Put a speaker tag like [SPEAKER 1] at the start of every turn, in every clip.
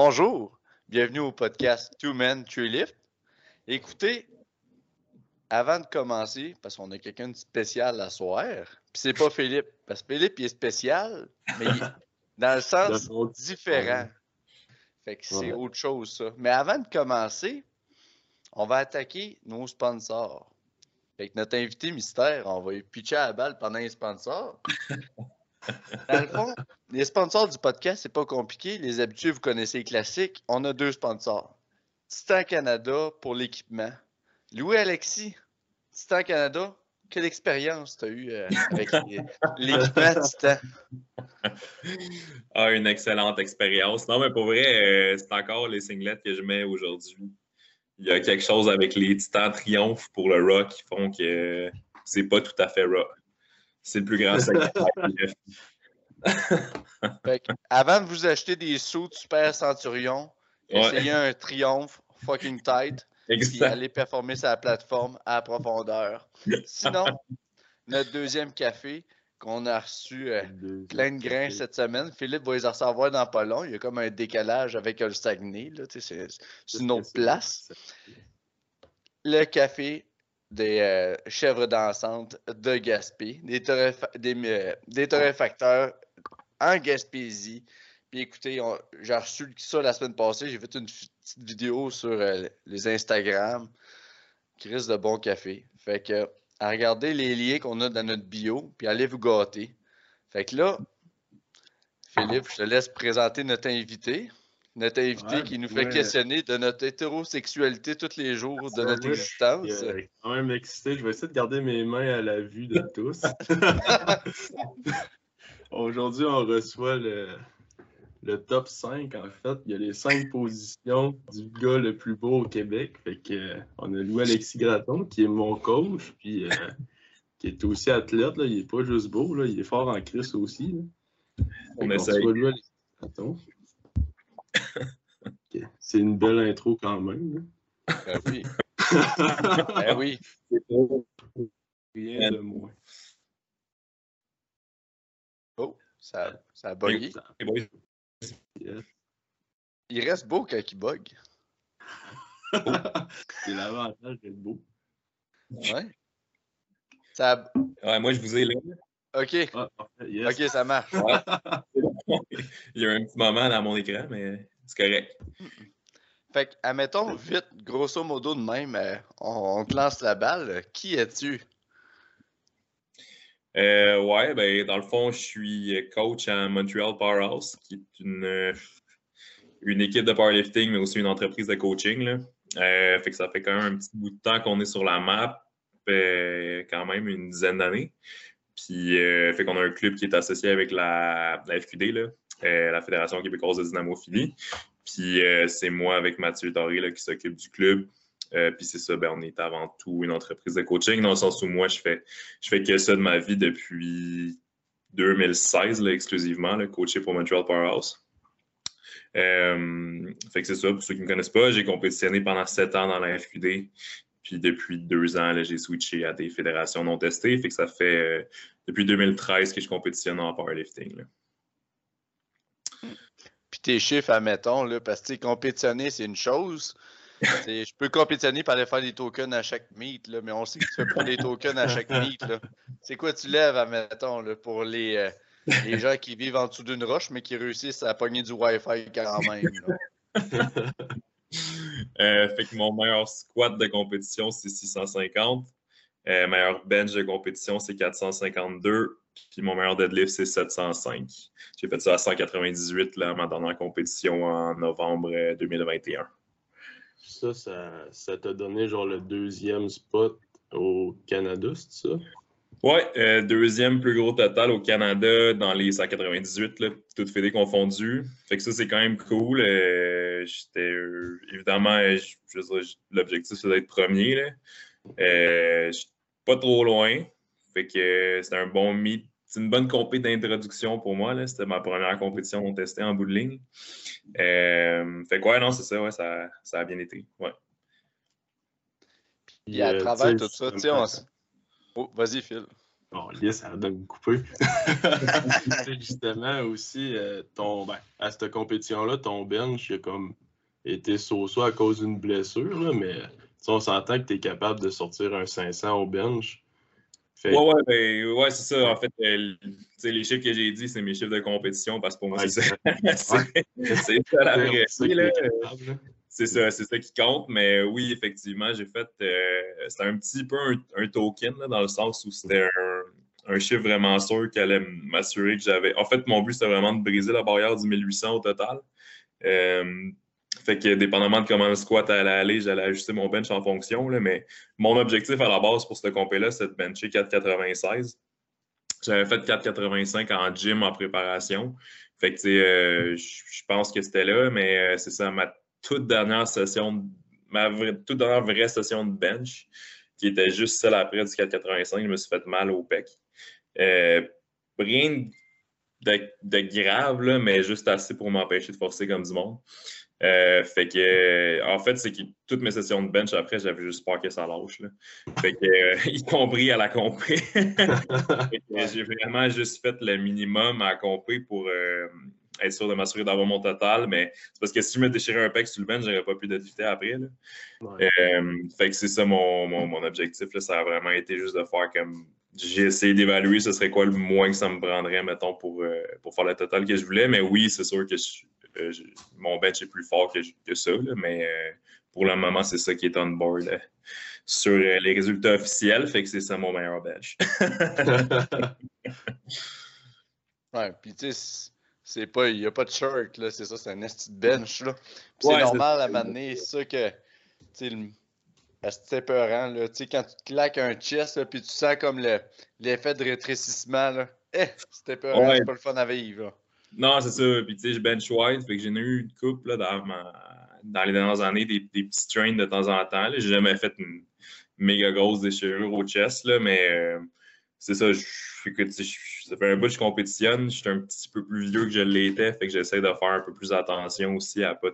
[SPEAKER 1] Bonjour, bienvenue au podcast Two Men, Three Lift. Écoutez, avant de commencer, parce qu'on a quelqu'un de spécial à soir, puis c'est pas Philippe, parce que Philippe il est spécial, mais il- dans le sens différent. Fait que c'est
[SPEAKER 2] Ouais.
[SPEAKER 1] autre chose, ça. Mais avant de commencer, on va attaquer nos sponsors. Fait que notre invité mystère, on va lui pitcher à la balle pendant les sponsors. Dans le fond, les sponsors du podcast, c'est pas compliqué. Les habitués, vous connaissez les classiques. On a deux sponsors. Titan Canada pour l'équipement. Louis-Alexis, Titan Canada, quelle expérience tu as euh, avec l'équipement Titan?
[SPEAKER 3] Ah, une excellente expérience. Non, mais pour vrai, euh, c'est encore les singlets que je mets aujourd'hui. Il y a quelque chose avec les titans triomphe pour le rock qui font que c'est pas tout à fait rock. C'est le plus grand.
[SPEAKER 1] Fait que, avant de vous acheter des sous de Super Centurion,
[SPEAKER 3] Ouais.
[SPEAKER 1] essayez un triomphe fucking tight, puis allez performer sur la plateforme à profondeur. Sinon, notre deuxième café qu'on a reçu euh, plein de grains cette semaine, Philippe va les recevoir dans pas long. Il y a comme un décalage avec le Saguenay, c'est une autre place. Le café des euh, chèvres dansantes de Gaspé, des, euh, des torréfacteurs en Gaspésie. Puis écoutez, j'ai reçu ça la semaine passée. J'ai fait une petite vidéo sur euh, les Instagram. Chris de bon café. Fait que, à regarder les liens qu'on a dans notre bio, puis allez vous gâter. Fait que là, Philippe, je te laisse présenter notre invité. Notre invité
[SPEAKER 2] Ouais,
[SPEAKER 1] qui nous fait
[SPEAKER 2] ouais.
[SPEAKER 1] questionner de notre hétérosexualité tous les jours de notre existence.
[SPEAKER 2] Je suis, euh, quand même excité. Je vais essayer de garder mes mains à la vue de tous. Aujourd'hui, on reçoit le, le top 5. En fait, il y a les 5 positions du gars le plus beau au Québec. Fait que, euh, on a Louis-Alexis Graton, qui est mon coach, puis euh, qui est aussi athlète. Là. Il n'est pas juste beau, là. il est fort en crise aussi.
[SPEAKER 3] On
[SPEAKER 2] qu'on
[SPEAKER 3] essaye.
[SPEAKER 2] reçoit Louis-Alexis Graton. C'est une belle intro quand même.
[SPEAKER 1] Ben oui, ben oui.
[SPEAKER 2] Rien de moins.
[SPEAKER 1] Oh, ça, ça a bugué.
[SPEAKER 2] Yes.
[SPEAKER 1] Il reste beau quand il bug.
[SPEAKER 2] C'est l'avantage d'être beau.
[SPEAKER 1] Ouais. Ça a-
[SPEAKER 3] ouais, moi, je vous ai là.
[SPEAKER 1] Ok,
[SPEAKER 2] Ah. Yes.
[SPEAKER 1] ok, ça marche.
[SPEAKER 3] Il y a un petit moment dans mon écran, mais c'est correct.
[SPEAKER 1] Fait que, admettons, vite, grosso modo de même, euh, on, te lance la balle. Qui es-tu?
[SPEAKER 3] Euh, ouais, ben, dans le fond, je suis coach à Montreal Powerhouse, qui est une, euh, une équipe de powerlifting, mais aussi une entreprise de coaching. Là. Euh, fait que ça fait quand même un petit bout de temps qu'on est sur la map, euh, quand même une dizaine d'années. Puis, euh, fait qu'on a un club qui est associé avec la, FQD, là, euh, la Fédération québécoise de dynamophilie. Puis, euh, c'est moi avec Mathieu Doré là, qui s'occupe du club. Euh, puis c'est ça, ben, on est avant tout une entreprise de coaching, dans le sens où moi, je fais, je fais que ça de ma vie depuis 2016, là, exclusivement, là, coaché pour Montreal Powerhouse. Fait que c'est ça, pour ceux qui ne me connaissent pas, j'ai compétitionné pendant sept ans dans la FQD. Puis depuis deux ans, là, j'ai switché à des fédérations non testées. Fait que ça fait euh, depuis 2013 que je compétitionne en powerlifting. là.
[SPEAKER 1] Puis tes chiffres, admettons, là, parce que compétitionner, c'est une chose. Je peux compétitionner par aller faire des tokens à chaque meet, là, mais on sait que tu fais pas des tokens à chaque meet. là. C'est quoi tu lèves, admettons, là, pour les, euh, les gens qui vivent en dessous d'une roche, mais qui réussissent à pogner du Wi-Fi quand même.
[SPEAKER 3] Euh, fait que mon meilleur squat de compétition, c'est 650. Euh, meilleur bench de compétition, c'est 452. Puis mon meilleur deadlift, c'est 705. J'ai fait ça à 198 là, à ma compétition en novembre euh, 2021.
[SPEAKER 2] Ça, ça, ça t'a donné genre le deuxième spot au Canada, c'est ça?
[SPEAKER 3] Ouais, euh, deuxième plus gros total au Canada dans les 198, là, toutes fédés confondues. Fait que ça, c'est quand même cool. Euh, j'étais, euh, évidemment, l'objectif, c'est d'être premier. Là. Euh, je suis pas trop loin. Fait que c'était un bon meet. C'est une bonne compé d'introduction pour moi. C'était ma première compétition testée en bout de ligne. Euh, fait que ouais, non, c'est ça, ouais, ça, ça a bien été. Ouais.
[SPEAKER 1] Puis à travers tout ça, tu sais, on Oh, vas-y, Phil.
[SPEAKER 2] Bon, yes, ça de me couper. Justement, aussi, euh, ton, ben, à cette compétition-là, ton bench a comme été so à cause d'une blessure, là, mais on s'entend que tu es capable de sortir un 500 au bench.
[SPEAKER 3] Ouais, ouais, ben, ouais c'est ça. En fait, euh, les chiffres que j'ai dit, c'est mes chiffres de compétition parce que pour moi, c'est ça. c'est ça la vraie c'est ça, c'est ça qui compte. Mais oui, effectivement, j'ai fait. Euh, c'était un petit peu un, token dans le sens où c'était un, chiffre vraiment sûr qui allait m'assurer que j'avais. En fait, mon but, c'était vraiment de briser la barrière du 1800 au total. Euh, fait que dépendamment de comment le squat allait aller, j'allais ajuster mon bench en fonction. Là, mais mon objectif à la base pour cette compé-là, c'est de bencher 4,96. J'avais fait 4,85 en gym en préparation. Fait que, euh, je pense que c'était là, mais c'est ça, ma toute dernière session, ma toute dernière vraie session de bench, qui était juste celle après du 485, je me suis fait mal au pec. Euh, rien de, grave, là, mais juste assez pour m'empêcher de forcer comme du monde. Euh, fait que, en fait, c'est que toutes mes sessions de bench après, j'avais juste peur que ça lâche. Fait que, euh, y compris à la compé. j'ai vraiment juste fait le minimum à compé pour, être sûr de m'assurer d'avoir mon total, mais c'est parce que si je me déchirais un pec sur le bench, j'aurais pas pu d'activité après. Euh, fait que c'est ça mon, mon, objectif. Là, ça a vraiment été juste de faire comme. J'ai essayé d'évaluer ce serait quoi le moins que ça me prendrait, mettons, pour, euh, pour faire le total que je voulais. Mais oui, c'est sûr que euh, mon bench est plus fort que, que ça, mais pour le moment, c'est ça qui est on board sur les résultats officiels. Fait que c'est ça mon meilleur bench.
[SPEAKER 1] ouais, puis tu sais, c'est pas, il n'y a pas de shirt, là, c'est ça, c'est un esti de bench, là. c'est normal à m'amener, c'est ça que, tu sais, c'est épeurant, là. Tu sais, quand tu te claques un chest, là, puis tu sens comme l'effet de rétrécissement, là. Eh, c'est épeurant, c'est pas le fun à vivre, là.
[SPEAKER 3] Non, c'est ça. Puis, tu sais, je bench wide, fait que j'ai eu une coupe, là, dans, dans les dernières années, des, des petits strains de temps en temps, J'ai jamais fait une méga grosse déchirure au chest, là, mais... Euh, c'est ça, je, que, ça fait un bout que je compétitionne, je suis un petit peu plus vieux que je l'étais, fait que j'essaie de faire un peu plus attention aussi à pas,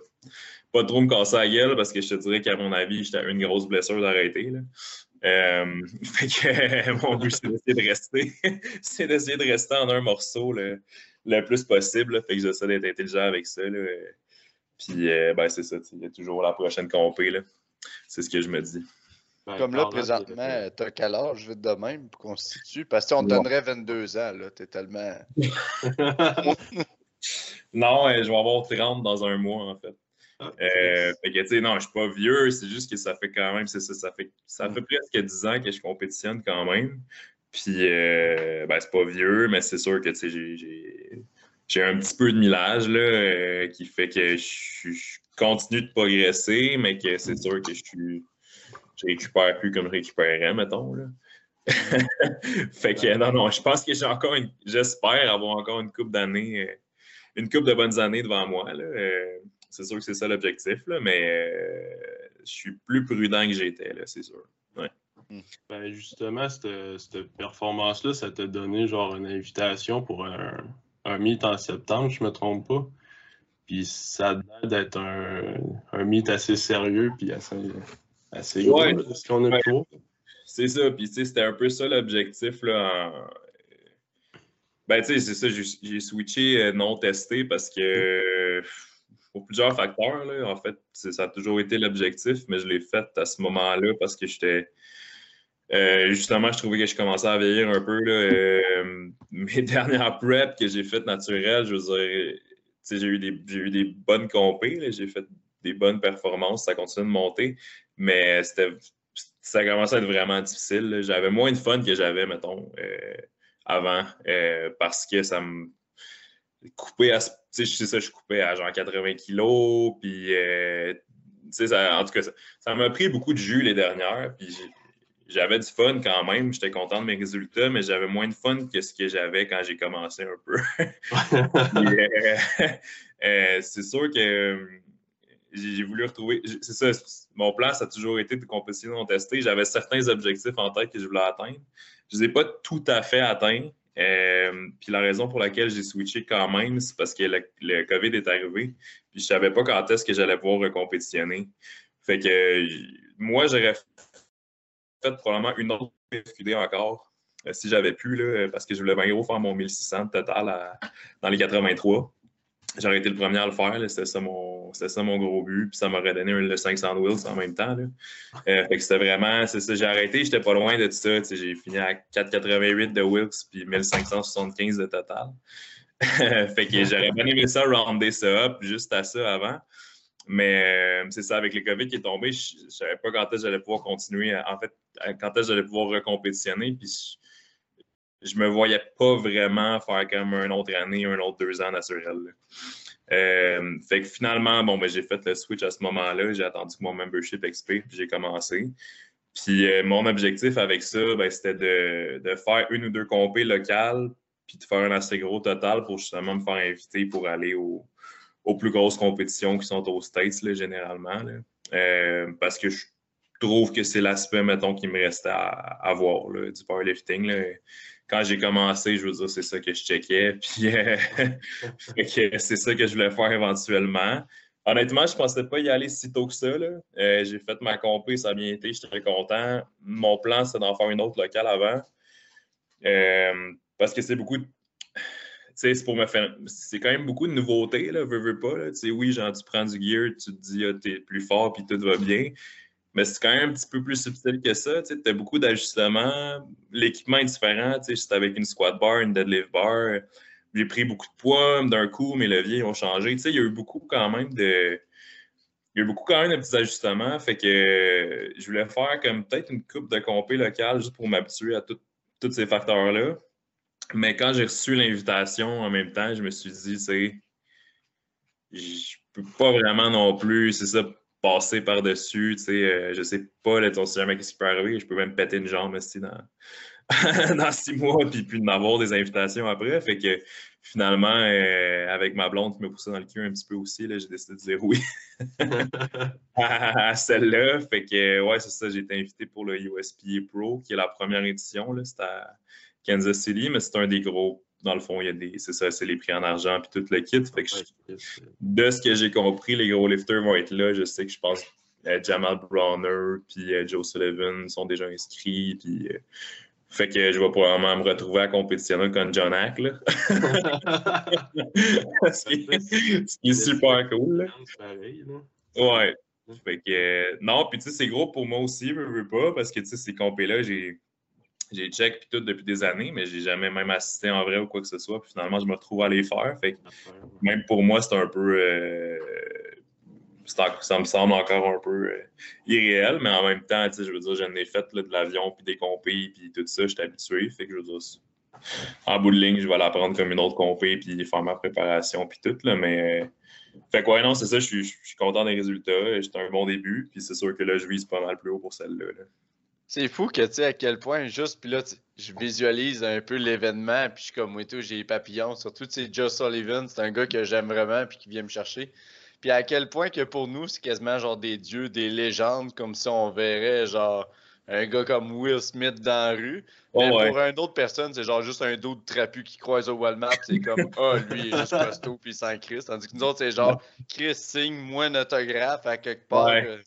[SPEAKER 3] pas trop me casser la gueule parce que je te dirais qu'à mon avis, j'étais une grosse blessure d'arrêter. Euh, fait que mon but, c'est d'essayer de rester. c'est d'essayer de rester en un morceau le, plus possible. fait que j'essaie d'être intelligent avec ça. Là. Puis, euh, ben, c'est ça. Il y a toujours la prochaine compé. C'est ce que je me dis.
[SPEAKER 1] Ben, Comme là, présentement, tu as quel âge vite de même pour constituer? Parce qu'on te donnerait 22 ans, là. T'es tellement.
[SPEAKER 3] non, je vais avoir 30 dans un mois, en fait. Ah, euh, fait que, tu sais, non, je suis pas vieux, c'est juste que ça fait quand même, c'est ça, ça fait, ça fait mm. presque 10 ans que je compétitionne quand même. Puis, euh, ben, c'est pas vieux, mais c'est sûr que, tu sais, j'ai un petit peu de millage, là, euh, qui fait que je, je, continue de progresser, mais que c'est sûr que je suis je récupère plus comme je récupérais, mettons. Là. fait que non, non, je pense que j'ai encore une. J'espère avoir encore une coupe d'années, euh, une coupe de bonnes années devant moi. Euh, c'est sûr que c'est ça l'objectif, mais euh, je suis plus prudent que j'étais, c'est sûr. Ouais.
[SPEAKER 2] Hmm. Ben justement, cette, cette performance-là, ça t'a donné genre une invitation pour un, un meet en septembre, je me trompe pas. Puis ça a d'être un, un assez sérieux puis assez, c'est ce qu'on a
[SPEAKER 3] C'est ça, puis c'était un peu ça l'objectif, Ben, tu sais, c'est ça, j'ai switché euh, non testé parce que pour plusieurs facteurs, là, en fait, ça a toujours été l'objectif, mais je l'ai fait à ce moment-là parce que j'étais... Euh, justement, je trouvais que je commençais à vieillir un peu. Là, euh, mes dernières preps que j'ai faites naturelles, je veux dire, j'ai eu, des, eu des bonnes compées, j'ai fait des bonnes performances, ça continue de monter, mais ça a commencé à être vraiment difficile. J'avais moins de fun que j'avais, mettons, euh, avant, euh, parce que ça me coupait à, tu sais, ça, je coupais à genre 80 kilos, puis, euh, tu sais, en tout cas, ça m'a pris beaucoup de jus les dernières, puis j'avais du fun quand même, j'étais content de mes résultats, mais j'avais moins de fun que ce que j'avais quand j'ai commencé un peu. c'est sûr que j'ai voulu retrouver. C'est ça, mon plan, ça a toujours été de compétition non testée. J'avais certains objectifs en tête que je voulais atteindre. Je ne les ai pas tout à fait atteints. Euh, puis la raison pour laquelle j'ai switché quand même, c'est parce que le, COVID est arrivé. Puis je savais pas quand est-ce que j'allais pouvoir recompétitionner. Fait que moi, j'aurais fait probablement une autre FQD encore si j'avais pu, là, parce que je voulais bien gros faire mon 1600 total dans les 83. J'aurais été le premier à le faire. C'était ça, mon, ça mon gros but. Puis ça m'aurait donné le 500 wheels en même temps. Là. fait que c'était vraiment, c'est ça. J'ai arrêté, j'étais pas loin de tout ça. J'ai fini à 4,88 de wheels puis 1575 de total. fait que j'aurais bien aimé ça, rounder ça up juste à ça avant. Mais euh, c'est ça, avec le COVID qui est tombé, je ne savais pas quand est-ce que j'allais pouvoir continuer. En fait, quand est-ce que j'allais pouvoir recompétitionner. Puis je, me voyais pas vraiment faire comme une autre année, un autre deux ans naturel. Euh, fait que finalement, bon, ben, j'ai fait le switch à ce moment-là. J'ai attendu que mon membership XP, puis j'ai commencé. Puis euh, mon objectif avec ça, ben, c'était de, de, faire une ou deux compés locales, puis de faire un assez gros total pour justement me faire inviter pour aller aux plus grosses compétitions qui sont aux States, généralement. Euh, parce que je trouve que c'est l'aspect, mettons, qui me restait à, voir du powerlifting. Quand j'ai commencé, je veux dire, c'est ça que je checkais. Puis euh, c'est ça que je voulais faire éventuellement. Honnêtement, je ne pensais pas y aller si tôt que ça. Euh, j'ai fait ma compé, ça a bien été, j'étais très content. Mon plan, c'est d'en faire une autre locale avant. Parce que c'est beaucoup de. c'est pour. C'est quand même beaucoup de nouveautés, là, veux, veux pas. Oui, genre, tu prends du gear, tu te dis, ah, t'es plus fort, puis tout va bien. Mais c'est quand même un petit peu plus subtil que ça. Tu as beaucoup d'ajustements. L'équipement est différent. Juste avec une squat bar, une deadlift bar. J'ai pris beaucoup de poids d'un coup, mes leviers ont changé. Il y a eu beaucoup quand même de. Il y a eu beaucoup quand même de petits ajustements. Fait que je voulais faire comme peut-être une coupe de compé locale juste pour m'habituer à tous ces facteurs-là. Mais quand j'ai reçu l'invitation en même temps, je me suis dit, tu sais, je peux pas vraiment non plus, c'est ça, passer par-dessus, tu sais, euh, je sais pas, là, on sait jamais ce qui peut arriver, je peux même péter une jambe, aussi dans, dans six mois, puis puis m'avoir des invitations après, fait que finalement, euh, avec ma blonde qui me poussait dans le cul un petit peu aussi, j'ai décidé de dire oui à celle-là, fait que, ouais, c'est ça, j'ai été invité pour le USPA Pro, qui est la première édition, là, c'était Kansas City, mais c'est un des gros. Dans le fond, il y a des. C'est ça, c'est les prix en argent puis tout le kit. Fait que de ce que j'ai compris, les gros lifters vont être là. Je sais que je pense euh, Jamal Browner puis euh, Joe Sullivan sont déjà inscrits. Puis, euh, fait que je vais probablement me retrouver à compétitionner contre John Hack. Là. ce, qui, est super cool. Ouais. Fait que, non, puis tu sais, c'est gros pour moi aussi, je veux pas, parce que tu sais, ces compés-là, j'ai j'ai check puis tout depuis des années, mais j'ai jamais même assisté en vrai ou quoi que ce soit. Puis finalement, je me retrouve à les faire. Fait même pour moi, c'est un peu. Euh, ça me semble encore un peu euh, irréel, mais en même temps, je veux dire, j'en ai fait là, de l'avion, puis des compés, puis tout ça, je suis habitué. Fait que je veux dire, en bout de ligne, je vais l'apprendre comme une autre compé, puis faire ma préparation, puis tout. Là, mais. Fait quoi, non, c'est ça, je suis, je suis content des résultats. J'étais un bon début, puis c'est sûr que là, je vise pas mal plus haut pour celle-là. là
[SPEAKER 1] c'est fou que tu sais à quel point juste puis là je visualise un peu l'événement puis je suis comme moi tout j'ai les papillons surtout tu sais Joe Sullivan c'est un gars que j'aime vraiment puis qui vient me chercher. Puis à quel point que pour nous c'est quasiment genre des dieux des légendes comme si on verrait genre un gars comme Will Smith dans la rue. Mais pour une autre personne c'est genre juste un dos de trapu qui croise au Walmart c'est comme ah oh, lui il est juste costaud puis sans Chris tandis que nous autres c'est genre Chris signe moi un autographe à quelque part.
[SPEAKER 3] Ouais.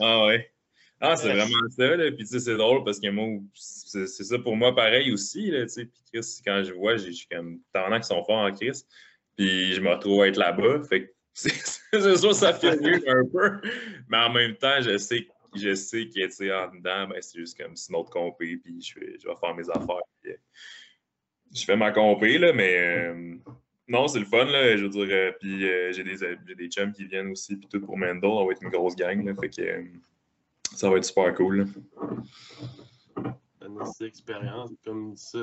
[SPEAKER 3] ah ouais ah, c'est vraiment ça, là. Puis, tu sais, c'est drôle parce que moi, c'est ça pour moi pareil aussi, là, tu sais. Puis, Chris, quand je vois, je suis comme, tant qu'ils sont forts en Chris. Puis, je me retrouve à être là-bas. Fait que, c'est sûr, ça fait mieux un peu. Mais en même temps, je sais, je sais que, tu sais, en dedans, ben, c'est juste comme c'est notre compé. Puis, je vais, je vais faire mes affaires. Puis, je fais ma compé, là, mais. Euh, non, c'est le fun, là, je veux dire. Euh, puis euh, j'ai des, des chums qui viennent aussi, puis tout pour Mendel, on va être une grosse gang, là, fait que ça va être super cool.
[SPEAKER 2] Une expérience comme ça.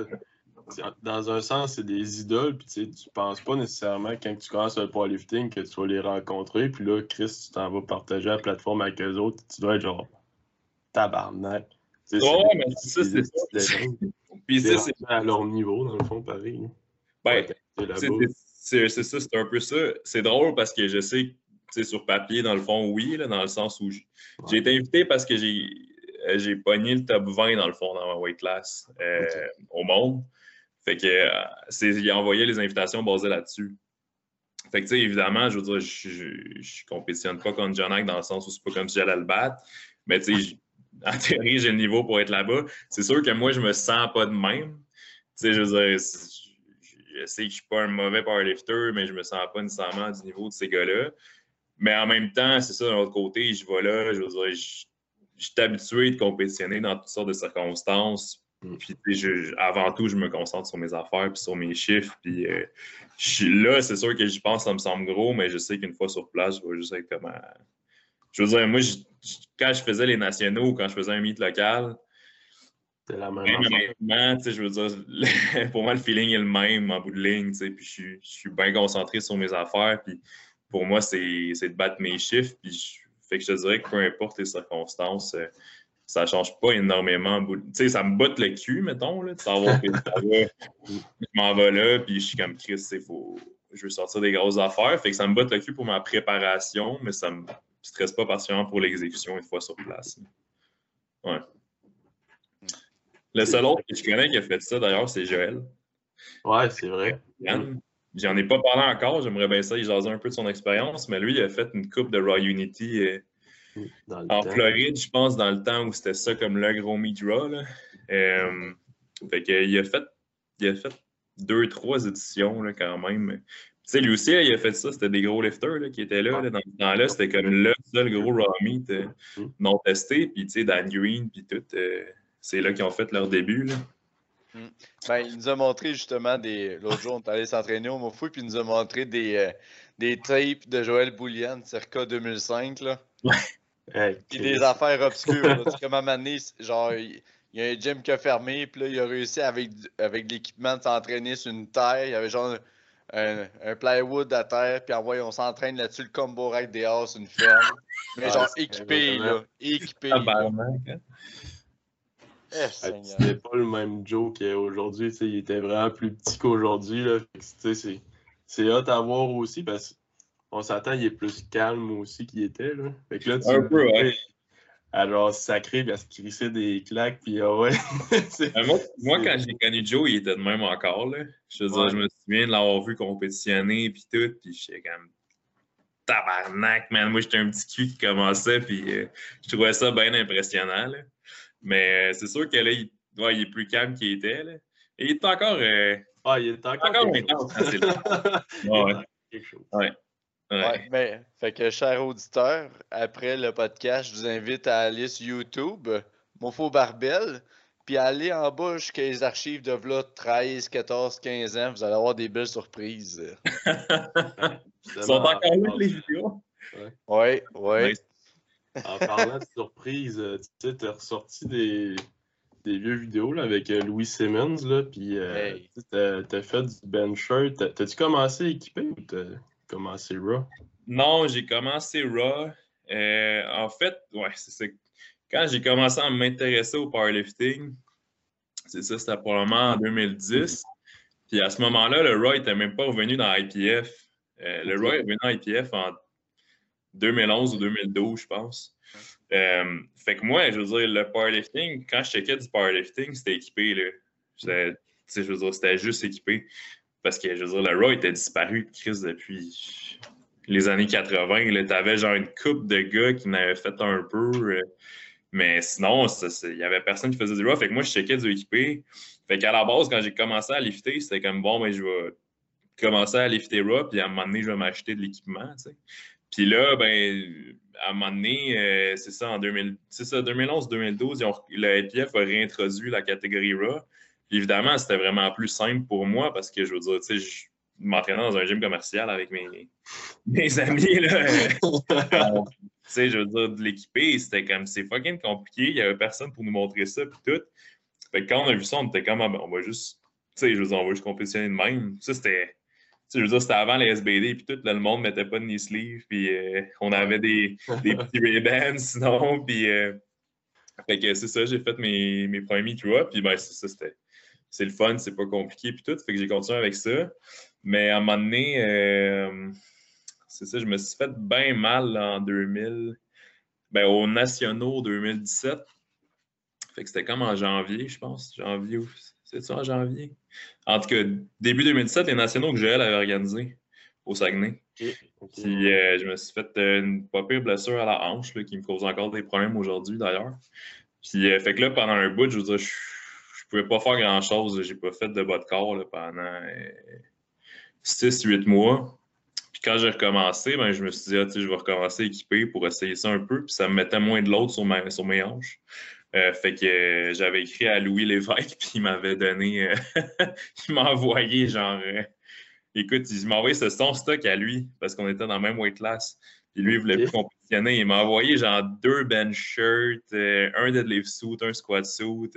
[SPEAKER 2] Dans un sens, c'est des idoles, puis tu tu penses pas nécessairement quand tu commences le powerlifting que tu vas les rencontrer, puis là, Chris, tu t'en vas partager la plateforme avec eux autres, tu dois être genre tabarnak.
[SPEAKER 3] Ouais, mais ça, c'est ça.
[SPEAKER 2] Puis ça, c'est à leur niveau, dans le fond, pareil.
[SPEAKER 3] Ben, c'est ça, c'est un peu ça. C'est drôle parce que je sais sur papier, dans le fond, oui, dans le sens où j'ai été invité parce que euh, j'ai pogné le top 20 dans le fond dans ma weight class euh, au monde. Fait que euh, il a envoyé les invitations basées là-dessus. Fait que, tu sais, évidemment, je veux dire, je, je, compétitionne pas contre John dans le sens où c'est pas comme si j'allais le battre. Mais, tu sais, en théorie, j'ai le niveau pour être là-bas. C'est sûr que moi, je me sens pas de même. Tu sais, je veux dire, je sais que je suis pas un mauvais powerlifter, mais je me sens pas nécessairement du niveau de ces gars-là. Mais en même temps, c'est ça, d'un autre côté, je vais là, je veux dire, je, je suis habitué de compétitionner dans toutes sortes de circonstances. Mm. Puis, avant tout, je me concentre sur mes affaires puis sur mes chiffres. Puis, euh, là, c'est sûr que j'y pense, ça me semble gros, mais je sais qu'une fois sur place, je vais juste être comme. Je veux dire, moi, quand je faisais les nationaux ou quand je faisais un meet local,
[SPEAKER 2] la même
[SPEAKER 3] chose. je veux dire, pour moi, le feeling est le même en bout de ligne, puis je, je suis bien concentré sur mes affaires, puis pour moi, c'est de battre mes chiffres, puis fait que je te dirais que peu importe les circonstances, euh, ça ne change pas énormément. Tu sais, ça me botte le cul, mettons, là, de savoir que je m'en vais là, puis je suis comme Chris, faut... je veux sortir des grosses affaires. Fait que ça me botte le cul pour ma préparation, mais ça me stresse pas particulièrement pour l'exécution une fois sur place. Ouais. Le seul autre que je connais qui a fait ça, d'ailleurs, c'est Joël.
[SPEAKER 2] Ouais, c'est vrai.
[SPEAKER 3] J'en ai pas parlé encore, j'aimerais bien ça, il jasait un peu de son expérience, mais lui, il a fait une coupe de Raw Unity euh, en Floride, je pense, dans le temps où c'était ça comme le gros meet Raw. Euh, fait qu'il a fait, il a fait deux, trois éditions là, quand même. Tu sais, lui aussi, il a fait ça, c'était des gros lifters qui étaient là, dans ce temps-là. C'était comme le seul gros raw meet euh, non testé. Puis, tu sais, Dan Green, puis tout, c'est là qu'ils ont fait leur début.
[SPEAKER 1] Mm. Ben, il nous a montré justement des. L'autre jour, on est allé s'entraîner au Mofou, puis il nous a montré des, euh, des tapes de Joël Boulian, circa 2005. Là. Ouais. puis des affaires obscures. Comme à un genre, il y a un gym qui a fermé, puis là, il a réussi avec, avec l'équipement de s'entraîner sur une terre. Il y avait genre un, un plywood à terre, puis envoyé, on s'entraîne là-dessus, le combo rack des Haas, une ferme. Mais ah, genre équipé, là. Équipé. Ah,
[SPEAKER 2] eh, c'était pas le même Joe qu'aujourd'hui. Il était vraiment plus petit qu'aujourd'hui. C'est hot à voir aussi parce qu'on s'attend il est plus calme aussi qu'il était. Là. Fait que là, tu
[SPEAKER 3] un peu, ouais.
[SPEAKER 2] Alors, sacré parce qu'il crissait des claques, puis ah ouais.
[SPEAKER 3] Ben, moi, moi, quand j'ai connu Joe, il était de même encore. Là. Je, veux dire, je me souviens de l'avoir vu compétitionner, puis tout, puis j'étais comme tabarnak, man. Moi, j'étais un petit cul qui commençait, puis euh, je trouvais ça bien impressionnant. Là. Mais euh, c'est sûr que là, il, il, est plus calme qu'il était. Là. Et il est encore. Euh,
[SPEAKER 2] ah, il est encore.
[SPEAKER 3] encore intense ouais.
[SPEAKER 1] Quelque chose. Ouais. Ouais. mais, fait que, cher auditeur, après le podcast, je vous invite à aller sur YouTube, Mofo Barbel, puis aller en bas jusqu'à les archives de v'là 13, 14, 15 ans. Vous allez avoir des belles surprises.
[SPEAKER 3] Ils sont encore là, les vidéos.
[SPEAKER 1] Oui, oui.
[SPEAKER 2] En parlant de surprise, euh, tu sais, as ressorti des, des vieux vidéos là, avec euh, Louis Simmons, là, puis euh, tu as, fait du bencher. T'as-tu commencé à équiper ou t'as commencé Raw?
[SPEAKER 3] Non, j'ai commencé Raw. en fait, ouais, c'est Quand j'ai commencé à m'intéresser au powerlifting, c'est ça, c'était probablement en 2010. Puis à ce moment-là, le Raw n'était même pas revenu dans IPF. le Raw est revenu dans IPF en 2011 ou 2012, je pense. Euh, fait que moi, je veux dire, le powerlifting, quand je checkais du powerlifting, c'était équipé. Là. Je veux dire, c'était juste équipé. Parce que, je veux dire, le Raw était disparu de crise depuis les années 80. Tu avais genre une coupe de gars qui n'avaient fait un peu. Euh, mais sinon, il n'y avait personne qui faisait du Raw. Fait que moi, je checkais du équipé. Fait qu'à la base, quand j'ai commencé à lifter, c'était comme bon, mais je vais commencer à lifter Raw, puis à un moment donné, je vais m'acheter de l'équipement. Puis là, ben, à un moment donné, euh, c'est ça, en 2011-2012, le IPF a réintroduit la catégorie RAW. évidemment, c'était vraiment plus simple pour moi parce que je veux dire, tu sais, je m'entraînais dans un gym commercial avec mes, mes amis. Là. tu sais, je veux dire, de l'équiper, c'était comme, c'est fucking compliqué. Il n'y avait personne pour nous montrer ça, puis tout. Fait que quand on a vu ça, on était comme, ah, ben, on va juste, tu sais, je veux dire, on va juste compétitionner de même. Ça, c'était je veux dire, c'était avant les SBD, puis tout, le monde ne mettait pas de knee sleeve, puis euh, on avait des, des petits ray sinon, puis... Euh, fait que c'est ça, j'ai fait mes, mes premiers meet puis ben, c'est ça, c'était... C'est le fun, c'est pas compliqué, puis tout, fait que j'ai continué avec ça. Mais à un moment donné, euh, c'est ça, je me suis fait bien mal en 2000, ben, aux Nationaux 2017. Fait que c'était comme en janvier, je pense, janvier ou c'est ça en janvier? En tout cas, début 2017, les nationaux que Joël avait organisés au Saguenay. Puis euh, je me suis fait euh, une pas pire blessure à la hanche qui me cause encore des problèmes aujourd'hui d'ailleurs. Puis, fait que là, pendant un bout, je veux dire, je, je pouvais pas faire grand-chose. J'ai pas fait de bas de corps pendant 6-8 mois. Puis quand j'ai recommencé, ben, je me suis dit, ah, je vais recommencer équipé pour essayer ça un peu. Puis ça me mettait moins de l'autre sur, sur mes hanches. Euh, fait que euh, j'avais écrit à Louis Lévesque, puis il m'avait donné, euh, il m'a envoyé genre, écoute, il m'a envoyé ce son stock à lui, parce qu'on était dans la même weight class. Puis lui, il voulait plus compétitionner. Il m'a envoyé genre deux bench shirts, un deadlift suit, un squat suit,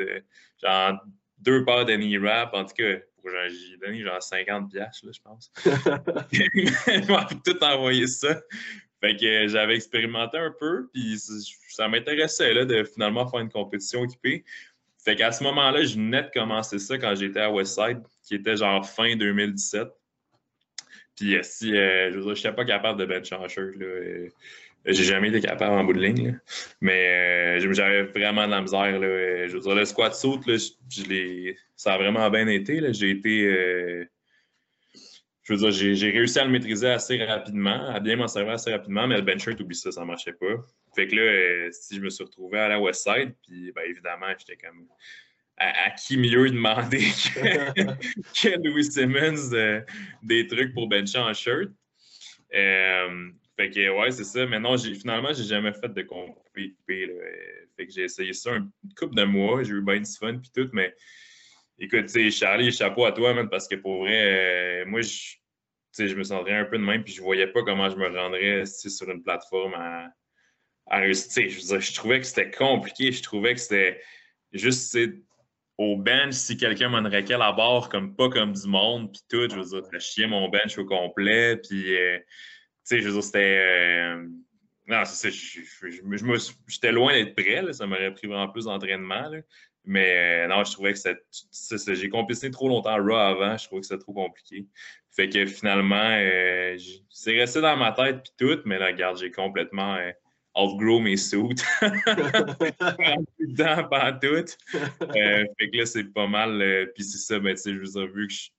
[SPEAKER 3] genre deux paires de knee wrap. En tout cas, j'ai donné genre 50 pièces là, je pense. il m'a tout envoyé ça. Fait que j'avais expérimenté un peu, puis ça m'intéressait là, de finalement faire une compétition équipée. Fait qu'à ce moment-là, je venais de commencer ça quand j'étais à Westside, qui était genre fin 2017. Puis euh, si euh, je n'étais pas capable de bench en shirt, là, euh, j'ai jamais été capable en bout de ligne. Mais j'avais vraiment de la misère. Là, je veux dire, le squat saut, là, je, ça a vraiment bien été. J'ai été je veux dire, j'ai réussi à le maîtriser assez rapidement, à bien m'en servir assez rapidement, mais le bench shirt, oublie ça, ça ne marchait pas. Fait que là, euh, si je me suis retrouvé à la West Side, puis ben, évidemment, j'étais comme à, qui mieux demander que, Louis Simmons euh, des trucs pour bencher en shirt. Euh, fait que ouais, c'est ça. Mais non, finalement, j'ai jamais fait de compé. Fait que j'ai essayé ça une couple de mois, j'ai eu bien du fun puis tout, mais écoute, Charlie, chapeau à toi, parce que pour vrai, moi, je je me sentirais un peu de même, puis je voyais pas comment je me rendrais sur une plateforme à, réussir. Je, trouvais que c'était compliqué, je trouvais que c'était juste au bench, si quelqu'un m'en à la barre, comme pas comme du monde, puis tout, je veux dire, chier mon bench au complet, puis, euh, tu sais, je veux dire, c'était. Euh, non, c'est ça, j'étais loin d'être prêt, ça m'aurait pris vraiment plus d'entraînement, mais euh, non, je trouvais que c'était. J'ai compétitionné trop longtemps Raw avant, je trouvais que c'était trop compliqué. Fait que finalement, euh, c'est resté dans ma tête puis tout, mais là, regarde, j'ai complètement euh, outgrow mes suits. temps pas tout. Euh, fait que là, c'est pas mal. Euh, puis c'est ça, mais tu sais, je vous ai vu que je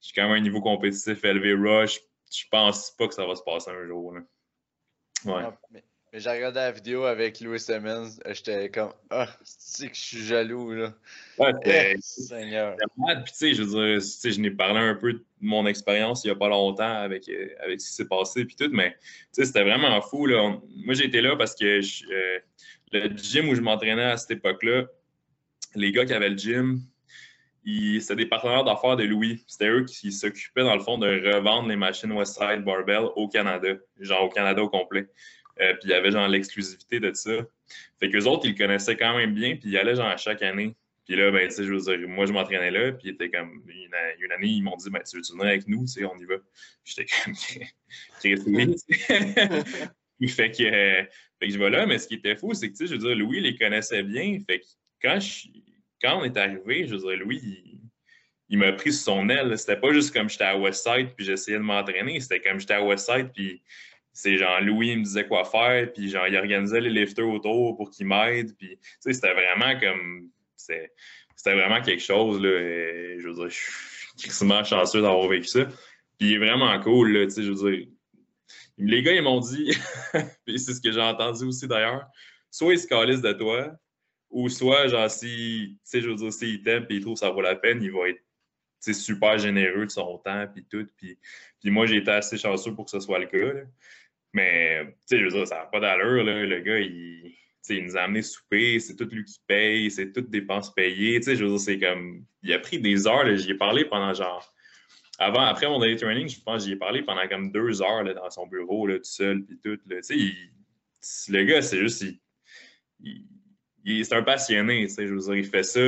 [SPEAKER 3] suis quand même à un niveau compétitif élevé rush. Je pense pas que ça va se passer un jour. Là. Ouais.
[SPEAKER 1] Ah, j'ai regardé la vidéo avec Louis Simmons, j'étais comme Ah, c'est que je suis jaloux là.
[SPEAKER 3] Ouais, eh, Seigneur. Puis tu sais, je veux dire, je n'ai parlé un peu de mon expérience il n'y a pas longtemps avec, euh, avec ce qui s'est passé puis tout, mais tu sais, c'était vraiment fou. Là. Moi, j'étais là parce que euh, le gym où je m'entraînais à cette époque-là, les gars qui avaient le gym, c'était des partenaires d'affaires de Louis. C'était eux qui s'occupaient, dans le fond, de revendre les machines Westside Barbell au Canada, genre au Canada au complet. Euh, puis il y avait genre l'exclusivité de ça. Fait qu'eux autres, ils le connaissaient quand même bien, puis ils allaient genre à chaque année. Puis là, ben, tu sais, je veux dire, moi, je m'entraînais là, puis était comme, une, une, année, ils m'ont dit, ben, tu veux venir avec nous, tu sais, on y va. J'étais comme, oui. fait que, euh, fait que je vais là, mais ce qui était fou, c'est que, tu sais, je veux dire, Louis les connaissait bien. Fait que quand, je, quand on est arrivé, je veux dire, Louis, il, il m'a pris sur son aile. C'était pas juste comme j'étais à Westside, puis j'essayais de m'entraîner. C'était comme j'étais à Westside, puis c'est genre Louis me disait quoi faire, puis genre il organisait les lifters autour pour qu'ils m'aident, puis tu sais, c'était vraiment comme c'était vraiment quelque chose là, je veux dire, je suis extrêmement chanceux d'avoir vécu ça. Puis il est vraiment cool là, tu sais, je veux dire. Les gars ils m'ont dit, puis c'est ce que j'ai entendu aussi d'ailleurs, soit ils se calissent de toi, ou soit genre si, tu sais, je veux dire, s'ils t'aiment puis ils trouvent que ça vaut la peine, il va être super généreux de son temps puis tout. Puis, puis moi, j'ai été assez chanceux pour que ce soit le cas. Là. Mais, tu sais, je veux dire, ça n'a pas d'allure, là. Le gars, il, il nous a amené souper, c'est tout lui qui paye, c'est toutes dépenses payées. Tu sais, je veux dire, c'est comme. Il a pris des heures, j'y ai parlé pendant genre. Avant, après mon day training, je pense j'y ai parlé pendant comme deux heures là, dans son bureau, là, tout seul, puis tout. Tu sais, le gars, c'est juste. Il, c'est un passionné, tu sais, je veux dire, il fait ça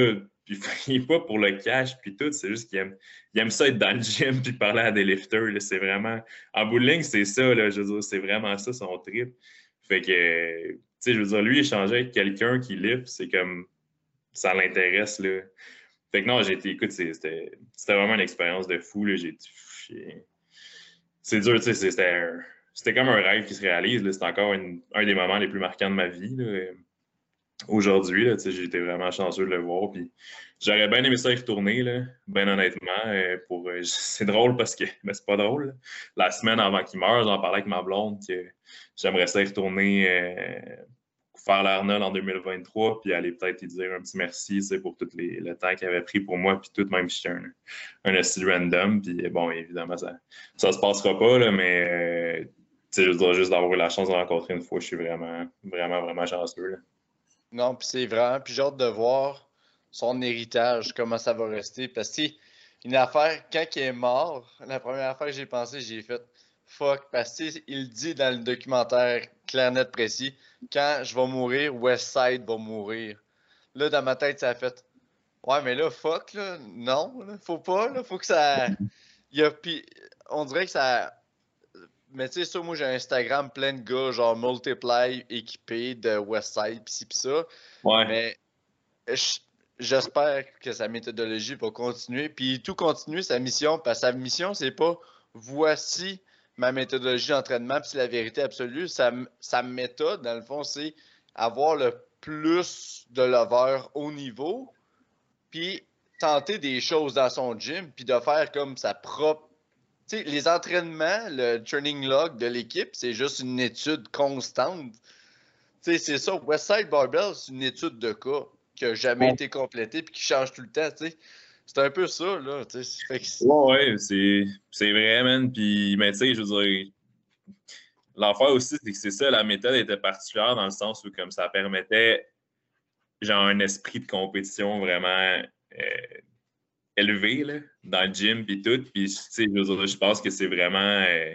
[SPEAKER 3] puis il n'est pas pour le cash, puis tout. C'est juste qu'il aime, il aime ça être dans le gym, puis parler à des lifters. C'est vraiment. En bout c'est ça, là, je veux dire, c'est vraiment ça son trip. Fait que, tu sais, je lui, échanger avec quelqu'un qui lift, c'est comme. Ça l'intéresse, là. Fait que non, j'ai été. Écoute, c'était, vraiment une expérience de fou, là. J'ai, c'est dur, tu sais, c'était, c'était comme un rêve qui se réalise, là. C'est encore un des moments les plus marquants de ma vie, là aujourd'hui. J'ai été vraiment chanceux de le voir. Puis j'aurais bien aimé ça y retourner, là, bien honnêtement. Euh, pour, euh, c'est drôle parce que mais c'est pas drôle. La semaine avant qu'il meure, j'en parlais avec ma blonde que j'aimerais ça y retourner euh, faire l'Arnold en 2023, puis aller peut-être lui dire un petit merci pour tout le temps qu'il avait pris pour moi, puis tout, même si j'étais un, un random. Puis bon, évidemment, ça ne se passera pas, là, mais je dois juste d'avoir eu la chance de rencontrer une fois, je suis vraiment, vraiment, vraiment chanceux.
[SPEAKER 1] Non, puis c'est vraiment, puis j'ai hâte de voir son héritage, comment ça va rester. Parce que une affaire, quand il est mort, la première affaire que j'ai pensé, j'ai fait fuck, parce qu'il dit dans le documentaire clair, net, précis, quand je vais mourir, Westside va mourir. Là, dans ma tête, ça a fait Ouais, mais là, fuck, là, non, faut pas, là, faut que ça. Il y a, puis, on dirait que ça. Mais tu sais, ça, moi, j'ai un Instagram plein de gars, genre Multiply équipés de Westside, pis ci, pis ça.
[SPEAKER 3] Ouais.
[SPEAKER 1] Mais j'espère que sa méthodologie va continuer. Puis tout continuer sa mission, parce que sa mission, c'est pas voici ma méthodologie d'entraînement, puis c'est la vérité absolue. Sa, sa, méthode, dans le fond, c'est avoir le plus de lovers au niveau, puis tenter des choses dans son gym, puis de faire comme sa propre. Sais, les entraînements, le training log de l'équipe, c'est juste une étude constante. Tu sais, c'est ça. Westside Barbell, c'est une étude de cas qui n'a jamais été complétée puis qui change tout le temps. Tu sais. C'est un peu ça, là. Tu sais,
[SPEAKER 3] ouais, c'est, c'est vrai, man. Puis, mais tu sais, je veux dire, l'affaire aussi, c'est que c'est ça, la méthode était particulière dans le sens où, comme ça permettait, genre, un esprit de compétition vraiment euh, élevé, là, dans le gym, puis tout. Puis, je, je pense que c'est vraiment, euh,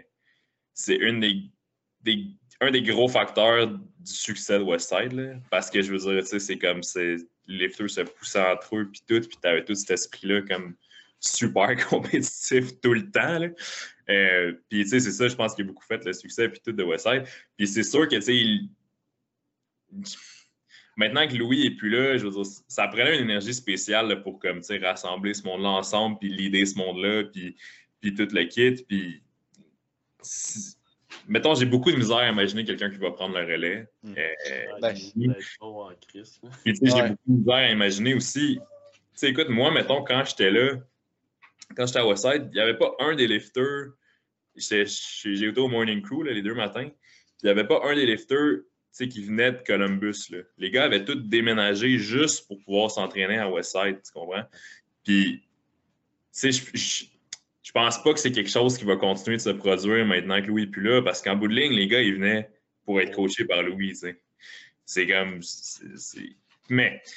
[SPEAKER 3] c'est une des, un des gros facteurs du succès de Westside. Parce que, je veux dire, c'est comme, c'est les lifters se poussaient entre eux, puis tout, puis tu avais tout cet esprit-là comme super compétitif tout le temps. Euh, puis, tu sais, c'est ça, je pense qu'il a beaucoup fait le succès, puis tout de Westside. Puis, c'est sûr que, tu sais. Maintenant que Louis est plus là, je veux dire, ça prenait une énergie spéciale pour, comme, tu sais, rassembler ce monde-là ensemble, puis l'idée ce monde-là, puis, puis tout le kit. Puis, mettons, j'ai beaucoup de misère à imaginer quelqu'un qui va prendre le relais. Hmm. Euh, ben, puis, j'ai beaucoup de misère à imaginer aussi. Tu sais, écoute, moi, mettons, quand j'étais là, quand j'étais à Westside, il n'y avait pas un des lifters. J'ai été au Morning Crew les deux matins. Il n'y avait pas un des lifters qui venait de Columbus. Là. Les gars avaient tous déménagé juste pour pouvoir s'entraîner à Westside, tu comprends? Puis, tu sais, je je pense pas que c'est quelque chose qui va continuer de se produire maintenant que Louis n'est plus là, parce qu'en bout de ligne, les gars, ils venaient pour être coachés par Louis. C'est comme. Mais, tu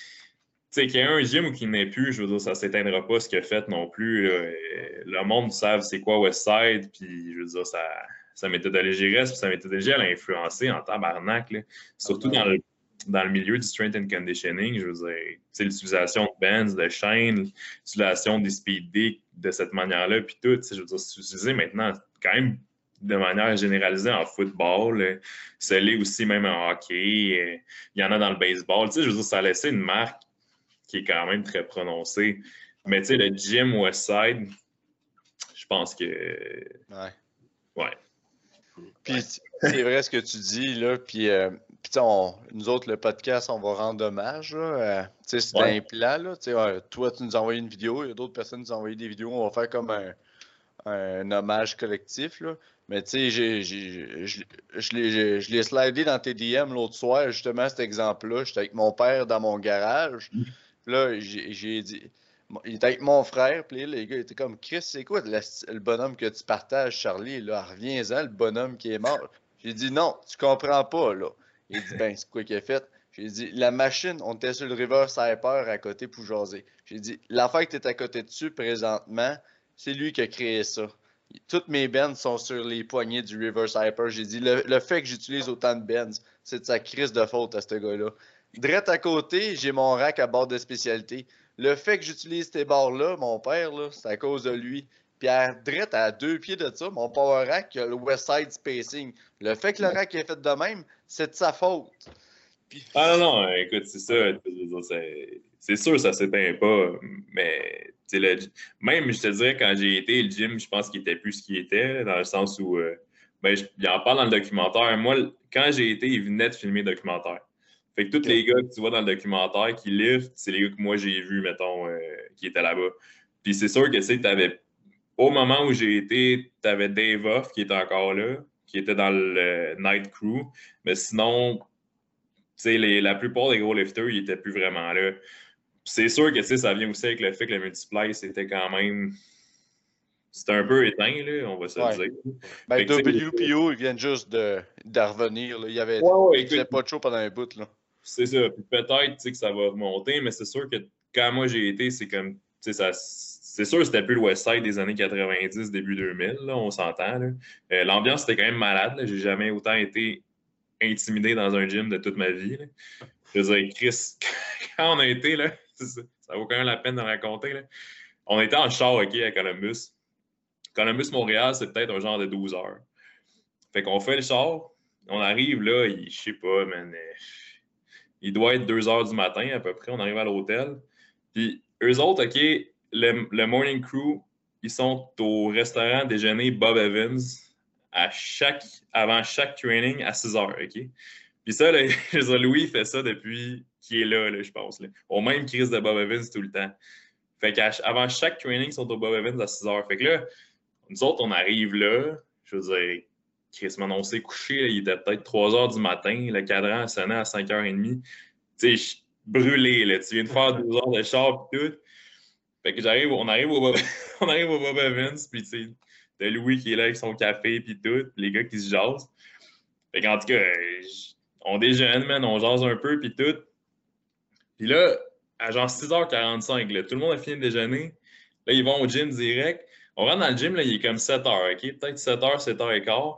[SPEAKER 3] sais, qu'il y ait un gym ou qu'il n'ait plus, je veux dire, ça ne s'éteindra pas ce qu'il a fait non plus. Le monde savent c'est quoi Westside, puis je veux dire, ça, sa méthodologie reste, puis sa méthodologie, elle a influencé en tabarnak, surtout dans le dans le milieu du strength and conditioning, je veux dire, l'utilisation de bands, de chaînes, l'utilisation des speed dick de cette manière-là, puis tout, je veux dire, c'est utilisé maintenant quand même de manière généralisée en football, ça l'est aussi même en hockey, euh, il y en a dans le baseball, tu sais, je veux dire, ça a laissé une marque qui est quand même très prononcée. Mais tu sais, le gym Westside, je pense que...
[SPEAKER 1] Ouais.
[SPEAKER 3] Ouais.
[SPEAKER 1] Puis c'est vrai ce que tu dis, là, puis... Euh, puis, nous autres, le podcast, on va rendre hommage. c'est un plan. Là, toi, tu nous as envoyé une vidéo. Il y a d'autres personnes qui nous ont envoyé des vidéos. On va faire comme un, un hommage collectif. Là. Mais tu sais, je l'ai slidé dans tes DM l'autre soir, justement, cet exemple-là. J'étais avec mon père dans mon garage. Mm. Là, j'ai dit. Il était avec mon frère, puis les gars étaient comme Chris, c'est quoi le, bonhomme que tu partages, Charlie? Reviens-en, le bonhomme qui est mort. J'ai dit non, tu comprends pas, là. Il dit, ben, c'est quoi qu'il a fait? J'ai dit, la machine, on était sur le River Cyper à côté pour jaser. J'ai dit, l'affaire que tu à côté dessus présentement, c'est lui qui a créé ça. Toutes mes bends sont sur les poignées du River Cyper. J'ai dit, le, fait que j'utilise autant de bends, c'est de sa crise de faute à ce gars-là. Drette à côté, j'ai mon rack à bord de spécialité. Le fait que j'utilise ces barres-là, mon père, c'est à cause de lui. Puis à drette à deux pieds de ça, mon power rack, le West Side Spacing. Le fait que le rack est fait de même, c'est de sa faute.
[SPEAKER 3] Ah non, non, écoute, c'est ça. C'est sûr, ça s'éteint pas. Mais même, je te dirais, quand j'ai été, le gym, je pense qu'il était plus ce qu'il était, dans le sens où. Euh, ben, il en parle dans le documentaire. Moi, quand j'ai été, il venait de filmer le documentaire. Fait que tous les gars que tu vois dans le documentaire qui lift, c'est les gars que moi j'ai vus, mettons, euh, qui étaient là-bas. Puis c'est sûr que tu avais au moment où j'ai été, tu avais Dave Off qui était encore là, qui était dans le Night Crew. Mais sinon, les, la plupart des gros lifters, ils n'étaient plus vraiment là. C'est sûr que ça vient aussi avec le fait que le multiply, c'était quand même. C'était un peu éteint, là, on va se dire.
[SPEAKER 1] Ben, WPO, ils viennent juste de, revenir. Là. Il y avait ouais, pas de chaud pendant un bout.
[SPEAKER 3] C'est ça. Peut-être que ça va remonter, mais c'est sûr que quand moi j'ai été, c'est comme. C'est sûr que c'était plus le Westside des années 90, début 2000, là, on s'entend. Euh, l'ambiance était quand même malade. J'ai jamais autant été intimidé dans un gym de toute ma vie. Je veux dire, Chris, quand on a été, là, ça, vaut quand même la peine de raconter. On était en char, OK, à Columbus. Columbus-Montréal, c'est peut-être un genre de 12 heures. Fait qu'on fait le char, on arrive là, je sais pas, man, il doit être 2 heures du matin à peu près, on arrive à l'hôtel. Puis eux autres, OK, le, morning crew, ils sont au restaurant déjeuner Bob Evans avant chaque training à 6 heures, OK? Puis ça, là, Louis fait ça depuis qu'il est là, je pense. Au même crise de Bob Evans tout le temps. Fait qu'avant chaque training, ils sont au Bob Evans à 6 heures. Fait que là, nous autres, on arrive là, je veux dire, Chris, on s'est couché, il était peut-être 3 heures du matin, le cadran sonnait à 5h30. Tu sais, brûlé, là. Tu viens de faire 12 heures de char et tout. Fait que j'arrive, on arrive au Bob, Evans, puis tu sais, Louis qui est là avec son café puis tout, les gars qui se jasent. Fait qu'en tout cas, on déjeune, man, on jase un peu puis tout. Puis là, à genre 6h45, là, tout le monde a fini de déjeuner. Là, ils vont au gym direct. On rentre dans le gym, il est comme 7h, OK? Peut-être 7h, 7h15.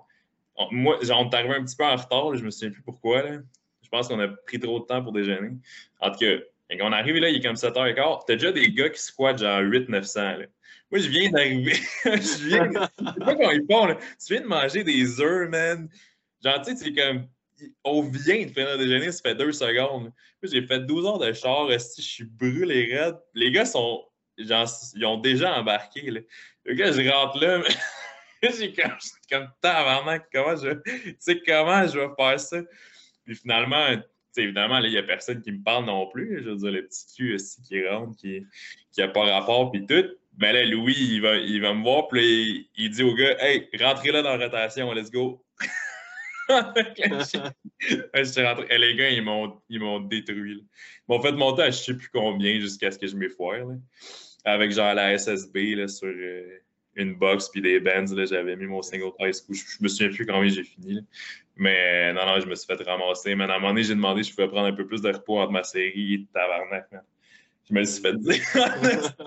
[SPEAKER 3] Moi, genre, on est arrivé un petit peu en retard, je me souviens plus pourquoi. Là. Je pense qu'on a pris trop de temps pour déjeuner. En tout cas, on arrive là, il est comme 7h15. T'as déjà des gars qui squattent genre 800-900. Moi, je viens d'arriver. je viens. Sais pas comment ils font, là. Tu viens de manger des œufs, man. Genre, tu sais, c'est comme. On vient de faire un déjeuner, ça fait deux secondes. Moi, j'ai fait 12 heures de char, je suis brûlé raide. Les gars sont. Genre, ils ont déjà embarqué, là. Le gars, je rentre là. j'ai comme, comme tabarnak, comment je. Tu sais, comment je vais faire ça? Puis finalement, évidemment, il n'y a personne qui me parle non plus. Je veux dire, le petit cul aussi qui rentre, qui n'a pas rapport, puis tout. Mais là, Louis, il va, il va me voir, puis il, dit au gars Hey, rentrez là dans la rotation, let's go. je suis rentré. les gars, ils m'ont détruit. Ils m'ont fait monter à je ne sais plus combien jusqu'à ce que je m'effoire. Avec genre la SSB là, sur euh, une box puis des bands. J'avais mis mon single high school. Je, je me souviens plus combien j'ai fini. Mais non, non, je me suis fait ramasser. Mais à un moment donné, j'ai demandé si je pouvais prendre un peu plus de repos entre ma série et tabarnak. Man. Je me suis fait dire.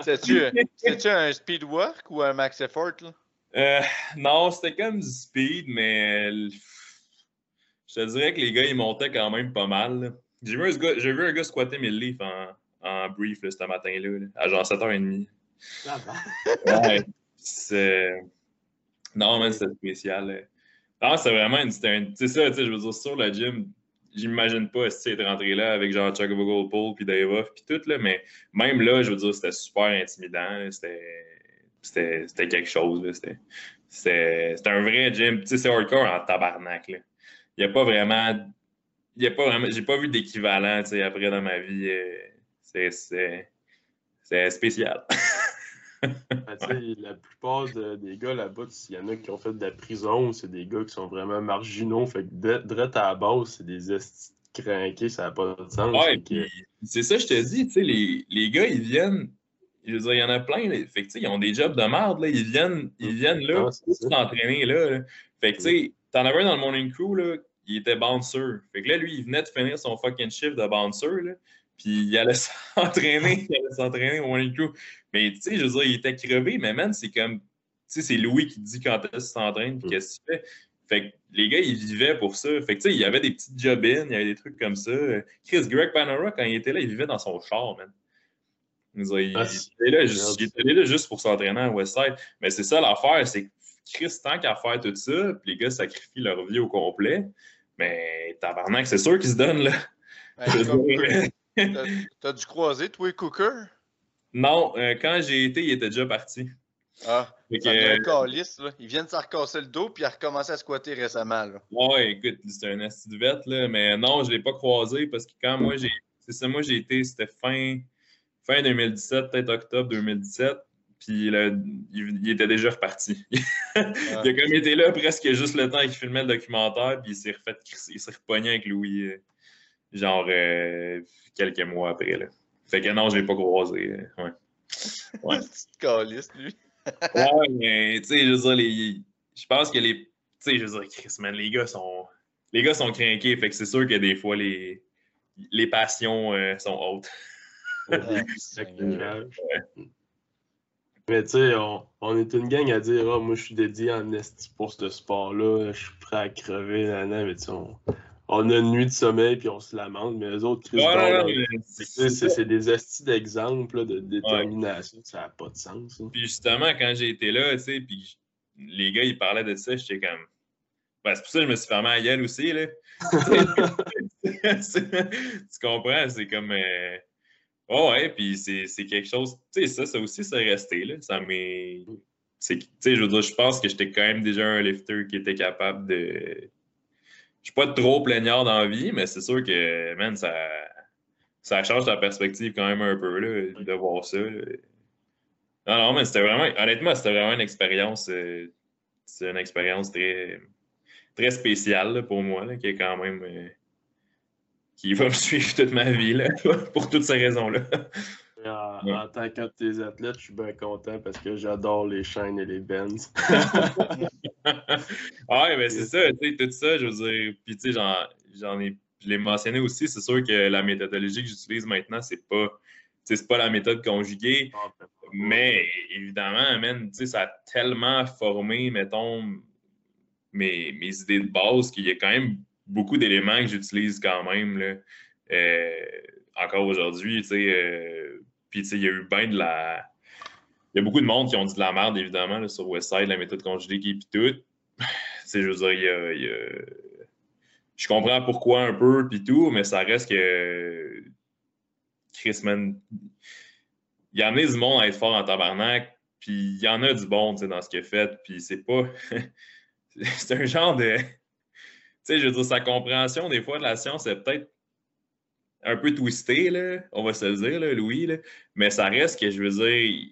[SPEAKER 1] C'était-tu un speed work ou un max effort? Là?
[SPEAKER 3] Euh, non, c'était comme du speed, mais je te dirais que les gars, ils montaient quand même pas mal. J'ai vu, vu, un gars squatter 1000 livres en, en brief là, ce matin-là, à genre 7h30. Ah ben. ouais, Non, mais c'était spécial. Non, c'est vraiment une. C'est ça, tu sais, je veux dire, sur le gym, j'imagine pas si être rentré là avec genre Chuck Paul puis Dave Off puis tout, là, mais même là, je veux dire, c'était super intimidant. C'était quelque chose. C'était un vrai gym. Tu sais, c'est hardcore en tabarnak. Il n'y a pas vraiment. A pas vraiment. J'ai pas vu d'équivalent, tu sais, après dans ma vie. Euh, c'est spécial.
[SPEAKER 2] Ben, la plupart des gars là-bas, s'il y en a qui ont fait de la prison, c'est des gars qui sont vraiment marginaux. Fait que direct à la base, c'est des estis craqués, ça n'a pas de sens.
[SPEAKER 3] c'est ça, je te dis, tu sais, les, les, gars, ils viennent. Je veux dire, il y en a plein. Fait que, ils ont des jobs de merde. Là. Ils, viennent, ils viennent là ah, pour s'entraîner. Là, Fait que, tu sais, t'en avais un dans le morning crew, là, il était bouncer. Fait que là, lui, il venait de finir son fucking shift de bouncer. Là. Puis il allait s'entraîner, il allait s'entraîner au morning crew. Mais tu sais, je veux dire, il était crevé, mais man, c'est comme. Tu sais, c'est Louis qui dit quand est-ce qu'il s'entraîne, puis mm. qu'est-ce qu'il fait. Fait que les gars, ils vivaient pour ça. Fait que tu sais, il y avait des petites job-in, il y avait des trucs comme ça. Chris Greg Panera, quand il était là, il vivait dans son char, man. Il, ah, était, là, juste, il était là juste pour s'entraîner à Westside. Mais c'est ça l'affaire, c'est que Chris, tant qu'à faire tout ça, puis les gars sacrifient leur vie au complet, mais tabarnak, c'est sûr qu'ils se donnent, là.
[SPEAKER 1] T'as dû croiser, toi, Cooker?
[SPEAKER 3] Non, euh, quand j'ai été, il était déjà parti.
[SPEAKER 1] Ah, c'est un calice, là. Il vient de se recasser le dos, puis il a recommencé à squatter récemment, là.
[SPEAKER 3] Ouais, écoute, c'est un asti de vette, là, mais non, je ne l'ai pas croisé parce que quand moi j'ai. C'est ça, moi j'ai été, c'était fin, fin 2017, peut-être octobre 2017, puis il, était déjà reparti. il a comme été là presque juste le temps qu'il filmait le documentaire, puis il s'est refait, il s'est repogné avec Louis. Euh, genre quelques mois après. Là. Fait que non, je l'ai pas croisé. Ouais.
[SPEAKER 1] Ouais. C'est lui.
[SPEAKER 3] ouais, mais tu sais, je veux dire, les... je pense que les. Tu sais, je veux dire, Chris, man, les gars sont. Les gars sont craqués, fait que c'est sûr que des fois, les, les passions sont hautes.
[SPEAKER 2] Mais tu sais, on, est une gang à dire Ah, moi je suis dédié en esti pour ce sport-là, je suis prêt à crever, nan, mais tu on, on, a une nuit de sommeil puis on se lamente, mais les autres, c'est des estis d'exemple de détermination, ça n'a pas de sens.
[SPEAKER 3] Puis justement, quand j'ai été là, tu sais, puis les gars ils parlaient de ça, j'étais comme. Ben, c'est pour ça que je me suis fermé à gueule aussi, là. tu comprends? C'est comme. Euh, Oh ouais, puis c'est quelque chose, tu sais, ça, ça aussi, c'est resté, là. Ça m'est. Tu sais, je veux dire, je pense que j'étais quand même déjà un lifter qui était capable de. Je suis pas trop plaignard dans la vie, mais c'est sûr que, man, ça, ça change ta perspective quand même un peu, là, de voir ça. Non, non, mais c'était vraiment, honnêtement, c'était vraiment une expérience, euh, c'est une expérience très, très spéciale pour moi, là, qui est quand même. Euh, qui va me suivre toute ma vie, là, pour toutes ces raisons-là.
[SPEAKER 2] En, tant qu'un de tes athlètes, je suis bien content parce que j'adore les chaînes et les bends.
[SPEAKER 3] ouais, ben c'est ça, tu sais, tout ça, je veux dire, puis tu sais, j'en ai, je l'ai mentionné aussi, c'est sûr que la méthodologie que j'utilise maintenant, c'est pas, c'est pas la méthode conjuguée, mais évidemment, man, tu sais, ça a tellement formé, mettons, mes, mes idées de base qu'il y a quand même beaucoup d'éléments que j'utilise quand même. Là, euh, encore aujourd'hui, tu sais. Euh, puis, tu sais, il y a eu bien de la. Il y a beaucoup de monde qui ont dit de la merde, évidemment, là, sur Westside, la méthode conjuguée et tout. Tu je Je comprends pourquoi un peu, puis tout, mais ça reste que. Chris, man. Il y en a du monde à être fort en tabarnak, puis il y en a du bon, tu dans ce qu'il fait, puis c'est pas. c'est un genre de sais, je veux dire, sa compréhension des fois de la science est peut-être un peu twistée, là, on va se le dire, là, Louis, là, mais ça reste que, je veux dire,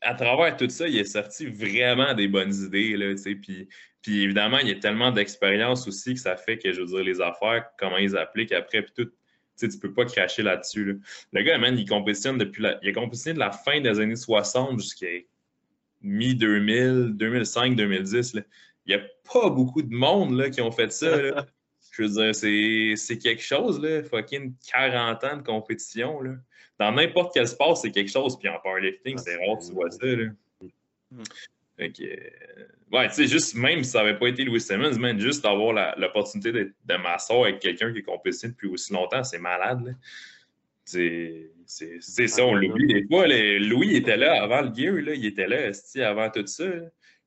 [SPEAKER 3] à travers tout ça, il est sorti vraiment des bonnes idées, là, puis, puis évidemment, il y a tellement d'expérience aussi que ça fait que, je veux dire, les affaires, comment ils appliquent après, puis tout, tu ne peux pas cracher là-dessus. Le gars, man, il compétitionne depuis la, il a compétitionné de la fin des années 60 jusqu'à mi-2000, 2005, 2010. Il n'y a pas beaucoup de monde là, qui ont fait ça. Je veux dire, c'est quelque chose, là, fucking 40 ans de compétition. Là. Dans n'importe quel sport, c'est quelque chose. Puis en powerlifting, c'est rare que tu vois ça. Là. Mm. Fait que, euh, ouais, tu sais, juste même si ça n'avait pas été Louis Simmons, même juste d'avoir l'opportunité de, de m'asseoir avec quelqu'un qui est compétitionne depuis aussi longtemps, c'est malade. C'est ça, on l'oublie des fois. Louis était là avant le gear, là, il était là avant tout ça.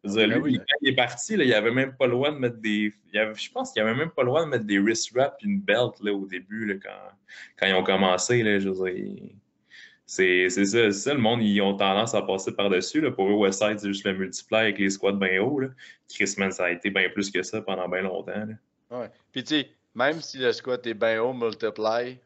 [SPEAKER 3] Ah, lui, quand il est parti, là, il avait même pas le droit de mettre des. je pense qu'il avait même pas le droit de mettre des wrist wraps et une belt là, au début, là, quand, quand ils ont commencé. Là, je c'est ça, ça, le monde, ils ont tendance à passer par-dessus. Pour eux, Westside, c'est juste le multiplier avec les squats bien hauts. Là. Chris, man, ça a été bien plus que ça pendant bien longtemps. Là.
[SPEAKER 1] Ouais. Puis tu sais, même si le squat est bien haut, multiply,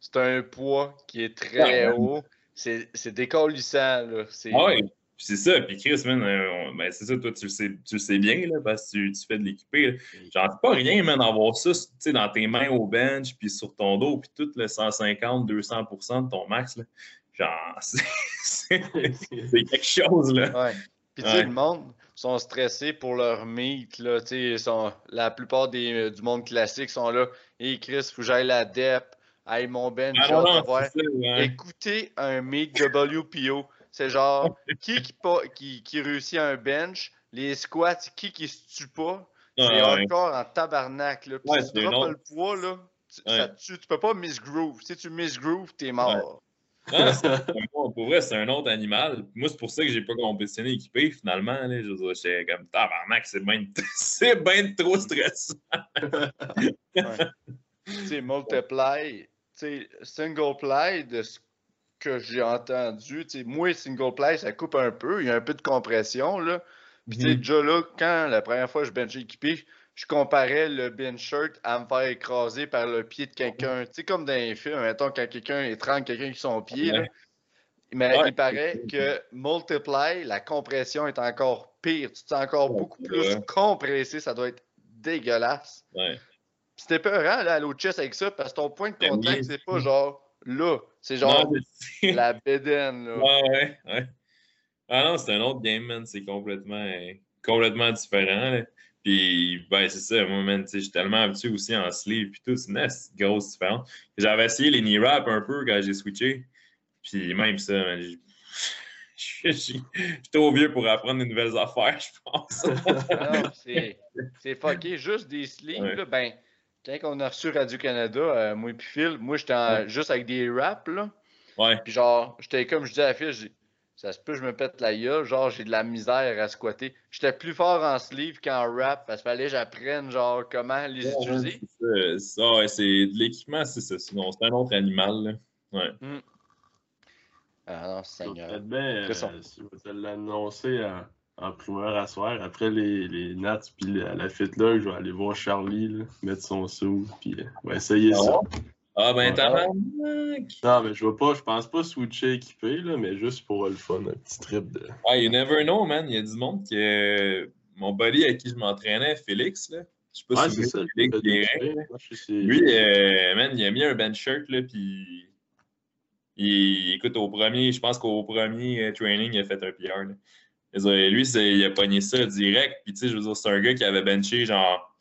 [SPEAKER 1] c'est un poids qui est très haut. C'est décollissant. Là.
[SPEAKER 3] Ah ouais c'est ça, puis Chris, man, euh, ben c'est ça, toi, tu le sais, tu le sais bien, là, parce que tu, tu fais de l'équiper. J'en pas rien, man, d'avoir ça, tu sais, dans tes mains au bench, puis sur ton dos, puis tout, le 150, 200% de ton max, là. Genre, c'est quelque chose, là.
[SPEAKER 1] Ouais. Puis, tu sais, le monde sont stressés pour leur meet, là, tu sais, la plupart des, euh, du monde classique sont là. Hé, hey, Chris, faut que j'aille la DEP. Hey, mon bench, ah, Écoutez un meet WPO. C'est genre, qui qui, qui, réussit un bench, les squats, qui qui se tue pas? C'est encore en tabarnak. Là. si tu droppes le poids, là, tu, tu peux pas misgroove. Si tu misgroove, t'es mort.
[SPEAKER 3] Non, pour vrai, c'est un autre animal. Moi, c'est pour ça que j'ai pas compétitionné équipé, finalement. Là. Je comme tabarnak, c'est bien, c'est bien trop stressant.
[SPEAKER 1] Tu sais, multiply, single play de que j'ai entendu, moi, single play, ça coupe un peu, il y a un peu de compression, là. Puis, tu sais, mhm. déjà là, quand la première fois que je benchais équipé, je comparais le bench shirt à me faire écraser par le pied de quelqu'un. Tu sais, comme dans les films, mettons, quand quelqu'un étrangle quelqu'un qui son pied, Mais il paraît que multiply, la compression est encore pire. Tu te sens encore beaucoup plus compressé. Ça doit être dégueulasse. C'était peurant là, aller au chess avec ça parce que ton point de contact, c'est pas genre là. C'est genre
[SPEAKER 3] Non,
[SPEAKER 1] la bédaine. Là.
[SPEAKER 3] Ouais, ouais, ouais. Ah non, c'est un autre game, man. C'est complètement, euh, complètement différent. là. Puis, ben, c'est ça. Moi, man, je suis tellement habitué aussi en sleeve. Puis tout, c'est une grosse différence. J'avais essayé les knee wraps un peu quand j'ai switché. Puis même ça, man, suis trop vieux pour apprendre de nouvelles affaires, je pense.
[SPEAKER 1] Ah non, c'est c'est fucké. Juste des sleeves,
[SPEAKER 3] Ouais.
[SPEAKER 1] là, ben, quand on a reçu Radio-Canada, euh, moi et puis Phil, moi j'étais juste avec des wraps, là.
[SPEAKER 3] Ouais.
[SPEAKER 1] Puis genre, j'étais comme je disais à Phil, j'ai dit, ça se peut que je me pète la gueule, genre j'ai de la misère à squatter. J'étais plus fort en sleeve qu'en wrap parce qu'il fallait que j'apprenne genre comment les utiliser.
[SPEAKER 3] C'est ça, ouais, c'est de l'équipement, c'est ça. Sinon, c'est un autre animal. Là. Ouais.
[SPEAKER 1] Ah non, Seigneur.
[SPEAKER 2] Peut-être bien, euh, si je l'annoncer en, en primeur à soir, après les, les Nats puis la, la fête là, je vais aller voir Charlie, là, mettre son sou, puis euh, on va essayer
[SPEAKER 3] Ah
[SPEAKER 2] ça.
[SPEAKER 3] Ah ben,
[SPEAKER 2] Ouais.
[SPEAKER 3] tabarnak!
[SPEAKER 2] Non, mais je vais pas, je pense pas switcher équipé, là, mais juste pour le fun, un petit trip de.
[SPEAKER 3] Ouais, you never know, man. Il y a du monde qui. euh, Mon buddy avec qui je m'entraînais, Félix, là. Je sais pas
[SPEAKER 2] Ouais,
[SPEAKER 3] si
[SPEAKER 2] c'est ça,
[SPEAKER 3] Félix Guérin. Lui, euh, man, il a mis un bench shirt, là, puis. Il, écoute, au premier, je pense qu'au premier training, il a fait un PR. là. Dire, Lui, il a pogné ça direct. Puis, tu sais, je veux dire, c'est un gars qui avait benché, genre,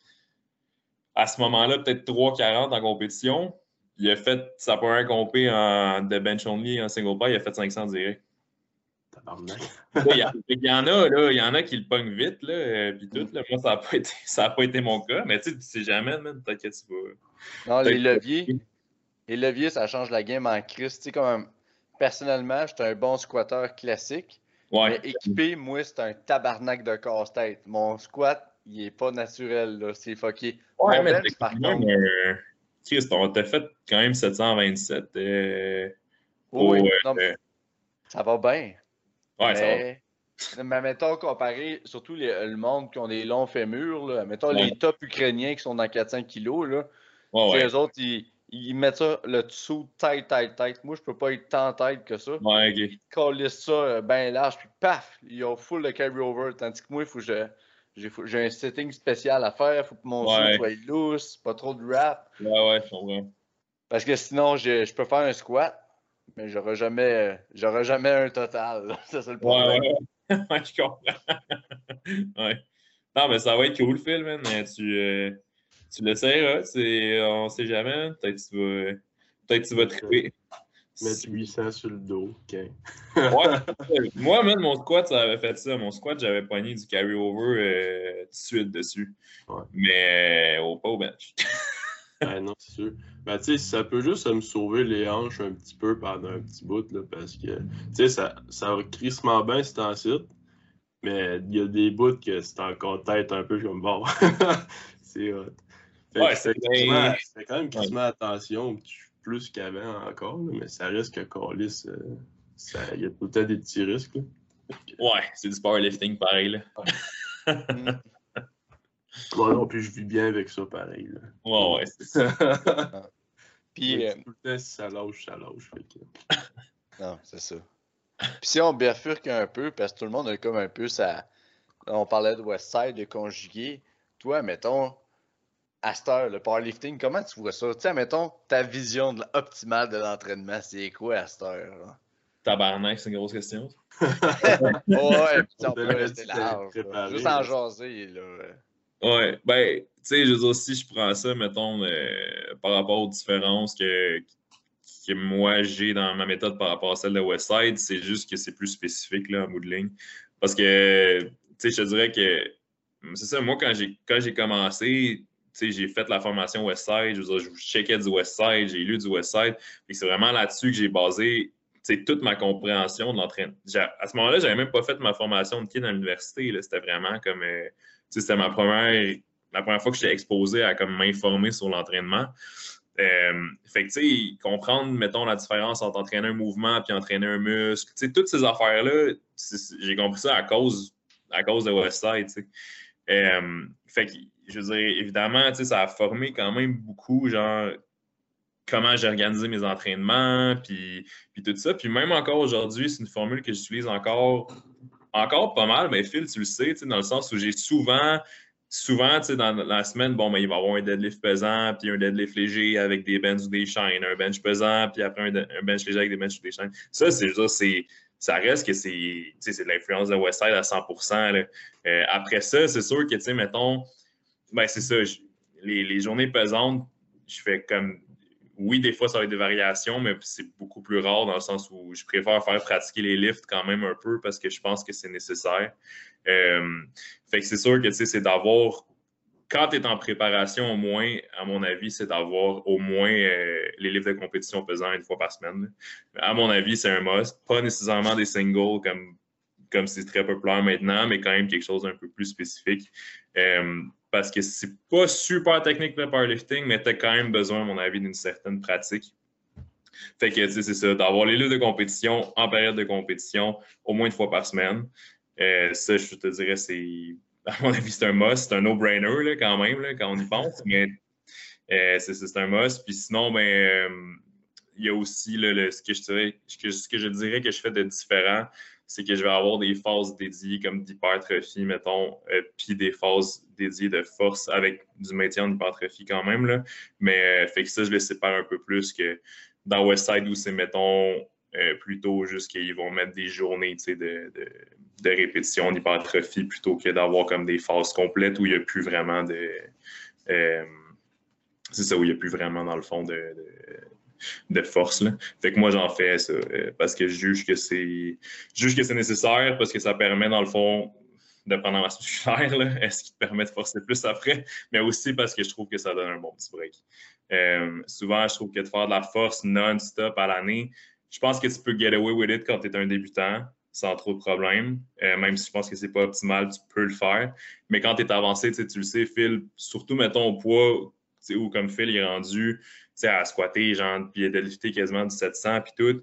[SPEAKER 3] à ce moment-là, peut-être 3,40 en compétition. Il a fait sa première compé en, de bench only en single bar, il a fait 500 direct. Il, y a- il y en a, là, il y en a qui le pognent vite, là, puis tout. Là. Moi, ça n'a pas, été- ça a pas été mon cas. Mais tu sais, tu sais jamais, man, peut-être que tu vas.
[SPEAKER 1] Non, les leviers, les leviers, ça change la game en crise. Tu sais, comme personnellement, j'étais un bon squatteur classique.
[SPEAKER 3] Ouais.
[SPEAKER 1] Mais équipé, moi, c'est un tabarnak de casse-tête. Mon squat, il est pas naturel, là. C'est fucké.
[SPEAKER 3] Ouais,
[SPEAKER 1] Mon
[SPEAKER 3] mais
[SPEAKER 1] bench, par contre.
[SPEAKER 3] Chris, on t'a fait quand même 727. euh,
[SPEAKER 1] Oui, non, mais
[SPEAKER 3] euh,
[SPEAKER 1] ça va bien.
[SPEAKER 3] Ouais, ça va.
[SPEAKER 1] mais... mais mettons, comparé, surtout les- le monde qui ont des longs fémurs, là, mettons
[SPEAKER 3] Ouais.
[SPEAKER 1] les top ukrainiens qui sont dans 400 kilos, là,
[SPEAKER 3] Ouais, ouais.
[SPEAKER 1] eux autres, ils, ils mettent ça le dessous tête, tête, tête. Moi, je peux pas être tant tête que ça.
[SPEAKER 3] Ouais, ok.
[SPEAKER 1] Ils collissent ça euh, bien large, puis paf, ils ont full de carry-over. Tandis que moi, il faut que je. J'ai un setting spécial à faire, il faut que mon
[SPEAKER 3] Ouais.
[SPEAKER 1] soit loose, pas trop de wrap.
[SPEAKER 3] Ouais, ouais, je comprends.
[SPEAKER 1] Parce que sinon, je, je peux faire un squat, mais j'aurai jamais, j'aurai jamais un total. Ça, c'est le problème.
[SPEAKER 3] ouais, ouais. Ouais, je comprends. ouais. Non, mais ça va être cool, Phil, man. Mais Tu, euh, tu l'essayeras. c'est- On sait jamais. Peut-être que tu vas. Peut-être tu vas triper.
[SPEAKER 2] Mettre 800 sur le dos, ok.
[SPEAKER 3] Ouais. Moi, même, mon squat, ça avait fait ça. Mon squat, j'avais pogné du carry-over euh, tout de suite dessus.
[SPEAKER 2] Ouais.
[SPEAKER 3] Mais euh, au, pas au bench.
[SPEAKER 2] Non, c'est sûr. Ben, tu sais, ça peut juste me sauver les hanches un petit peu pendant un petit bout, là, parce que, tu sais, ça, ça va crissement bien ce temps-ci, mais il y a des bouts que c'est encore tête un peu comme bon. c'est hot.
[SPEAKER 3] Ouais,
[SPEAKER 2] c'est quand même crissement attention, plus qu'avant encore, là, mais ça reste que Callis, euh, il y a tout le temps des petits risques. là.
[SPEAKER 3] Ouais, c'est du powerlifting pareil. Là.
[SPEAKER 2] Non, puis je vis bien avec ça pareil. là.
[SPEAKER 3] Ouais, ouais, c'est ça.
[SPEAKER 1] Puis, euh,
[SPEAKER 2] tout le temps, si ça lâche, ça lâche. fait que-
[SPEAKER 1] non, c'est ça. Puis si on bifurque un peu, parce que tout le monde a comme un peu ça. On parlait de Westside, de conjuguer. Toi, mettons, à cette heure, le powerlifting, comment tu vois ça? Tu sais, mettons, ta vision de optimale de l'entraînement, c'est quoi à cette heure? là?
[SPEAKER 3] Tabarnak, c'est une grosse question.
[SPEAKER 1] Ouais, puis on peut rester large.
[SPEAKER 2] préparé,
[SPEAKER 1] Juste en jaser, là.
[SPEAKER 3] Ouais, ben, tu sais, je veux dire, si je prends ça, mettons, euh, par rapport aux différences que, que moi j'ai dans ma méthode par rapport à celle de Westside, c'est juste que c'est plus spécifique, là, en bout de ligne. Parce que, tu sais, je te dirais que, c'est ça, moi, quand j'ai, quand j'ai commencé, j'ai fait la formation Westside, je dire, je checkais du Westside, j'ai lu du Westside, et c'est vraiment là-dessus que j'ai basé, toute ma compréhension de l'entraînement. À ce moment-là, j'avais même pas fait ma formation de kid à l'université, c'était vraiment comme... euh, c'était ma première, la première fois que j'étais exposé à m'informer sur l'entraînement. Euh, fait que, comprendre, mettons, la différence entre entraîner un mouvement puis entraîner un muscle, toutes ces affaires-là, j'ai compris ça à cause, de Westside, tu. Euh, fait que, je veux dire, évidemment, tu sais, ça a formé quand même beaucoup, genre, comment j'ai organisé mes entraînements, puis, puis tout ça. Puis même encore aujourd'hui, c'est une formule que j'utilise encore encore pas mal, mais Phil, tu le sais, tu sais, dans le sens où j'ai souvent, souvent, dans la semaine, bon, ben, il va y avoir un deadlift pesant, puis un deadlift léger avec des benches ou des chaînes, un bench pesant, puis après un, bench léger avec des benches ou des chaînes. Ça, c'est c'est ça reste que c'est de l'influence de Westside à 100% euh, Après ça, c'est sûr que, tu sais, mettons, ben, c'est ça, les, les, journées pesantes, je fais comme oui, des fois, ça va être des variations, mais c'est beaucoup plus rare dans le sens où je préfère faire pratiquer les lifts quand même un peu parce que je pense que c'est nécessaire. Euh, fait que c'est sûr que c'est d'avoir, quand tu es en préparation, au moins, à mon avis, c'est d'avoir au moins euh, les livres de compétition pesant une fois par semaine. À mon avis, c'est un must. Pas nécessairement des singles comme comme c'est très populaire maintenant, mais quand même quelque chose d'un peu plus spécifique. Euh, parce que c'est pas super technique le powerlifting, mais tu as quand même besoin, à mon avis, d'une certaine pratique. Fait que, c'est ça, d'avoir les lieux de compétition en période de compétition au moins une fois par semaine. Euh, ça, je te dirais, c'est, à mon avis, c'est un must. C'est un no-brainer, quand même, quand on y pense. Mais euh, c'est, un must. Puis sinon, ben, euh, il y a aussi ce, que je dirais, ce que je dirais que je fais de différent c'est que je vais avoir des phases dédiées comme d'hypertrophie, mettons, euh, puis des phases dédiées de force avec du maintien d'hypertrophie quand même. Là. Mais euh, fait que ça, je les sépare un peu plus que dans Westside où c'est, mettons, euh, plutôt juste qu'ils vont mettre des journées de, de, de, répétition d'hypertrophie plutôt que d'avoir comme des phases complètes où il n'y a plus vraiment de. c'est ça, où il n'y a plus vraiment, dans le fond, de force. Là. Fait que moi, j'en fais ça euh, parce que je juge que c'est nécessaire parce que ça permet, dans le fond, de prendre ma musculaire, est-ce qui te permet de forcer plus après, mais aussi parce que je trouve que ça donne un bon petit break. Euh, souvent, je trouve que de faire de la force non-stop à l'année, je pense que tu peux get away with it quand tu es un débutant sans trop de problèmes. Euh, même si je pense que c'est pas optimal, tu peux le faire. Mais quand tu es avancé, tu le sais, Phil, surtout mettons au poids, ou comme Phil est rendu, à squatter, genre, puis de lifter quasiment du 700, puis tout,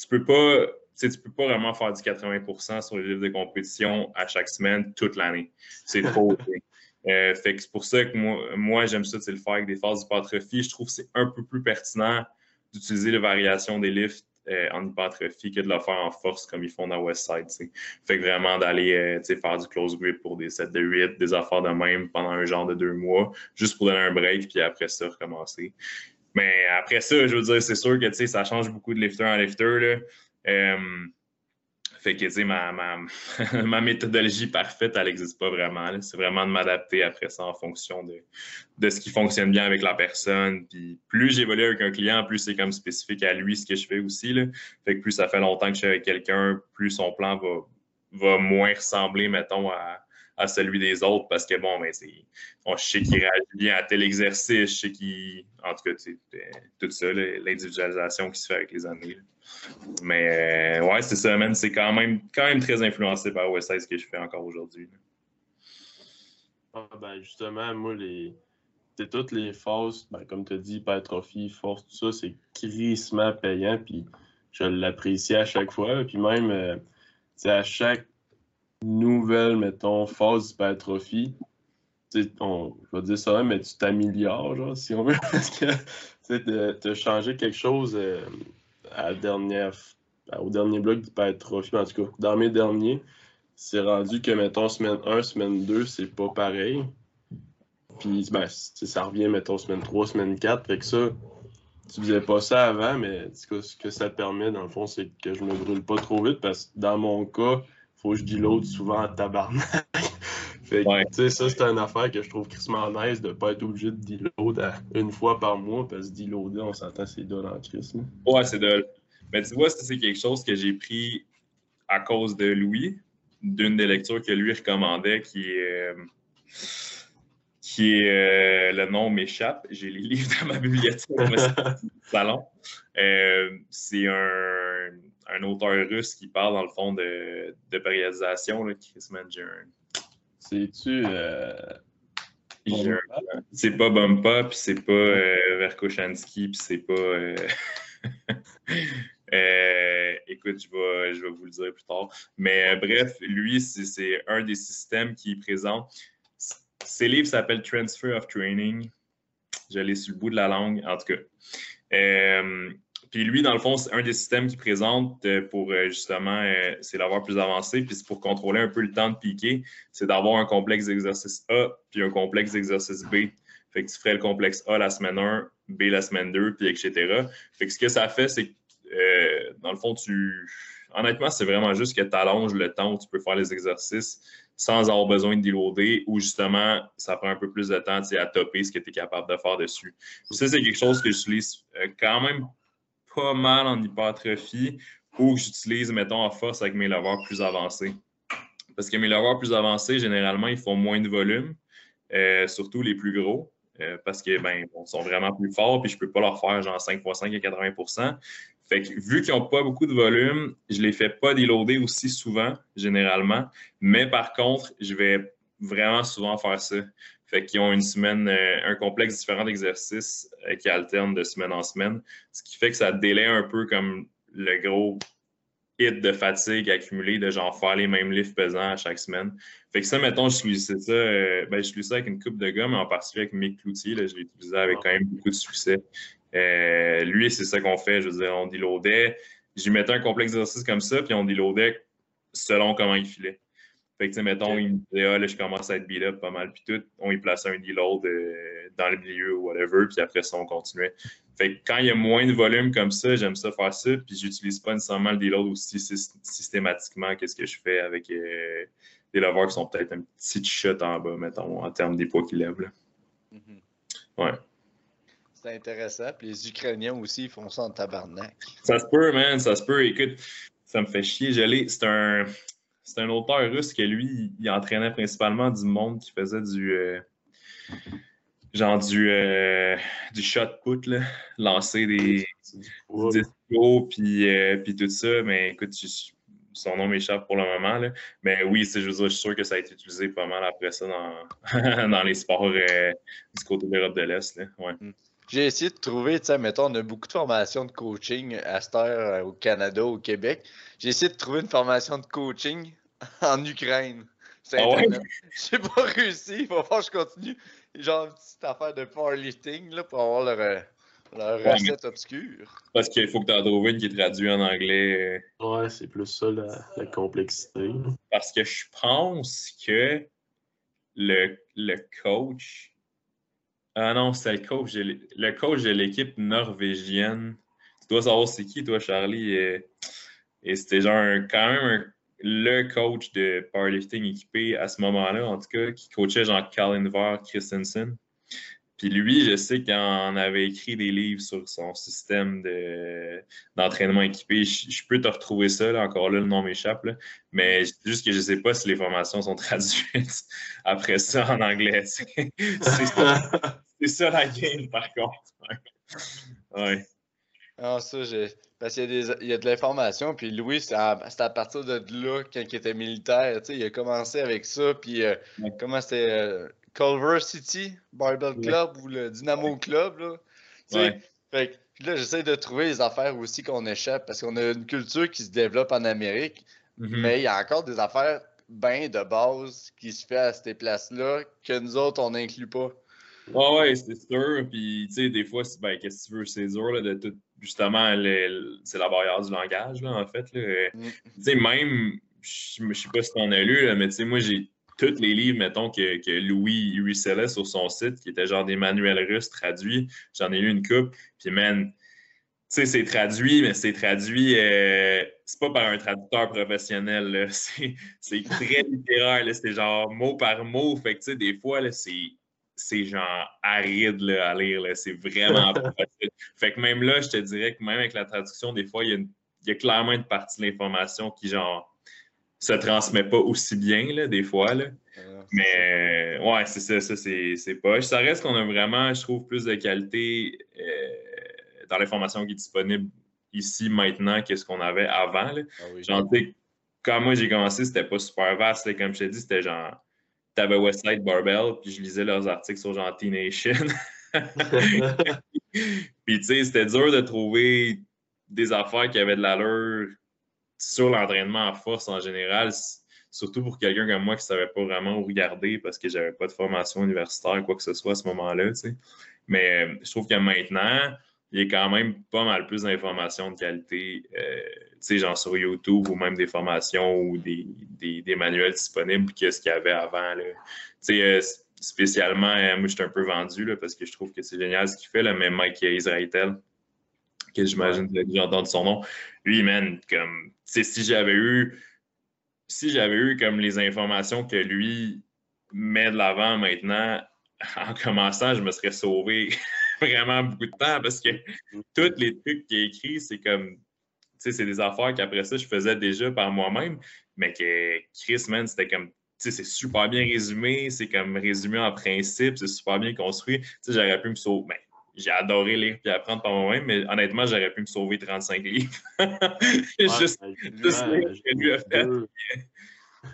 [SPEAKER 3] tu peux pas, tu peux pas vraiment faire du 80% sur les livres de compétition à chaque semaine, toute l'année. C'est trop. euh, fait que c'est pour ça que moi, moi j'aime ça, le faire avec des phases d'hypertrophie. Je trouve que c'est un peu plus pertinent d'utiliser les variations des lifts euh, en hypertrophie que de le faire en force comme ils font dans Westside. Fait que vraiment d'aller euh, faire du close grip pour des sets de 8, des affaires de même pendant un genre de deux mois, juste pour donner un break, puis après ça, recommencer. Mais après ça, je veux dire, c'est sûr que ça change beaucoup de lifter en lifter. Là. Euh, fait que, ma, ma, méthodologie parfaite, elle n'existe pas vraiment. C'est vraiment de m'adapter après ça en fonction de, de, ce qui fonctionne bien avec la personne. Puis plus j'évolue avec un client, plus c'est comme spécifique à lui ce que je fais aussi. Là. Fait que plus ça fait longtemps que je suis avec quelqu'un, plus son plan va, va moins ressembler, mettons, à, à celui des autres parce que bon, mais c'est. je sais qu'il réagit bien à tel exercice, je sais qu'il. En tout cas, tout ça, l'individualisation qui se fait avec les années. Mais euh, ouais, c'est ça, man. C'est quand même, quand même très influencé par OSS ce que je fais encore aujourd'hui.
[SPEAKER 2] Ah, ben justement, moi, les. Toutes les phases, ben, comme tu as dit, hypertrophie, force, tout ça, c'est crissement payant, puis je l'apprécie à chaque fois. Puis même, euh, à chaque nouvelle, mettons, phase d'hypertrophie, on, je vais dire ça, mais tu t'améliores, genre, si on veut, parce que tu as changé quelque chose euh, au dernier bloc d'hypertrophie, en tout cas, dans mes derniers, c'est rendu que, mettons, semaine 1, semaine 2, c'est pas pareil. Puis, ben, ça revient, mettons, semaine 3, semaine 4. Fait que ça, tu faisais pas ça avant, mais ce que ça permet, dans le fond, c'est que je me brûle pas trop vite parce que dans mon cas, faut que je deload souvent à tabarnak. fait que, ça, c'est une affaire que je trouve crissement nice de ne pas être obligé de deload une fois par mois, parce que deloader, on s'entend, c'est dole en crise.
[SPEAKER 3] Ouais, c'est dole. Mais tu vois, c'est quelque chose que j'ai pris à cause de Louis, d'une des lectures que lui recommandait, qui est. Euh, qui est euh, le nom m'échappe. J'ai les livres dans ma bibliothèque, salon. Euh, c'est un un auteur russe qui parle dans le fond de, de périodisation, là, Chris Manger.
[SPEAKER 2] C'est-tu. Euh...
[SPEAKER 3] C'est pas Bumpa, puis c'est pas euh, Verkoshansky, puis c'est pas. Euh, euh... écoute, je vais, je vais vous le dire plus tard. Mais bref, lui, c'est un des systèmes qui est présent. Ses livres s'appellent Transfer of Training. Je l'ai sur le bout de la langue, en tout cas. Puis lui, dans le fond, c'est un des systèmes qu'il présente euh, pour euh, justement, euh, c'est l'avoir plus avancé, puis c'est pour contrôler un peu le temps de piquer, c'est d'avoir un complexe d'exercice A, puis un complexe d'exercice B. Fait que tu ferais le complexe A la semaine 1, B la semaine 2, puis etc. Fait que ce que ça fait, c'est que, dans le fond, tu. Honnêtement, c'est vraiment juste que tu allonges le temps où tu peux faire les exercices sans avoir besoin de déloader ou justement, ça prend un peu plus de temps à topper ce que tu es capable de faire dessus. ça, c'est quelque chose que j'utilise quand même pas mal en hypertrophie ou que j'utilise, mettons, en force avec mes leveurs plus avancés. Parce que mes leveurs plus avancés, généralement, ils font moins de volume, euh, surtout les plus gros, euh, parce qu'ils ben, sont vraiment plus forts, puis je ne peux pas leur faire genre 5 x 5 à 80 Fait que vu qu'ils n'ont pas beaucoup de volume, je ne les fais pas déloader aussi souvent, généralement. Mais par contre, je vais vraiment souvent faire ça. Fait qu'ils ont une semaine, euh, un complexe différent d'exercices euh, qui alterne de semaine en semaine, ce qui fait que ça délaie un peu comme le gros hit de fatigue accumulé de genre faire les mêmes lifts pesants à chaque semaine. Fait que ça, mettons, je suis ça, euh, ben, je ça avec une coupe de gomme, en particulier avec Mick Cloutier, là, je l'ai utilisé avec quand même beaucoup de succès. lui, c'est ça qu'on fait, je veux dire, on déloadait, j'y mettais un complexe d'exercice comme ça, puis on déloadait selon comment il filait. Fait que, mettons, il me disait, ah, là, je commence à être beat up pas mal, puis tout, on y plaçait un deload euh, dans le milieu ou whatever, puis après ça, on continuait. Fait que quand il y a moins de volume comme ça, j'aime ça faire ça, puis j'utilise pas nécessairement le deload aussi systématiquement qu'est-ce que je fais avec euh, des leveurs qui sont peut-être un petit shot en bas, mettons, en termes des poids qu'ils lèvent. Mm-hmm. Ouais.
[SPEAKER 1] C'est intéressant. Puis les Ukrainiens aussi, ils font ça en tabarnak.
[SPEAKER 3] Ça se peut, man, ça se peut. Écoute, ça me fait chier. C'est un, c'est un auteur russe que lui, il entraînait principalement du monde qui faisait du. Euh, genre du, euh, du shot put, là, lancer des, discos, puis, euh, puis tout ça. Mais écoute, son nom m'échappe pour le moment. Là. Mais oui, je, je suis sûr que ça a été utilisé pas mal après ça dans, dans les sports du côté de l'Europe de l'Est. Ouais. Mm.
[SPEAKER 1] J'ai essayé de trouver, tu sais, mettons, on a beaucoup de formations de coaching à cette heure au Canada, au Québec. J'ai essayé de trouver une formation de coaching en Ukraine. C'est ah ouais? J'ai pas réussi. Il va falloir que je continue. Genre une petite affaire de powerlifting là, pour avoir leur, euh, recette obscure.
[SPEAKER 3] Parce qu'il faut que tu en trouves une qui est traduite en anglais.
[SPEAKER 2] Ouais, c'est plus ça la, complexité.
[SPEAKER 3] Parce que je pense que le, le coach. Ah non, c'est le coach. Le coach de l'équipe norvégienne. Tu dois savoir c'est qui, toi, Charlie. Et, et c'était genre quand même un le coach de powerlifting équipé à ce moment-là, en tout cas, qui coachait Jean Kalinvar Christensen. Puis lui, je sais qu'il en avait écrit des livres sur son système d'entraînement équipé. Je, peux te retrouver ça, encore là, le nom m'échappe. Mais juste que je ne sais pas si les formations sont traduites après ça en anglais. C'est ça, la game, par contre. Ouais.
[SPEAKER 1] Ah, ça, j'ai. Parce qu'il y, a il y a de l'information, puis Louis, c'est à, à, partir de là, quand il était militaire, tu sais, il a commencé avec ça, puis euh, comment c'était euh, Culver City, Barbell Club ou le Dynamo Club, là. Fait puis là, j'essaie de trouver les affaires aussi qu'on échappe, parce qu'on a une culture qui se développe en Amérique, mm-hmm. mais il y a encore des affaires bien de base qui se fait à ces places-là que nous autres, on n'inclut pas.
[SPEAKER 3] Ouais, ouais, c'est sûr. Puis, tu sais, des fois, ben, qu'est-ce que tu veux, c'est dur là, de tout justement, c'est la barrière du langage, là, en fait. Là. Mm. Tu sais, même, je ne sais pas si tu en as lu, là, mais tu sais, moi, j'ai tous les livres, mettons, que, que Louis ruisselait sur son site, qui étaient genre des manuels russes traduits. J'en ai lu une coupe. Puis, man, tu sais, c'est traduit, mais c'est traduit, euh, c'est pas par un traducteur professionnel, c'est très littéraire, c'est genre mot par mot. Fait que, tu sais, des fois, c'est c'est genre aride là, à lire. C'est vraiment pas facile. Fait que même là, je te dirais que même avec la traduction, des fois, il y a, clairement une partie de l'information qui, genre, se transmet pas aussi bien, là, des fois. Là. Mais ouais, c'est ça, ça c'est pas. Ça reste qu'on a vraiment, je trouve, plus de qualité euh, dans l'information qui est disponible ici maintenant que ce qu'on avait avant. Là. Ah genre, quand moi j'ai commencé, c'était pas super vaste. Comme je t'ai dit, c'était genre t'avais Westside Barbell, puis je lisais leurs articles sur genre T-Nation. puis tu sais, c'était dur de trouver des affaires qui avaient de l'allure sur l'entraînement en force en général, surtout pour quelqu'un comme moi qui ne savait pas vraiment où regarder parce que j'avais pas de formation universitaire, quoi que ce soit à ce moment-là. Tu sais. Mais euh, je trouve que maintenant, il y a quand même pas mal plus d'informations de qualité, euh, tu sais, genre sur YouTube ou même des formations ou des, des, manuels disponibles que ce qu'il y avait avant. Tu sais, euh, spécialement, euh, moi, je suis un peu vendu là, parce que je trouve que c'est génial ce qu'il fait, là, mais Mike Israël, que j'imagine que déjà entendu son nom, lui, man, comme, si j'avais eu, si j'avais eu comme les informations que lui met de l'avant maintenant, en commençant, je me serais sauvé vraiment beaucoup de temps parce que tous les trucs qu'il a écrits, c'est comme, tu sais, c'est des affaires qu'après ça, je faisais déjà par moi-même, mais que Chris, man, c'était comme, tu sais, c'est super bien résumé, c'est comme résumé en principe, c'est super bien construit. Tu sais, j'aurais pu me sauver. Ben, j'ai adoré lire et apprendre par moi-même, mais honnêtement, j'aurais pu me sauver 35 livres. juste,
[SPEAKER 2] Ouais,
[SPEAKER 3] juste
[SPEAKER 2] ben,
[SPEAKER 3] lire que lui a
[SPEAKER 2] j'ai
[SPEAKER 3] fait.
[SPEAKER 2] deux-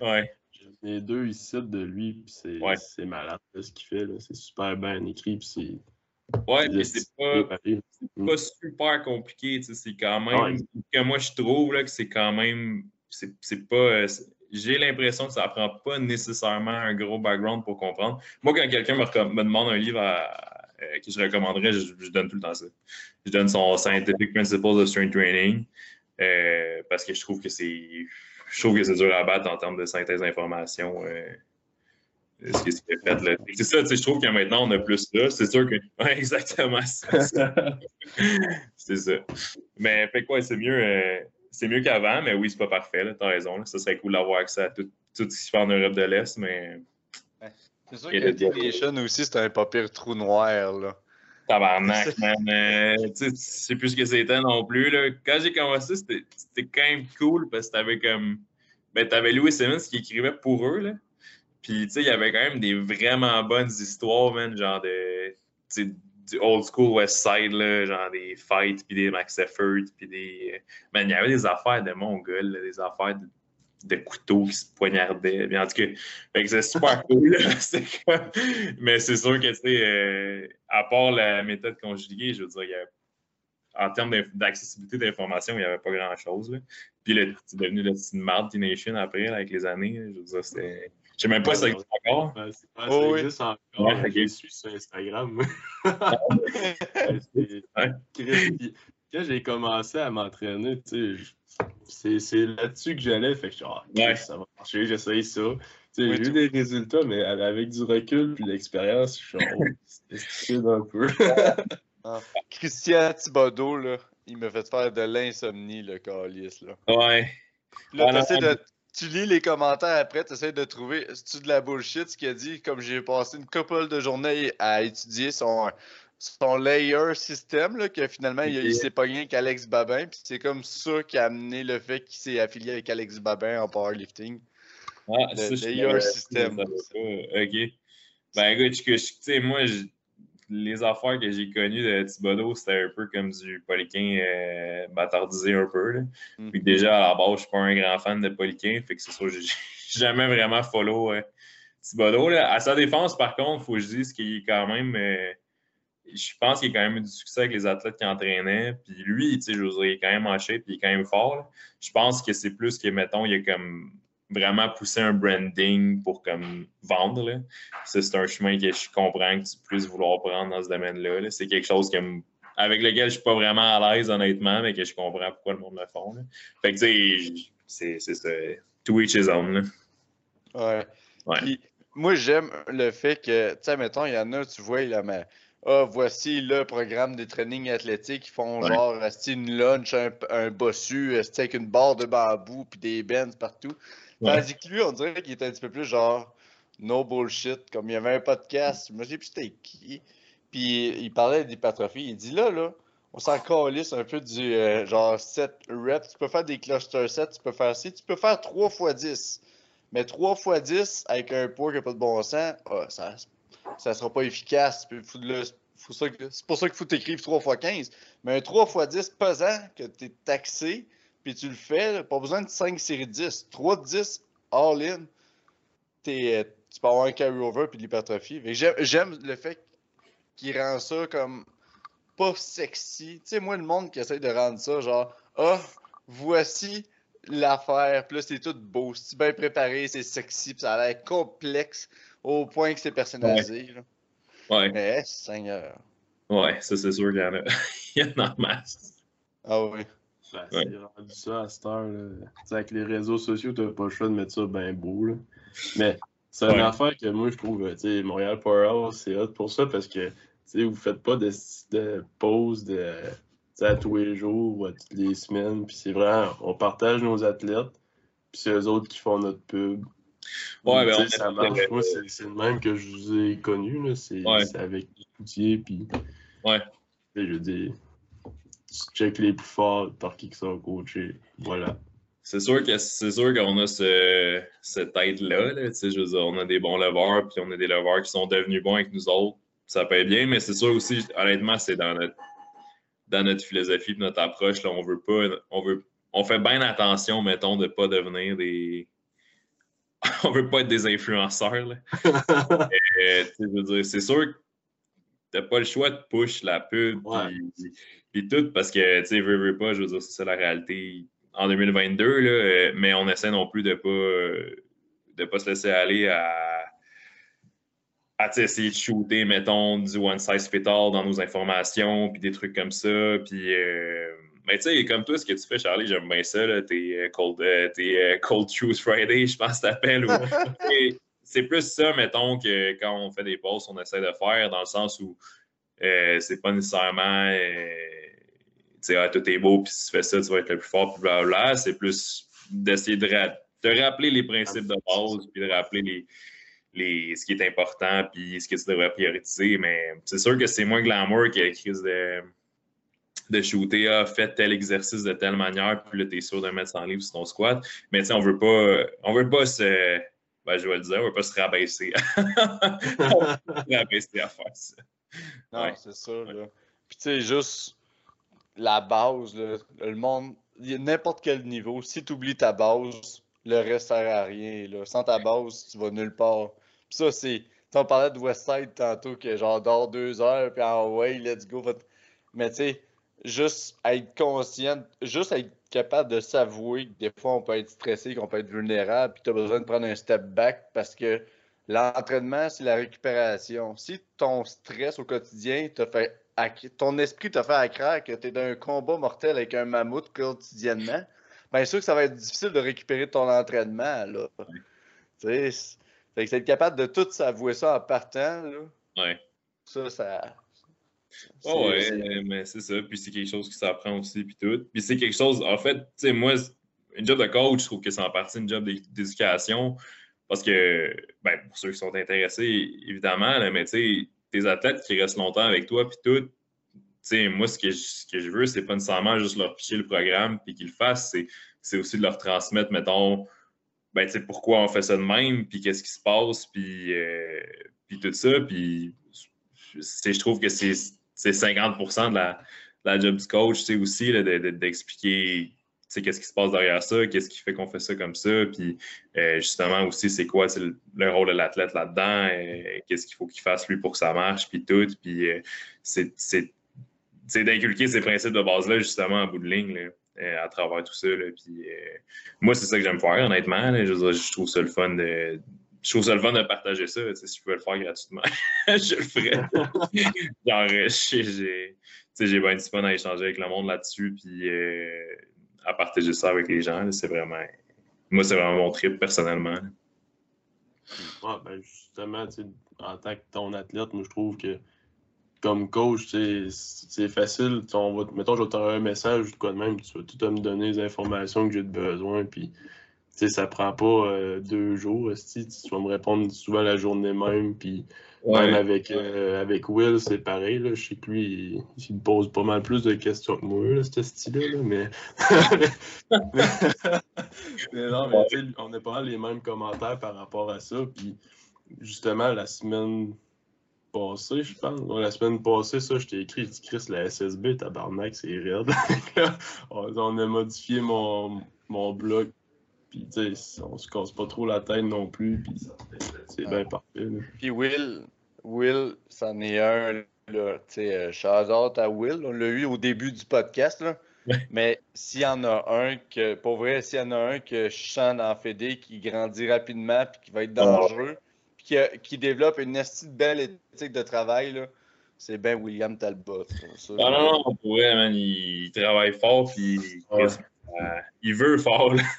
[SPEAKER 3] Ouais.
[SPEAKER 2] Les deux ici de lui, puis c'est
[SPEAKER 3] Ouais.
[SPEAKER 2] malade là, ce qu'il fait. là. C'est super bien écrit, puis c'est.
[SPEAKER 3] Ouais, puis
[SPEAKER 2] c'est
[SPEAKER 3] pas. pas super compliqué. tu sais, C'est quand même.
[SPEAKER 2] Ouais.
[SPEAKER 3] que moi, je trouve là, que c'est quand même. C'est pas. euh, J'ai l'impression que ça prend pas nécessairement un gros background pour comprendre. Moi, quand quelqu'un me, me demande un livre à- euh, que je recommanderais, je, je donne tout le temps ça. Je donne son Scientific Principles of Strength Training euh, parce que je trouve que c'est. Je trouve que c'est dur à battre en termes de synthèse d'information. euh, ce qui fait là. C'est ça, tu sais, je trouve que maintenant on a plus ça. C'est sûr que. Ouais, exactement. ça. C'est ça. Mais fait quoi, c'est mieux, euh, c'est mieux qu'avant, mais oui, c'est pas parfait, là, t'as raison. là. Ça serait cool d'avoir accès à tout, tout ce qui se fait en Europe de l'Est, mais
[SPEAKER 1] C'est sûr
[SPEAKER 3] Il
[SPEAKER 1] que Deviation aussi, c'est un pas pire trou noir, là.
[SPEAKER 3] tabarnak, man. euh, tu sais, tu plus ce que c'était non plus. Là. Quand j'ai commencé, c'était c'était quand même cool parce que t'avais comme. Ben, t'avais Louis Simmons qui écrivait pour eux, là. Puis, tu sais, il y avait quand même des vraiment bonnes histoires, man, genre de. du old school West Side, là, genre des fights, puis des Max Effort, puis des. euh, Man, il y avait des affaires de Mongol, là, des affaires de, de couteaux qui se poignardaient. En tout cas, c'est super cool. là. Comme- Mais c'est sûr que, tu sais, euh, à part la méthode conjuguée, je veux dire, il y a- en termes d'accessibilité d'information, il n'y avait pas grand-chose. Puis c'est devenu le petit marde Nation après, là, avec les années. là. Je veux dire, c'était. Je sais même pas si ça existe encore.
[SPEAKER 1] Oh,
[SPEAKER 2] ça
[SPEAKER 1] oui.
[SPEAKER 2] existe encore.
[SPEAKER 3] Ouais.
[SPEAKER 2] Je suis sur Instagram. Quand j'ai commencé à m'entraîner, tu sais, je- c'est c'est là-dessus que j'allais. Fait que je suis, ah,
[SPEAKER 3] Ouais.
[SPEAKER 2] ça va marcher, j'essaye ça.
[SPEAKER 1] Oui,
[SPEAKER 2] j'ai
[SPEAKER 1] tout-
[SPEAKER 2] eu des résultats, mais avec du recul puis de l'expérience, je suis oh, un peu.
[SPEAKER 1] Christian Thibodeau, là, il m'a fait faire de l'insomnie, le calice, là.
[SPEAKER 3] Ouais.
[SPEAKER 1] Là,
[SPEAKER 3] Ah, non,
[SPEAKER 1] t'essaies
[SPEAKER 3] non.
[SPEAKER 1] de... Tu lis les commentaires après, tu essaies de trouver c'est-tu de la bullshit ce qu'il a dit, comme j'ai passé une couple de journées à étudier son, son layer système, là, que finalement il, il s'est pogné avec Alex Babin, puis c'est comme ça qui a amené le fait qu'il s'est affilié avec Alex Babin en powerlifting.
[SPEAKER 3] Ah,
[SPEAKER 1] Le
[SPEAKER 3] ça,
[SPEAKER 1] layer system.
[SPEAKER 3] OK. Ben, écoute, tu sais, moi, je- les affaires que j'ai connues de Thibodeau, c'était un peu comme du Poliquin euh, bâtardisé un peu. Là.
[SPEAKER 1] Mm.
[SPEAKER 3] Puis que déjà, à la base, je suis pas un grand fan de Poliquin, fait que c'est sûr, j'ai jamais vraiment follow euh, Thibodeau. Là. À sa défense, par contre, il faut que je dise qu'il est quand même... euh, je pense qu'il a quand même eu du succès avec les athlètes qu'il entraînait. Puis lui, tu sais, je veux dire, il est quand même en shape, puis il est quand même fort. là. Je pense que c'est plus que, mettons, il a comme vraiment poussé un branding pour comme vendre. Là. Ça, c'est un chemin que je comprends que tu puisses vouloir prendre dans ce domaine-là. là. C'est quelque chose que, avec lequel je suis pas vraiment à l'aise, honnêtement, mais que je comprends pourquoi le monde le font. là. Fait que, tu sais, c'est c'est ça. To each his own. là.
[SPEAKER 1] Ouais.
[SPEAKER 3] Ouais.
[SPEAKER 1] Puis, moi, j'aime le fait que, tu sais, mettons, il y en a, tu vois, là, mais, ah, voici le programme des trainings athlétiques. Ils font
[SPEAKER 3] Ouais.
[SPEAKER 1] genre, une lunch, un, un bossu, avec une barre de bambou, puis des benz partout. Tandis que lui, on dirait qu'il est un petit peu plus genre, no bullshit. Comme il y avait un podcast, je me plus c'était qui. Puis il parlait d'hypertrophie. Il dit là, là, on s'en calisse un peu du euh, genre 7 reps. Tu peux faire des cluster sets, tu peux faire ci, tu peux faire 3 x 10. Mais 3 x 10 avec un poids qui n'a pas de bon sens, ah, ça ça sera pas efficace. C'est pour ça qu'il faut t'écrire 3 x 15. Mais un 3 x 10 pesant, que tu es taxé, puis tu le fais, là, pas besoin de 5 séries de 10. 3 de 10, all-in, euh, tu peux avoir un carry-over puis de l'hypertrophie. J'aime le fait qu'il rend ça comme pas sexy. Tu sais, moi, le monde qui essaie de rendre ça genre, ah, voici l'affaire, puis là, c'est tout beau, c'est bien préparé, c'est sexy, puis ça a l'air complexe au point que c'est personnalisé. là.
[SPEAKER 3] Ouais.
[SPEAKER 1] Mais, Seigneur.
[SPEAKER 3] Ouais, ça c'est sûr qu'il y en a. Il y en a en masse.
[SPEAKER 1] Ah oui.
[SPEAKER 2] Ben, c'est rendu ça à cette heure. Là. Avec les réseaux sociaux, tu n'as pas le choix de mettre ça bien beau. Là. Mais c'est une affaire que moi, je trouve, tu sais, Montréal Powerhouse, c'est hot pour ça parce que vous ne faites pas de, de pause de, à tous les jours ou à toutes les semaines. Puis c'est vraiment, on partage nos athlètes, puis c'est eux autres qui font notre pub.
[SPEAKER 3] Ouais, ben,
[SPEAKER 2] ça marche. Moi, c'est le même que je vous ai connu. C'est avec les puis.
[SPEAKER 3] Ouais.
[SPEAKER 2] Je veux dire, tu check les plus forts par qui qui sont coachés. Voilà.
[SPEAKER 3] C'est sûr que c'est sûr qu'on a ce, cette tête-là. Là, je veux dire, on a des bons leveurs, puis on a des leveurs qui sont devenus bons avec nous autres. Ça peut être bien, mais c'est sûr aussi, honnêtement, c'est dans notre dans notre philosophie, notre approche, là, on veut pas, on veut, on fait bien attention, mettons, de ne pas devenir des, on veut pas être des influenceurs. Euh, c'est sûr que t'as pas le choix de push la pub puis tout parce que tu sais, veux, veux pas, je veux dire, c'est ça la réalité en 2022, là, euh, mais on essaie non plus de pas de pas se laisser aller à à essayer de shooter, mettons, du one size fit all dans nos informations, puis des trucs comme ça. Puis, euh, mais tu sais, comme toi, ce que tu fais, Charlie, j'aime bien ça, là, tes, euh, cold, euh, tes Cold Choose Friday, je pense que t'appelles. c'est plus ça, mettons, que quand on fait des posts, on essaie de faire, dans le sens où c'est pas nécessairement, tu sais, ah, tout est beau, puis si tu fais ça, tu vas être le plus fort, puis blablabla. C'est plus d'essayer de, de rappeler les principes de base, puis de rappeler les ce qui est important puis ce que tu devrais prioriser. Mais c'est sûr que c'est moins glamour que crise de, de shooter, ah, fait tel exercice de telle manière, puis là, tu es sûr de mettre 100 livres sur ton squat. Mais tu sais, on veut pas, on veut pas se. Ben, je vais le dire, on veut pas se rabaisser. on se rabaisser à faire ça.
[SPEAKER 1] Non, c'est sûr. Là. Puis tu sais, juste la base, le monde, n'importe quel niveau, si tu oublies ta base, le reste sert à rien. Là. Sans ta base, tu vas nulle part. Puis ça, c'est. Tu parlais de Westside tantôt, que genre dors deux heures, puis en way, let's go. Mais tu sais, juste être conscient, juste être capable de s'avouer que des fois on peut être stressé, qu'on peut être vulnérable, puis tu as besoin de prendre un step back parce que l'entraînement, c'est la récupération. Si ton stress au quotidien te fait ton esprit te fait accraire que tu es dans un combat mortel avec un mammouth quotidiennement, bien sûr que ça va être difficile de récupérer ton entraînement. Là. Tu sais, c'est être capable de tout s'avouer ça en partant, là.
[SPEAKER 3] Ouais.
[SPEAKER 1] Ça, ça.
[SPEAKER 3] Oh ouais, mais c'est ça. Puis c'est quelque chose qui s'apprend aussi, puis tout. Puis c'est quelque chose, en fait, tu sais, moi, une job de coach, je trouve que c'est en partie une job d'éducation. Parce que, ben, pour ceux qui sont intéressés, évidemment, là, mais tu sais, tes athlètes qui restent longtemps avec toi, puis tout, tu sais, moi, ce que je, ce que je veux, c'est pas nécessairement juste leur picher le programme puis qu'ils le fassent, c'est aussi de leur transmettre, mettons, ben, pourquoi on fait ça de même, puis qu'est-ce qui se passe, puis, euh, puis tout ça. Puis je trouve que c'est 50% de la, job du coach, aussi, d'expliquer qu'est-ce qui se passe derrière ça, qu'est-ce qui fait qu'on fait ça comme ça, puis euh, justement aussi, c'est quoi le, rôle de l'athlète là-dedans, euh, qu'est-ce qu'il faut qu'il fasse lui pour que ça marche, puis tout. Puis c'est d'inculquer ces principes de base-là, justement, en bout de ligne. Euh, à travers tout ça. Puis, euh, moi, c'est ça que j'aime faire, honnêtement. Je, trouve ça le fun de. Je trouve ça le fun de partager ça. Si je pouvais le faire gratuitement, je le ferais. Genre, euh, j'ai bien du fun à échanger avec le monde là-dessus, puis à partager ça avec les gens. C'est vraiment. Moi, c'est vraiment mon trip personnellement.
[SPEAKER 2] Ouais, ben justement, en tant que ton athlète, moi, je trouve que comme coach, c'est facile. On va, mettons, je vais t'envoyer un message ou quoi de même, tu vas tout me donner les informations que j'ai besoin. Puis, ça prend pas euh, deux jours. Tu vas me répondre souvent la journée même. Puis, même avec, euh, avec Will, c'est pareil. Là. Je sais que lui, il, me pose pas mal plus de questions que moi, là, ce style-là. Mais... mais non, mais on n'a pas les mêmes commentaires par rapport à ça. Puis, justement, la semaine passée, je pense. la semaine passée, ça, je t'ai écrit, je dis Chris, la SSB, tabarnak, c'est raide. on a modifié mon, mon blog. Puis, tu sais, on se casse pas trop la tête non plus. Puis, c'est bien parfait.
[SPEAKER 1] Puis, Will, Will, c'en est un, là. Tu sais, euh, shout à Will. On l'a eu au début du podcast, là. Mais s'il y en a un que, pour vrai, s'il y en a un que je sens dans Fédé qui grandit rapidement puis qui va être dangereux, qui, développe une belle éthique de travail, c'est bien William Talbot.
[SPEAKER 3] non, non, non, pour vrai, man, il, travaille fort, puis euh, il veut fort, là.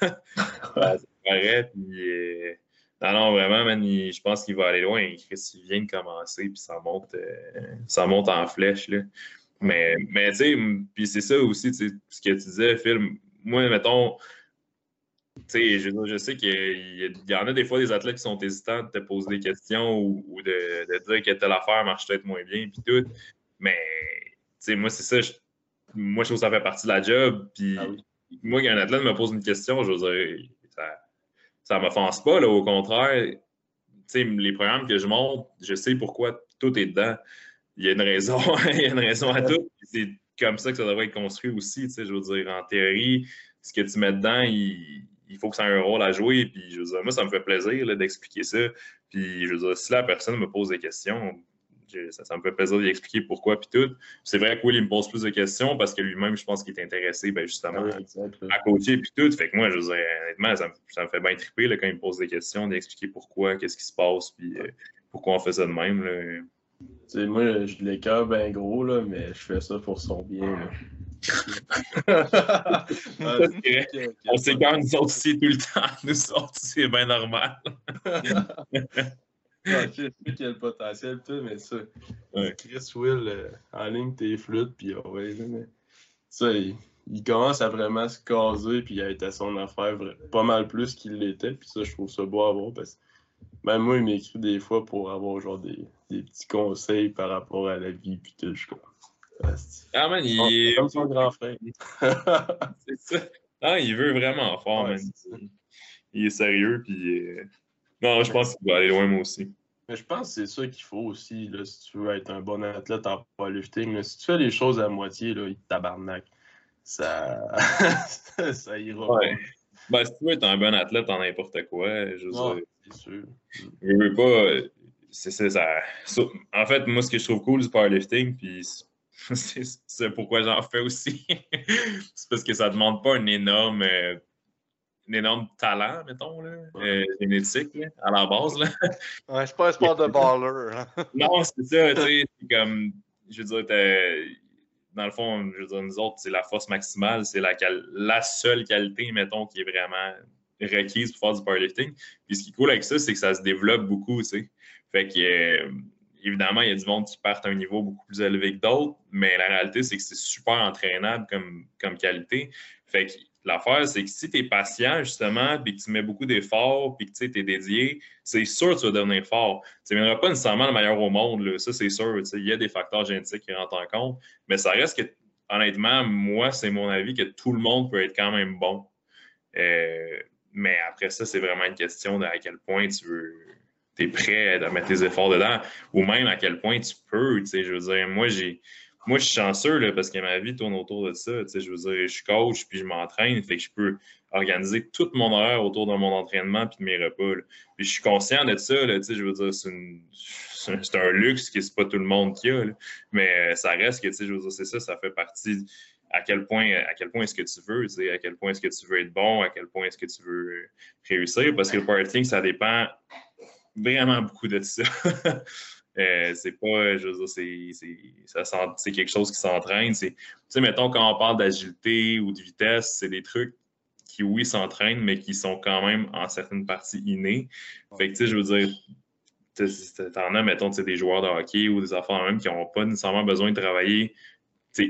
[SPEAKER 3] ça paraît, puis... Euh, non, non, vraiment, man, je pense qu'il va aller loin. Il vient de commencer, puis ça monte, euh, ça monte en flèche, là. Mais, mais tu sais, puis c'est ça aussi, ce que tu disais, Phil. Moi, mettons, tu sais, je, sais qu'il y, en a des fois des athlètes qui sont hésitants de te poser des questions ou, de, dire que telle affaire marche peut-être moins bien, puis tout. Mais, tu sais, moi, c'est ça. moi, je trouve que ça fait partie de la job. Puis, ah moi, quand un athlète me pose une question, je veux dire, ça ne m'offense pas, là, au contraire. Les programmes que je monte, je sais pourquoi tout est dedans. Il y a une raison, il y a une raison à tout. C'est comme ça que ça devrait être construit aussi. Je veux dire, en théorie, ce que tu mets dedans, il, il faut que ça ait un rôle à jouer. Puis, je veux dire, moi, ça me fait plaisir d'expliquer ça. Puis, je veux dire, si la personne me pose des questions, ça, me fait plaisir d'y expliquer pourquoi, puis tout. C'est vrai que Will, il me pose plus de questions parce que lui-même, je pense qu'il est intéressé, ben, justement, à coacher, puis tout. Fait que moi, je veux dire, honnêtement, ça me, fait bien triper là, quand il me pose des questions, d'expliquer pourquoi, qu'est-ce qui se passe, puis euh, pourquoi on fait ça de même. Là.
[SPEAKER 2] moi, je l'écœure bien gros, là, mais je fais ça pour son bien.
[SPEAKER 3] on s'écarte nous autres aussi tout le temps. Nous autres, c'est bien normal.
[SPEAKER 2] Ah, je sais qu'il y a le potentiel, tout, mais ça. Chris Will, euh, en ligne, tes flûtes, puis ouais, mais ça, il, commence à vraiment se caser, puis il a été son affaire pas mal plus qu'il l'était, puis ça, je trouve ça beau à voir, parce que même moi, il m'écrit des fois pour avoir genre des, des, petits conseils par rapport à la vie, puis tout, je crois.
[SPEAKER 3] Ah, man, il est.
[SPEAKER 2] Comme son grand frère.
[SPEAKER 3] c'est ça. Ah, il veut vraiment fort, man. Il est sérieux, puis. Euh, non, je pense qu'il va aller loin, moi aussi.
[SPEAKER 2] Mais je pense que c'est ça qu'il faut aussi, là, si tu veux être un bon athlète en powerlifting. Si tu fais les choses à moitié, là, il tabarnak. Ça, ça ira.
[SPEAKER 3] Ouais. Ben, si tu veux être un bon athlète en n'importe quoi, je veux
[SPEAKER 2] dire. C'est sûr.
[SPEAKER 3] Je veux pas. C'est ça. En fait, moi, ce que je trouve cool du powerlifting, puis c'est pourquoi j'en fais aussi. c'est parce que ça demande pas un énorme euh, énorme talent, mettons, là, euh, génétique, là, à la base. Là.
[SPEAKER 1] Ouais, c'est pas un sport de baller. Hein.
[SPEAKER 3] non, c'est ça, tu sais, c'est comme, je veux dire, dans le fond, je veux dire, nous autres, c'est la force maximale, c'est la, la seule qualité, mettons, qui est vraiment requise pour faire du powerlifting. Puis ce qui est cool avec ça, c'est que ça se développe beaucoup, tu sais. Fait que, euh, évidemment, il y a du monde qui part à un niveau beaucoup plus élevé que d'autres, mais la réalité, c'est que c'est super entraînable comme, comme qualité. Fait que L'affaire, c'est que si tu es patient, justement, puis que tu mets beaucoup d'efforts, puis que tu es dédié, c'est sûr que tu vas devenir fort. Tu ne deviendras pas nécessairement le meilleur au monde, ça c'est sûr. Il y a des facteurs génétiques qui rentrent en compte, mais ça reste que, honnêtement, moi, c'est mon avis que tout le monde peut être quand même bon. Euh, mais après ça, c'est vraiment une question de à quel point tu veux. es prêt à mettre tes efforts dedans, ou même à quel point tu peux. Je veux dire, moi, j'ai moi, je suis chanceux là, parce que ma vie tourne autour de ça. Je veux dire, je suis coach puis je m'entraîne, fait que je peux organiser tout mon horaire autour de mon entraînement puis de mes repas. Je suis conscient de ça. Là, je veux dire, c'est, un luxe que c'est pas tout le monde qui a. Mais euh, ça reste que, je veux dire, c'est ça, ça fait partie à quel point, point est-ce que tu veux, à quel point est-ce que tu veux être bon, à quel point est-ce que tu veux réussir. Parce que le powerlifting, ça dépend vraiment beaucoup de ça. Euh, c'est pas, je veux dire, c'est quelque chose qui s'entraîne. Tu sais, mettons, quand on parle d'agilité ou de vitesse, c'est des trucs qui, oui, s'entraînent, mais qui sont quand même en certaines parties innés. Fait que, tu sais, je veux dire, t'en as, mettons, des joueurs de hockey ou des affaires même qui n'ont pas nécessairement besoin de travailler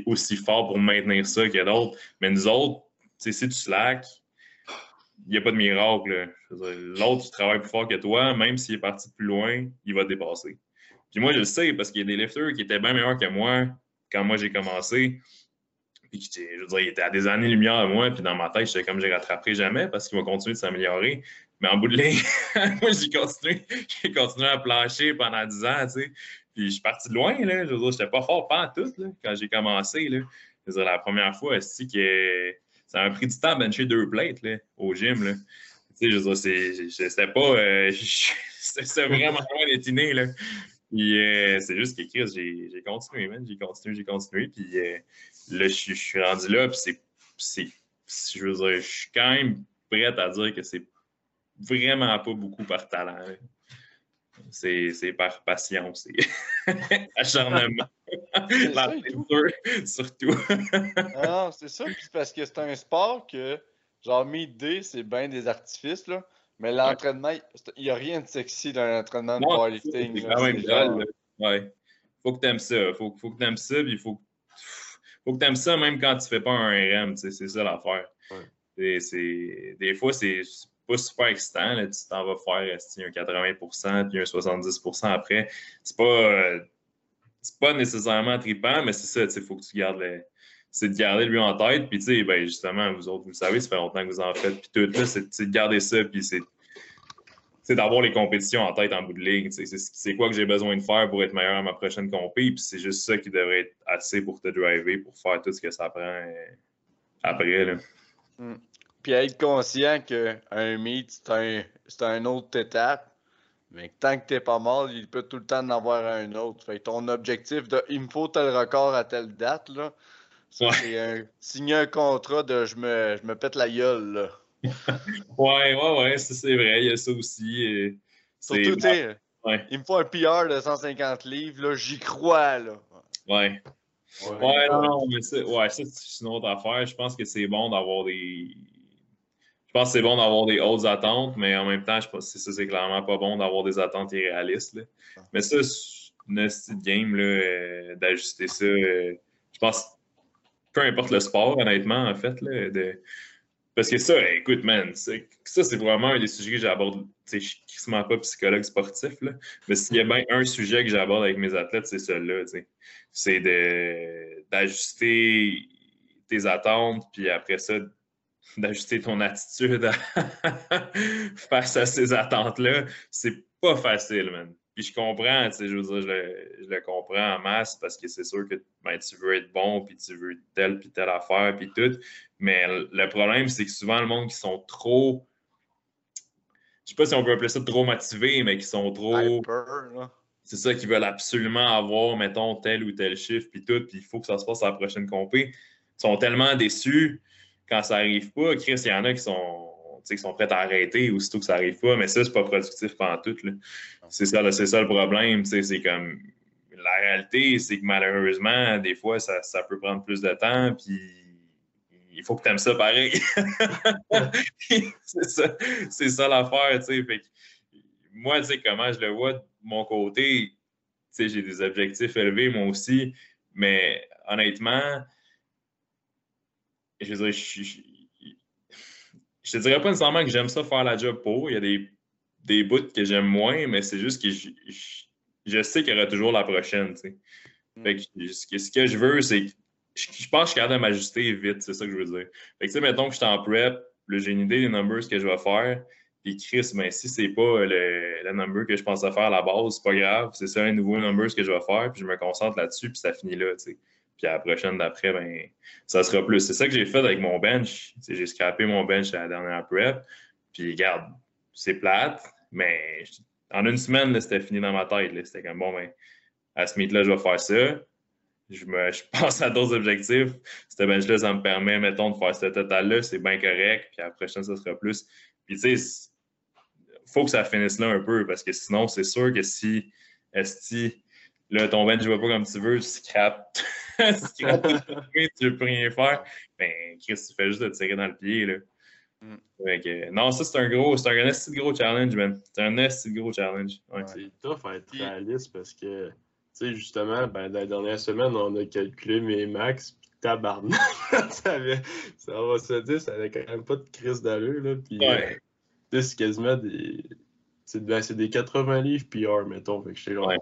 [SPEAKER 3] aussi fort pour maintenir ça que d'autres. Mais nous autres, si tu slack, il n'y a pas de miracle. L'autre qui travaille plus fort que toi, même s'il est parti plus loin, il va te dépasser. Puis moi, je le sais parce qu'il y a des lifters qui étaient bien meilleurs que moi quand moi j'ai commencé. Puis, je veux dire, il était à des années-lumière de moi. Puis dans ma tête, j'étais comme, je ne rattraperai jamais parce qu'il va continuer de s'améliorer. Mais en bout de ligne, moi, j'ai continué, j'ai continué à plancher pendant 10 ans, tu sais. Puis je suis parti de loin, là. Je veux dire, j'étais pas fort pas tout, là, quand j'ai commencé, là. Je veux dire, la première fois, c'est que ça m'a pris du temps à bencher deux plates, là, au gym, là. Tu sais, je veux dire, c'était pas... Euh, c'était vraiment loin d'être inné, là. Puis euh, c'est juste que j'ai continué, man. J'ai continué, j'ai continué. Puis euh, là, je suis rendu là. Puis c'est. Je veux dire, je suis quand même prête à dire que c'est vraiment pas beaucoup par talent. c'est par passion, c'est acharnement. La surtout.
[SPEAKER 1] ah, c'est ça, puis parce que c'est un sport que, genre, mid-day, c'est bien des artifices, là. Mais l'entraînement, il n'y a rien de sexy dans l'entraînement de powerlifting.
[SPEAKER 3] C'est quand même drôle. Ouais. Faut que tu aimes ça. Faut, faut que tu aimes ça, puis faut, faut que tu aimes ça même quand tu fais pas un RM. C'est ça l'affaire. Ouais. Des fois, c'est pas super excitant. Là. Tu t'en vas faire un 80% puis un 70% après. C'est pas, c'est pas nécessairement trippant, mais c'est ça. Il faut que tu gardes le c'est de garder lui en tête. Puis, tu sais, ben, justement, vous autres, vous le savez, ça fait longtemps que vous en faites. Puis, tout, là, c'est de garder ça. Puis, c'est d'avoir les compétitions en tête en bout de ligne. C'est quoi que j'ai besoin de faire pour être meilleur à ma prochaine compé. Puis, c'est juste ça qui devrait être assez pour te driver, pour faire tout ce que ça prend euh, après. Là.
[SPEAKER 1] Hmm. Puis, être conscient qu'un meet, c'est un, un autre étape. Mais tant que t'es pas mort, il peut tout le temps en avoir un autre. Fait ton objectif de il me faut tel record à telle date, là, c'est signer un contrat de je me, je me pète la gueule. Là.
[SPEAKER 3] ouais, ouais, ouais, c'est vrai, il y a ça aussi.
[SPEAKER 1] Surtout, tu sais, il me faut un PR de 150 livres, là, j'y crois. Là.
[SPEAKER 3] Ouais. Ouais, non, mais c'est, ouais, ça, c'est une autre affaire. Je pense que c'est bon d'avoir des. Je pense que c'est bon d'avoir des hautes attentes, mais en même temps, je pense que ça, c'est clairement pas bon d'avoir des attentes irréalistes. Là. Ah. Mais ça, c'est une petite game là, euh, d'ajuster ça. Euh, je pense peu importe le sport, honnêtement, en fait. Là. Parce que ça, écoute, man, ça, c'est vraiment un des sujets que j'aborde. Je ne suis pas psychologue sportif, là, mais s'il y a bien un sujet que j'aborde avec mes athlètes, c'est celui-là. C'est d'ajuster tes attentes, puis après ça, d'ajuster ton attitude face à ces attentes-là. C'est pas facile, man je comprends, tu sais, je veux dire, je le, comprends en masse parce que c'est sûr que ben, tu veux être bon, puis tu veux telle puis telle affaire, puis tout. Mais le problème, c'est que souvent, le monde qui sont trop. Je sais pas si on peut appeler ça trop motivés, mais qui sont trop. C'est ça, qui veulent absolument avoir, mettons, tel ou tel chiffre, puis tout, puis il faut que ça se passe à la prochaine compé. Ils sont tellement déçus quand ça arrive pas. Chris, il y en a qui sont qui sont prêts à arrêter aussitôt que ça n'arrive pas, mais ça, c'est pas productif pendant tout. C'est ça, ça le problème. C'est comme la réalité, c'est que malheureusement, des fois, ça, ça, peut prendre plus de temps, puis il faut que tu aimes ça pareil. c'est ça, ça l'affaire. Moi, comment je le vois de mon côté, j'ai des objectifs élevés, moi aussi, mais honnêtement, je veux dire, je, je te dirais pas nécessairement que j'aime ça faire la job pour. Il y a des, des bouts que j'aime moins, mais c'est juste que je, sais qu'il y aura toujours la prochaine. Mm. ce, que, je veux, c'est que je, pense que je suis capable de m'ajuster vite, c'est ça que je veux dire. Fait que, mettons que je suis en prep, j'ai une idée des numbers que je vais faire. Puis Chris, ben, si c'est pas le, le, number que je pensais faire à la base, c'est pas grave. C'est ça un nouveau number que je vais faire, puis je me concentre là-dessus, puis ça finit là. sais. Puis à la prochaine d'après, ben, ça sera plus. C'est ça que j'ai fait avec mon bench. J'ai scrappé mon bench à la dernière prep. Puis regarde, c'est plate, mais en une semaine, c'était fini dans ma tête. C'était comme bon, ben, à ce meet-là, je vais faire ça. Je, me, je pense à d'autres objectifs. Ce bench-là, ça me permet, mettons, de faire ce total-là. C'est bien correct. Puis à la prochaine, ça sera plus. Puis tu sais, faut que ça finisse là un peu parce que sinon, c'est sûr que si Esti, là, ton bench ne va pas comme tu veux, tu scrapes si tu veux plus rien faire, ben, Chris, tu fais juste de tirer dans le pied, là. Mm. non, ça, c'est un gros, c'est un assez gros challenge, man. C'est un assez gros challenge.
[SPEAKER 2] C'est tough à être réaliste parce que, tu sais, justement, ben, dans la dernière semaine, on a calculé mes max, puis tabarnak, ça, avait, ça va se dire, ça avait quand même pas de crise d'allure, là. Puis, ouais. Euh, c'est quasiment des. C'est ben, des 80 livres PR, mettons. Fait que je genre,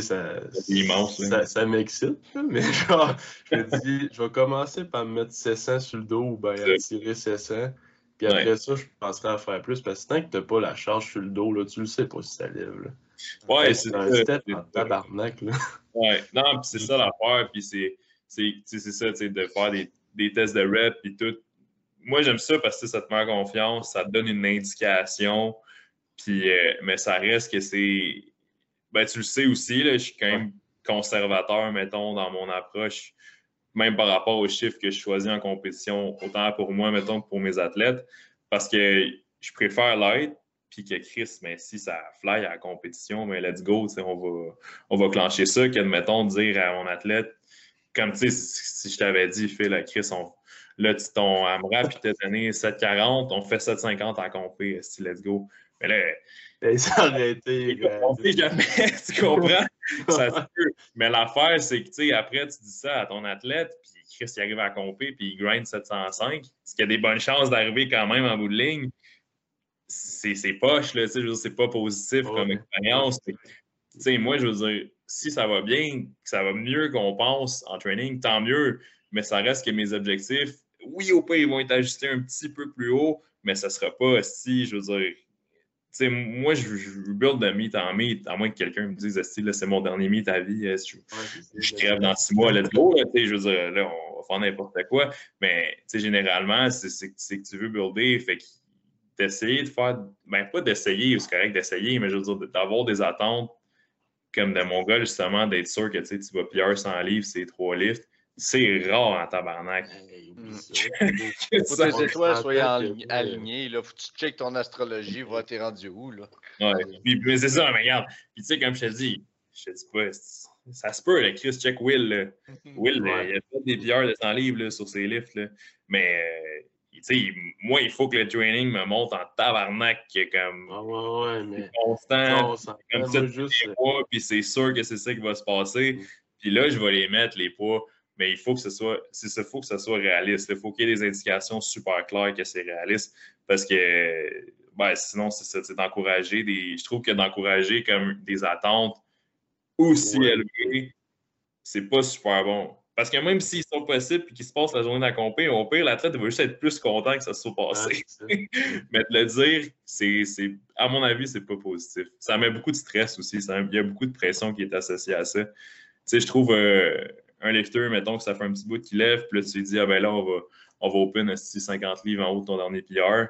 [SPEAKER 2] ça, ça, ça m'excite, mais genre, je me dis, je vais commencer par me mettre 700 sur le dos ou bien à tirer 700. Puis après ça, je penserai à faire plus parce que tant que tu n'as pas la charge sur le dos, là, tu le sais pas si ça lève. Là.
[SPEAKER 3] Ouais, c'est
[SPEAKER 2] un en tabarnak. Là.
[SPEAKER 3] Ouais, non, puis c'est ça l'affaire. Puis c'est ça, tu sais, de faire des, des, tests de rep puis tout. Moi, j'aime ça parce que ça te met en confiance, ça te donne une indication. Puis, euh, mais ça reste que c'est ben, tu le sais aussi, là, je suis quand même conservateur, mettons, dans mon approche, même par rapport aux chiffres que je choisis en compétition, autant pour moi, mettons, que pour mes athlètes, parce que je préfère l'être, puis que Chris, mais si ça fly à la compétition, mais let's go, on va, on va clencher ça, qu'admettons, dire à mon athlète, comme tu sais, si je t'avais dit, Phil, Chris, on, là, ton AMRA, puis t'as donné 7,40, on fait 7,50 en compé, let's go. Mais là,
[SPEAKER 2] ben, ça aurait été.
[SPEAKER 3] jamais, tu comprends? ça se peut. Mais l'affaire, c'est que, tu sais, après, tu dis ça à ton athlète, puis Chris, il arrive à compé, puis il grind 705, ce qui a des bonnes chances d'arriver quand même en bout de ligne? C'est poche, là, c'est pas positif comme expérience. moi, je veux dire, si ça va bien, ça va mieux qu'on pense en training, tant mieux, mais ça reste que mes objectifs, oui, au pire, ils vont être ajustés un petit peu plus haut, mais ça sera pas si, je veux dire, sais, moi, je, je build de meet en meet, à moins que quelqu'un me dise, c'est mon dernier meet à vie, je, je crève dans six mois, let's go, je veux dire, là, on va faire n'importe quoi, mais généralement, c'est que tu veux builder, fait que d'essayer de faire, ben pas d'essayer, c'est correct d'essayer, mais je veux dire, d'avoir des attentes comme de mon gars, justement, d'être sûr que tu vas plier 100 livres, c'est trois lifts. C'est rare en tabarnak.
[SPEAKER 1] Mm. Faut que tes étoiles soient alignées. Là. Faut que tu checkes ton astrologie, voir t'es rendu où. Là.
[SPEAKER 3] Ouais, puis, mais c'est ça, mais regarde. Puis tu sais, comme je te dis, je te dis pas, ça se peut, Chris check Will. Will, il a fait des plieurs de 100 livres là, sur ses lifts. Là. Mais euh, moi, il faut que le training me monte en tabarnak, comme
[SPEAKER 2] ah ouais, ouais, mais...
[SPEAKER 3] constant, comme ça, juste... puis c'est sûr que c'est ça qui va se passer. Mm. Puis là, je vais les mettre, les poids, mais il faut que ce soit, faut que ce soit réaliste. Il faut qu'il y ait des indications super claires que c'est réaliste, parce que ben, sinon, c'est ça, c'est d'encourager des... Je trouve que d'encourager comme des attentes aussi élevées, c'est pas super bon. Parce que même s'ils sont possibles et qu'ils se passent la journée d'accompagner, au pire, l'athlète va juste être plus content que ça se soit passé. Mais de le dire, c'est, à mon avis, c'est pas positif. Ça met beaucoup de stress aussi. il y a beaucoup de pression qui est associée à ça. Tu sais, je trouve euh, un lifter, mettons que ça fait un petit bout qu'il lève, puis là, tu lui dis, ah ben là, on va, on va open 50 livres en haut de ton dernier PR.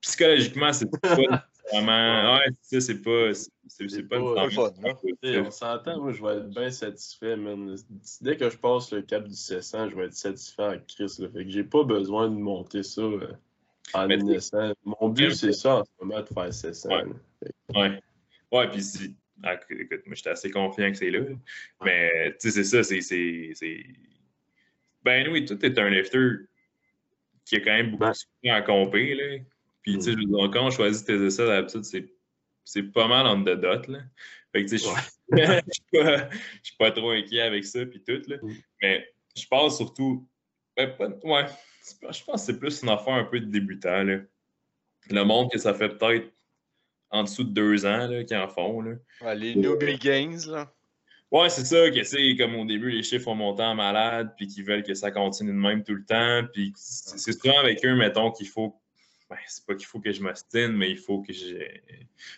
[SPEAKER 3] Psychologiquement, c'est pas Vraiment, ouais, tu sais, c'est pas. C'est pas, pas, fun.
[SPEAKER 2] On s'entend, moi, je vais être bien satisfait, man. Dès que je passe le cap du 700, je vais être satisfait avec Chris. Là. Fait que j'ai pas besoin de monter ça euh, en naissant. Mon but, c'est ça en ce moment, de faire 700.
[SPEAKER 3] Ouais. Ouais. ouais, puis si. Ah, écoute, moi, j'étais assez confiant que c'est là. Mais, tu sais, c'est ça, c'est. Ben oui, tout est un lifter qui a quand même beaucoup ben, de à compter, là. Puis, tu sais, mm. quand on choisit tes essais, d'habitude, c'est pas mal en the dot, là. Fait que, tu sais, je suis pas, trop inquiet avec ça, puis tout, là. Mm. Mais je pense surtout... Ben, ouais, je pense que c'est plus une affaire un peu de débutant, là. Le monde que ça fait peut-être en dessous de deux ans, là, qui en font, là.
[SPEAKER 1] Ouais, les newbie gains, là.
[SPEAKER 3] Ouais, c'est ça, que c'est comme au début, les chiffres ont monté en malade, puis qu'ils veulent que ça continue de même tout le temps. Puis c'est souvent avec eux, mettons, qu'il faut ben, c'est pas qu'il faut que je m'ostine, mais il faut que j'ai.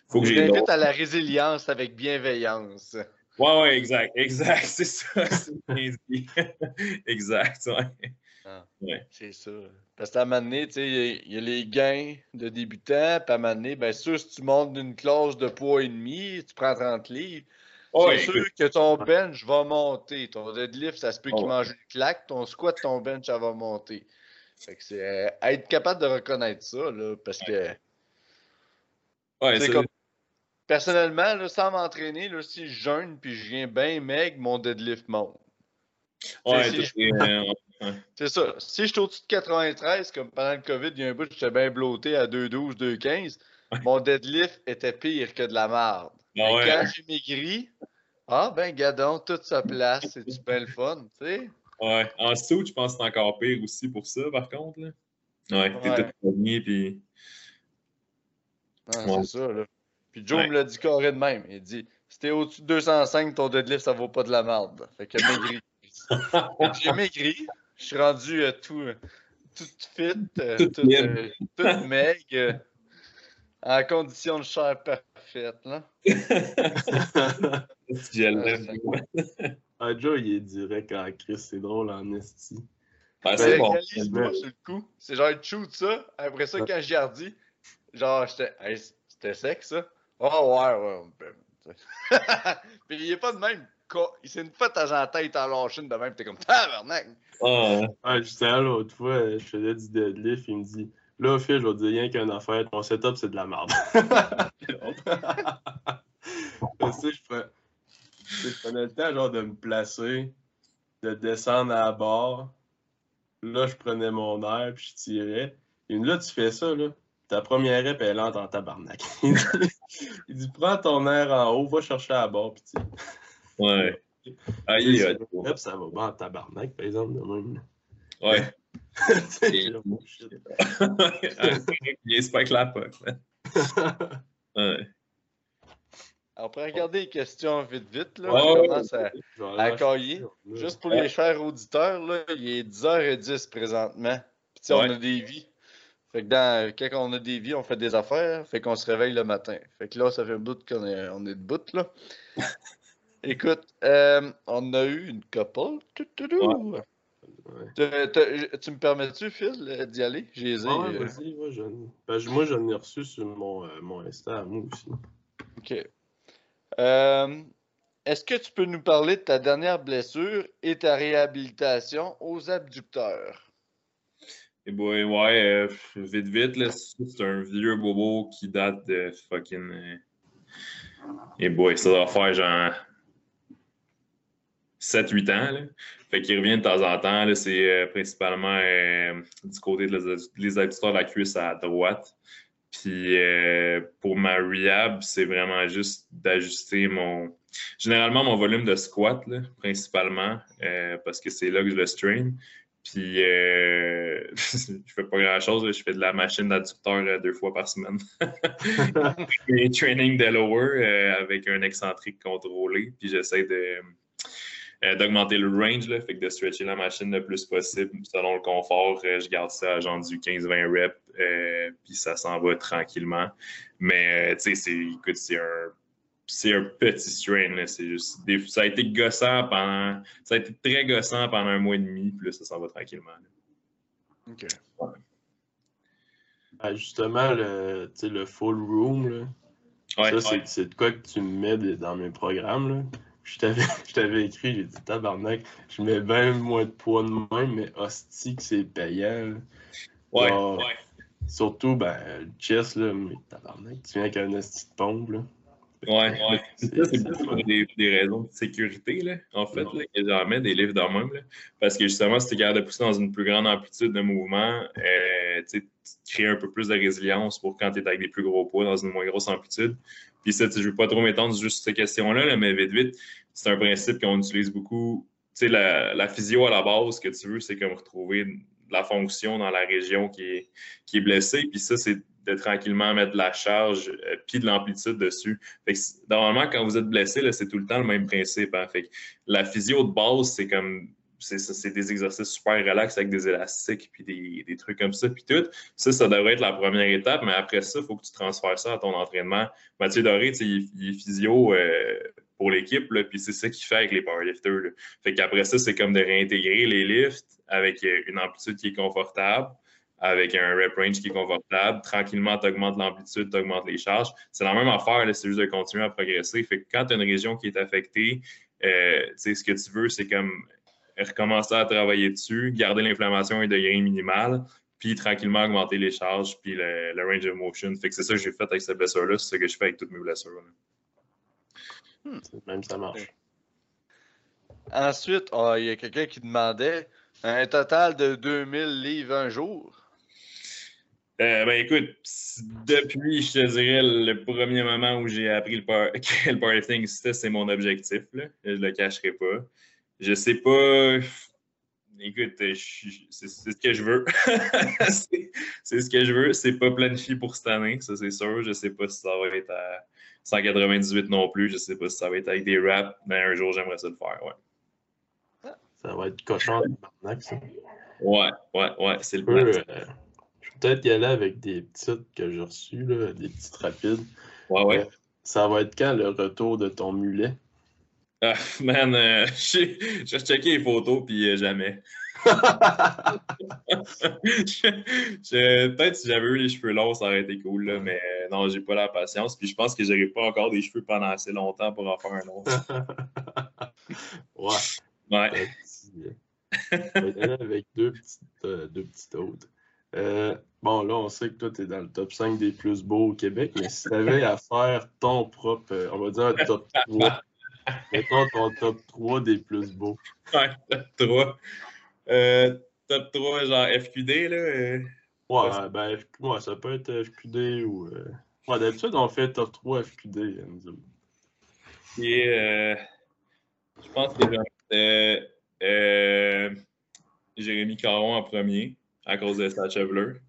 [SPEAKER 1] faut que j'ai. à la résilience avec bienveillance.
[SPEAKER 3] Ouais, ouais, exact, exact, c'est ça, c'est bien dit. exact, ouais.
[SPEAKER 1] Ah, c'est ça. Parce qu'à un moment donné, il y, a les gains de débutants, puis à un moment donné, bien sûr, si tu montes d'une classe de poids et demi, tu prends 30 livres, c'est sûr que ton bench va monter. Ton deadlift, ça se peut qu'il mange une claque. Ton squat, ton bench, ça va monter. Fait que c'est euh, être capable de reconnaître ça, là, parce que.
[SPEAKER 3] Ouais, c'est
[SPEAKER 1] comme. Personnellement, là, sans m'entraîner, là, si je jeûne puis je viens bien meg, mon deadlift monte.
[SPEAKER 3] Ouais,
[SPEAKER 1] c'est ça. Si je suis au-dessus de 93, comme pendant le COVID, il y a un bout, j'étais bien blotté à 2,12, 2,15, mon deadlift était pire que de la merde. Ah ouais. Quand j'ai maigri, ah ben, gadon, toute sa place, c'est du bel fun, tu sais.
[SPEAKER 3] Ouais. En dessous, je pense que c'est encore pire aussi pour ça, par contre. Là. Ouais, t'es tout premier, puis.
[SPEAKER 1] Ouais, c'est ça, là. Puis Joe me l'a dit carré de même. Il dit si t'es au-dessus de 205, ton deadlift, ça vaut pas de la merde. Fait que maigri. J'ai maigri. Je suis rendu euh, tout, euh, tout fit, euh, tout, euh, tout maigre, en condition de chair parfaite. Là.
[SPEAKER 2] Ah, Joe, il est direct en Chris, c'est drôle en esti.
[SPEAKER 3] Ah, c'est bon.
[SPEAKER 1] le coup. C'est genre, il shoot ça. Après ça, quand j'y redis, genre, j'étais, c'était sec, ça. Oh, ouais, ouais. Puis il est pas de même. Il s'est une fois de temps en temps, il t'en lâché une de même. T'es comme, tabarnak.
[SPEAKER 2] Ah, ouais. Ah, j'étais là l'autre fois, je faisais du deadlift. Il me dit, Là, Phil, je vais te dire rien qu'une affaire. Ton setup, c'est de la merde. tu sais, je prenais, je prenais le temps genre, de me placer, de descendre à la barre. Là, je prenais mon air, puis je tirais. Et là, tu fais ça, là. Ta première rep, elle entre en tabarnak. il dit, prends ton air en haut, va chercher à la barre, puis tu
[SPEAKER 3] Ouais.
[SPEAKER 2] Ah, il est ça va bien en tabarnak, par exemple, de même.
[SPEAKER 3] Ouais.
[SPEAKER 2] C'est
[SPEAKER 3] Et-. Il spike la puck. Ouais.
[SPEAKER 1] On pourrait regarder les questions vite, vite. Là.
[SPEAKER 3] Ouais,
[SPEAKER 1] On
[SPEAKER 3] ouais,
[SPEAKER 1] commence à, à cahier. Juste pour les chers auditeurs, là, il est 10h10 présentement. Puis,
[SPEAKER 3] Ouais.
[SPEAKER 1] on a des vies. Fait que dans, quand on a des vies, on fait des affaires. Fait qu'on se réveille le matin. Fait que là, ça fait un bout qu'on est, on est debout, là. Écoute, euh, on a eu une couple.
[SPEAKER 2] Ouais.
[SPEAKER 1] Tu- tu- Tu me permets-tu, Phil, euh, d'y aller? J'ai
[SPEAKER 2] Ah ouais,
[SPEAKER 1] euh,
[SPEAKER 2] vas-y, ben, je- moi, j'en ai reçu sur mon, euh, mon Insta, moi aussi.
[SPEAKER 1] OK. Euh, Est-ce que tu peux nous parler de ta dernière blessure et ta réhabilitation aux abducteurs?
[SPEAKER 3] Et boy, ouais, euh, vite, vite, là, c'est un vieux bobo qui date de fucking. Et boy, ça doit faire genre 7-8 ans, là. Fait qu'il revient de temps en temps, c'est euh, principalement euh, du côté de les, les adducteurs de la cuisse à droite. Puis euh, pour ma rehab, c'est vraiment juste d'ajuster mon. Généralement, mon volume de squat, là, principalement, parce que c'est là que je le strain. Puis, euh, je fais pas grand-chose. là. Je fais de la machine d'adducteur deux fois par semaine. Et training de lower avec un excentrique contrôlé. Puis, j'essaie de, d'augmenter le range, là, fait que de stretcher la machine le plus possible selon le confort. euh, je garde ça à genre du 15-20 reps. euh, puis, ça s'en va tranquillement. Mais, euh, tu sais, c'est, écoute, c'est un c'est un petit strain. là. C'est juste des- ça a été gossant pendant. Ça a été très gossant pendant un mois et demi, puis là, ça s'en va tranquillement. là.
[SPEAKER 1] OK.
[SPEAKER 2] Ben, justement, le, tu sais, le full room, là,
[SPEAKER 3] Ouais,
[SPEAKER 2] ça, c'est-
[SPEAKER 3] ouais.
[SPEAKER 2] c'est de quoi que tu me mets dans mes programmes. Là. Je t'avais je t'avais écrit, j'ai dit tabarnak, je mets bien moins de poids de même, mais hostie que c'est payant.
[SPEAKER 3] Ouais.
[SPEAKER 2] Surtout, ben, le chest, là, mais tabarnak, tu viens avec un hostie de pompe, là.
[SPEAKER 3] Ouais, ouais.
[SPEAKER 2] C'est-
[SPEAKER 3] pour des, des raisons de sécurité, là, en fait, là, que j'en mets des livres dans même. Là, parce que justement, si tu es capable de pousser dans une plus grande amplitude de mouvement, euh, tu crées un peu plus de résilience pour quand tu es avec des plus gros poids dans une moins grosse amplitude. Puis ça, je ne veux pas trop m'étendre juste cette question-là, là, mais vite, vite, c'est un principe qu'on utilise beaucoup. Tu sais, la, la physio à la base, ce que tu veux, c'est comme retrouver de la fonction dans la région qui est, qui est blessée. Puis ça, c'est de tranquillement mettre de la charge euh, puis de l'amplitude dessus. Normalement, quand vous êtes blessé, c'est tout le temps le même principe. hein. Fait la physio de base, c'est comme c'est des exercices super relax avec des élastiques puis des, des trucs comme ça puis tout. Ça, ça devrait être la première étape, mais après ça, il faut que tu transfères ça à ton entraînement. Mathieu Doré, il, il est physio euh, pour l'équipe, puis c'est ça qu'il fait avec les powerlifters. là. Fait qu'après ça, c'est comme de réintégrer les lifts avec euh, une amplitude qui est confortable, avec un rep range qui est confortable. Tranquillement, tu augmentes l'amplitude, tu augmentes les charges. C'est la même affaire, c'est juste de continuer à progresser. Fait que quand tu as une région qui est affectée, euh, ce que tu veux, c'est comme recommencer à travailler dessus, garder l'inflammation à un degré minimal, puis tranquillement augmenter les charges, puis le, le range of motion. Fait que c'est ça que j'ai fait avec cette blessure-là, c'est ce que je fais avec toutes mes blessures. là.
[SPEAKER 2] Même ça marche.
[SPEAKER 1] Ensuite, ah, il y a quelqu'un qui demandait un total de 2000 livres un jour?
[SPEAKER 3] Euh, ben écoute, depuis, je te dirais, le premier moment où j'ai appris le, power, que le powerlifting existait, c'est mon objectif. Là. Je le cacherai pas. Je sais pas. Écoute, c'est ce que je veux. c'est ce que je veux. C'est pas planifié pour cette année, ça c'est sûr. Je sais pas si ça va être à 198 non plus. Je sais pas si ça va être avec des raps, mais un jour j'aimerais ça le faire. Ouais,
[SPEAKER 2] Ça va être cochon ça.
[SPEAKER 3] ouais, ouais, ouais c'est le plan.
[SPEAKER 2] euh, je vais peut-être y aller avec des petites que j'ai reçues, là, des petites rapides.
[SPEAKER 3] Ouais, ouais.
[SPEAKER 2] Ça va être quand le retour de ton mulet?
[SPEAKER 3] Ah, man, euh, j'ai checké les photos, puis euh, jamais. Peut-être si j'avais eu les cheveux longs, ça aurait été cool, là, mais euh, non, j'ai pas la patience. Puis je pense que j'aurai pas encore des cheveux pendant assez longtemps pour en faire un autre.
[SPEAKER 2] ouais.
[SPEAKER 3] Ouais.
[SPEAKER 2] euh, avec deux petites, euh, deux petites autres. Euh, bon, là, on sait que toi, tu es dans le top 5 des plus beaux au Québec, mais si tu avais à faire ton propre, on va dire un top 3, mettons ton top 3 des plus beaux.
[SPEAKER 3] Ouais, top 3. Euh, top 3, genre FQD, là. euh.
[SPEAKER 2] Ouais, ben, ouais, ça peut être FQD ou. euh, Ouais, d'habitude, on fait top 3 FQD.
[SPEAKER 3] Et euh, je pense que euh, Jérémy Caron en premier, à cause de Sacha Bleu.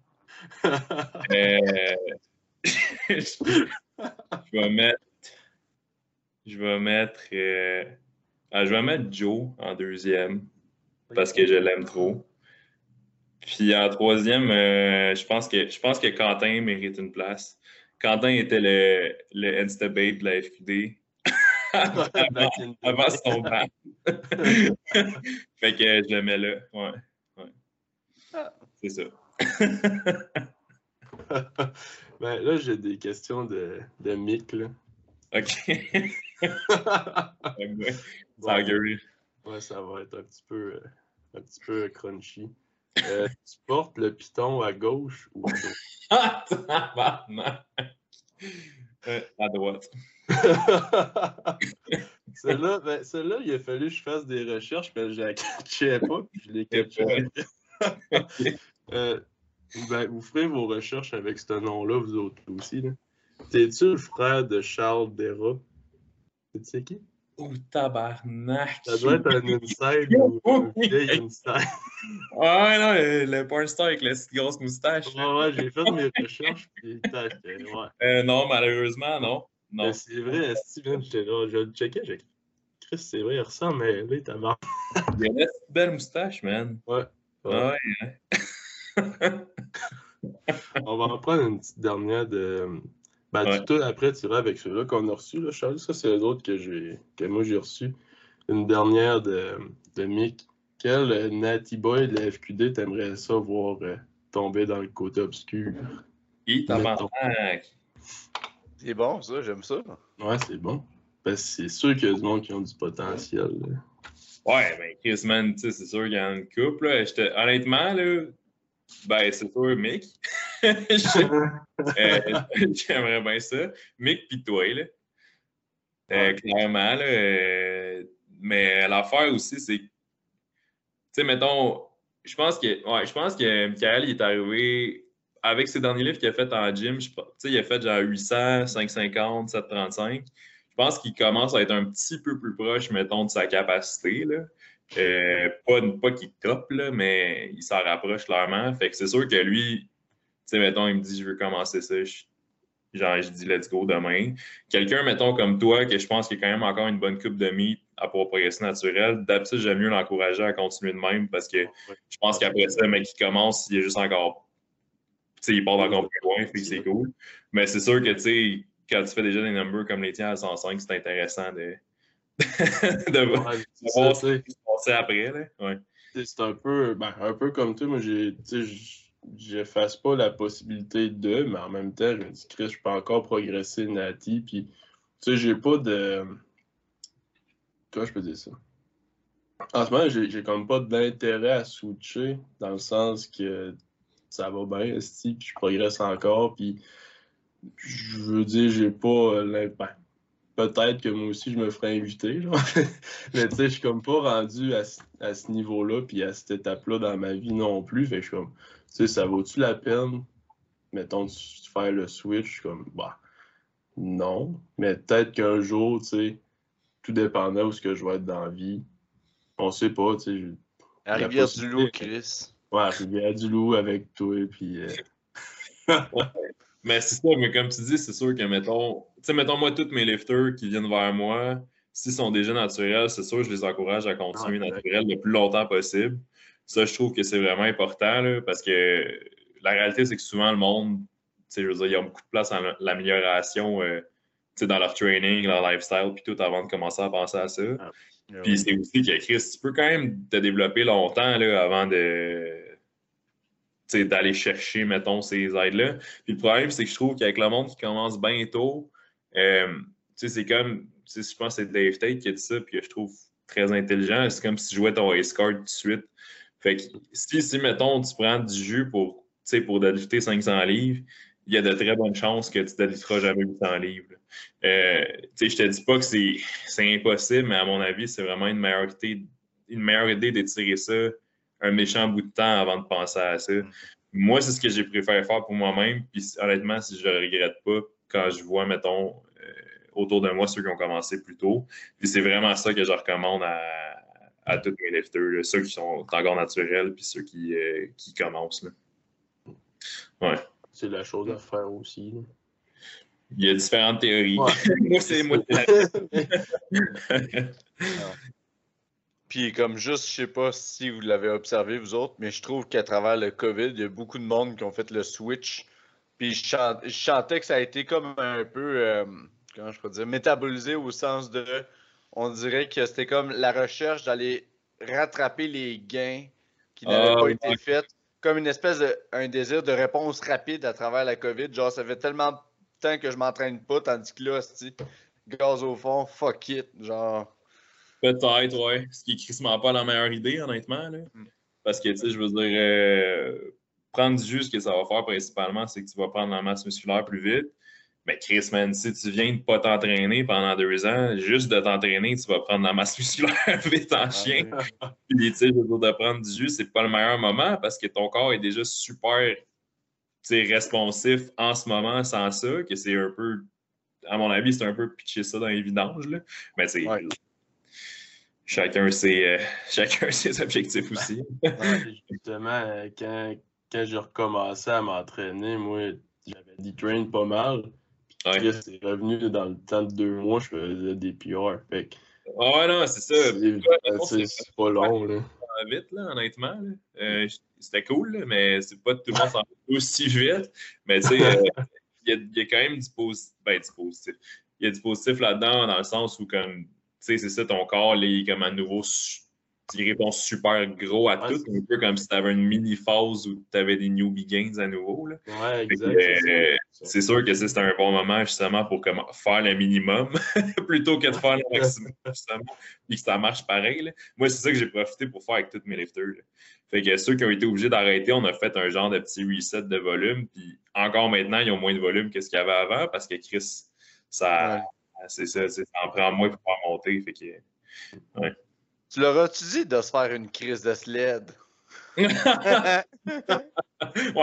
[SPEAKER 3] Euh, je vais mettre. Je vais mettre. euh, ah, je vais mettre Joe en deuxième parce que je l'aime trop. Puis en troisième, euh, je, pense que, je pense que Quentin mérite une place. Quentin était le, le Instabate de la FQD avant son ban. fait que je le mets là. Ouais. ouais.
[SPEAKER 1] Ah.
[SPEAKER 3] C'est ça.
[SPEAKER 2] ben, là, j'ai des questions de, de Mick, là.
[SPEAKER 3] OK. Ouais, Ça
[SPEAKER 2] ouais, ça va être un petit peu, euh, un petit peu crunchy. Euh, tu portes le piton à gauche ou à droite?
[SPEAKER 3] Ah. Euh, à droite.
[SPEAKER 2] celle-là, ben, celle-là, il a fallu que je fasse des recherches, mais je la catchais pas, puis je l'ai catchée. Euh, ben, vous ferez vos recherches avec ce nom-là, vous autres aussi. là. T'es-tu le frère de Charles Dera? Tu sais qui?
[SPEAKER 3] Oh, tabarnak.
[SPEAKER 2] Ça doit être un inside ou un vieil inside.
[SPEAKER 3] Ah non, le, le porn star avec la petite grosse moustache.
[SPEAKER 2] Ouais, ouais, j'ai fait mes recherches, puis tac, ouais.
[SPEAKER 3] Euh, non, malheureusement, non. Non.
[SPEAKER 2] Mais c'est vrai, Steven, j'étais là, je le checkais, j'ai Chris, c'est vrai, il ressemble, mais là, t'as marre.
[SPEAKER 3] Il a une belle moustache, man.
[SPEAKER 2] Ouais.
[SPEAKER 3] Ah ouais.
[SPEAKER 2] On va en prendre une petite dernière de. Ben,
[SPEAKER 3] Ouais.
[SPEAKER 2] du tout, après, tu iras avec ceux-là qu'on a reçus, là, Charles. Ça, c'est les autres que, j'ai... que moi, j'ai reçus. Une dernière de, de Mick. Quel euh, Natty Boy de la FQD t'aimerais ça voir euh, tomber dans le côté obscur?
[SPEAKER 3] Et tabarnak.
[SPEAKER 1] C'est bon, ça, j'aime ça.
[SPEAKER 2] Ouais, c'est bon. Parce que c'est sûr qu'il y a du monde qui ont du potentiel. là.
[SPEAKER 3] Ouais, ben Chris, man, tu sais, c'est sûr qu'il y a une couple. Là. Honnêtement, là, ben c'est sûr, Mick. J'aimerais bien ça. Mick pis toi, là. Euh, clairement, là. euh, mais l'affaire aussi, c'est. Tu sais, mettons, je pense que. Ouais, je pense que Michael, il est arrivé. Avec ses derniers livres qu'il a fait en gym, je, pense- tu sais, il a fait genre 800, 550, 735. Je pense qu'il commence à être un petit peu plus proche, mettons, de sa capacité. Là. Euh, pas pas qu'il top, là, mais il s'en rapproche clairement. Fait que c'est sûr que lui, sais, mettons, il me dit, je veux commencer ça. Je- genre, je dis, let's go demain. Quelqu'un, mettons, comme toi, que je pense qu'il y a quand même encore une bonne coupe de meat à pouvoir progresser naturel, d'habitude, j'aime mieux l'encourager à continuer de même parce que je pense qu'après ça, le mec qui commence, il est juste encore. Tu sais, il part encore plus loin, fait que c'est cool. Mais c'est sûr que, tu sais, quand tu fais déjà des numbers comme les tiens à 105, c'est intéressant de, de voir
[SPEAKER 2] Ouais,
[SPEAKER 3] ce qui se passait après. Là. Ouais.
[SPEAKER 2] C'est un peu, ben, un peu comme toi, moi, j'ai, j'efface pas la possibilité de, mais en même temps, je me dis, Chris, je peux encore progresser Nati, puis, tu sais, j'ai pas de, comment je peux dire ça? En ce moment, j'ai comme pas d'intérêt à switcher, dans le sens que ça va bien, puis je progresse encore, puis je veux dire, j'ai pas l'impact. Peut-être que moi aussi, je me ferais inviter. Mais tu sais, je suis comme pas rendu à, ce- à ce niveau-là, puis à cette étape-là dans ma vie non plus. Fait que je suis comme, sais, ça vaut-tu la peine, mettons, de faire le switch? Je suis comme, bah, non. Mais peut-être qu'un jour, tu sais, tout dépendant où ce que je vais être dans la vie, on sait pas, tu sais. je-
[SPEAKER 1] À Rivière-du-Loup. Chris.
[SPEAKER 2] Ouais, Rivière-du-Loup avec toi, puis. euh,
[SPEAKER 3] Mais c'est ça, mais comme tu dis, c'est sûr que, mettons, tu sais, mettons, moi, tous mes lifters qui viennent vers moi, s'ils sont déjà naturels, c'est sûr, je les encourage à continuer
[SPEAKER 2] Ouais,
[SPEAKER 3] naturel le plus longtemps possible. Ça, je trouve que c'est vraiment important, là, parce que la réalité, c'est que souvent, le monde, tu sais, je veux dire, il y a beaucoup de place à l'amélioration, euh, dans leur training, leur lifestyle, puis tout, avant de commencer à penser à ça. Puis c'est aussi que Chris, tu peux quand même te développer longtemps là, avant de tu sais, d'aller chercher, mettons, ces aides-là. Puis le problème, c'est que je trouve qu'avec le monde qui commence bientôt, euh, tu sais, c'est comme, tu sais, je pense que c'est Dave Tate qui a dit ça, puis que je trouve très intelligent. C'est comme si tu jouais ton ace card tout de suite. Fait que si, si mettons, tu prends du jus pour, tu sais, pour deadlifter 500 livres, il y a de très bonnes chances que tu ne deadlifteras jamais 800 livres. Euh, tu sais, je te dis pas que c'est impossible, mais à mon avis, c'est vraiment une meilleure idée, une meilleure idée d'étirer ça un méchant bout de temps avant de penser à ça. Mm. Moi, c'est ce que j'ai préféré faire pour moi-même. Puis honnêtement, si je ne le regrette pas, quand je vois, mettons, euh, autour de moi ceux qui ont commencé plus tôt. Puis c'est vraiment ça que je recommande à, à tous mes lifters, ceux qui sont encore naturels, puis ceux qui, euh, qui commencent. Là. Ouais.
[SPEAKER 2] C'est la chose à faire aussi.
[SPEAKER 3] Il y a différentes théories. moi, c'est moi.
[SPEAKER 1] Puis comme juste, je sais pas si vous l'avez observé vous autres, mais je trouve qu'à travers le COVID, il y a beaucoup de monde qui ont fait le switch. Puis je, chantais que ça a été comme un peu, euh, comment je peux dire, métabolisé au sens de, on dirait que c'était comme la recherche d'aller rattraper les gains qui n'avaient ah, pas été faits, comme une espèce de, un désir de réponse rapide à travers la COVID. Genre, ça fait tellement de temps que je m'entraîne pas, tandis que là, gaz au fond, fuck it, genre.
[SPEAKER 3] Peut-être, ouais. Ce qui est crissement pas la meilleure idée, honnêtement. Là. Mm. Parce que, tu sais, je veux dire, euh, prendre du jus, ce que ça va faire principalement, c'est que tu vas prendre la masse musculaire plus vite. Mais Chris, man, si tu viens de pas t'entraîner pendant deux ans, juste de t'entraîner, tu vas prendre la masse musculaire vite en ah chien. Puis, tu sais, de prendre du jus, c'est pas le meilleur moment parce que ton corps est déjà super responsif en ce moment sans ça, que c'est un peu, à mon avis, c'est un peu pitcher ça dans les vidanges. Là. Mais c'est chacun ses, euh, chacun ses objectifs aussi.
[SPEAKER 2] justement, euh, quand, quand j'ai recommencé à m'entraîner, moi, j'avais dit train pas mal. C'est revenu dans le temps de deux mois, je faisais des PR. Fait
[SPEAKER 3] ouais, non, c'est ça.
[SPEAKER 2] C'est pas long, là.
[SPEAKER 3] Vite, là, honnêtement. Euh, c'était cool, mais c'est pas tout le monde s'en aussi vite. Mais tu sais, il y, a quand même du positif. Ben, du positif. Il y a du positif là-dedans, dans le sens où, comme sais, c'est ça, ton corps, il est comme à nouveau, il répond super gros à tout, un peu comme si tu avais une mini-phase où tu avais des newbie gains à nouveau. Là.
[SPEAKER 2] Ouais, exact.
[SPEAKER 3] Euh, c'est sûr que c'est un bon moment justement pour faire le minimum plutôt que de faire le maximum, justement, puis que ça marche pareil. Moi, c'est ça que j'ai profité pour faire avec tous mes lifters. Fait que ceux qui ont été obligés d'arrêter, on a fait un genre de petit reset de volume, puis encore maintenant, ils ont moins de volume que ce qu'il y avait avant parce que Chris, ça. C'est ça, ça en prend moins pour pouvoir monter. Fait que, ouais.
[SPEAKER 1] Tu leur as-tu dit de se faire une crise de sled?
[SPEAKER 3] ouais,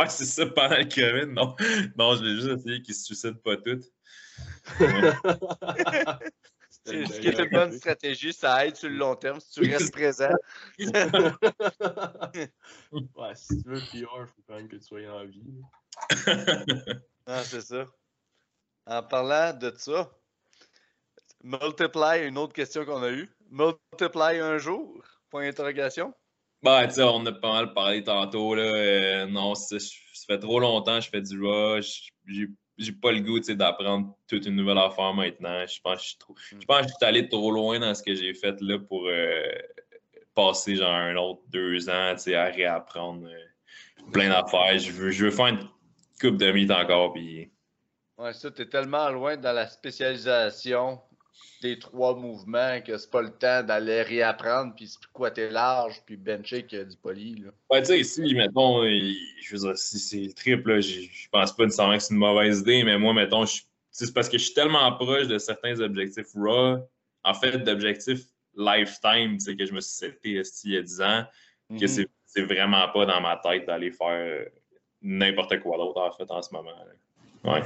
[SPEAKER 3] c'est ça, pendant le COVID. Non, non je l'ai juste essayé qu'ils se suicident pas toutes.
[SPEAKER 1] Ce qui est une bonne stratégie, ça aide sur le long terme si tu restes présent.
[SPEAKER 2] ouais, si tu veux PR, il faut quand même que tu sois en vie.
[SPEAKER 1] ah, c'est ça. En parlant de ça, Multiply, une autre question qu'on a eue. Multiply un jour? Point d'interrogation.
[SPEAKER 3] Ben, tu sais, on a pas mal parlé tantôt. Là. Euh, non, ça, fait trop longtemps que je fais du rush. J'ai pas le goût d'apprendre toute une nouvelle affaire maintenant. Je pense que je suis, trop... je pense que je suis allé trop loin dans ce que j'ai fait là pour euh, passer genre un autre deux ans à réapprendre euh, plein d'affaires. Je veux, je veux faire une coupe de mythes encore. Puis...
[SPEAKER 1] Ouais, ça, t'es tellement loin dans la spécialisation des trois mouvements que c'est pas le temps d'aller réapprendre puis squatter large puis bencher que du poly. Là.
[SPEAKER 3] Ouais, tu sais, ici, mettons, je veux dire, si c'est triple, je pense pas nécessairement que c'est une mauvaise idée, mais moi, mettons, c'est parce que je suis tellement proche de certains objectifs RAW, en fait, d'objectifs lifetime, tu sais, que je me suis seté il y a 10 ans, que mhm. c'est vraiment pas dans ma tête d'aller faire n'importe quoi d'autre, en fait, en ce moment. Ouais.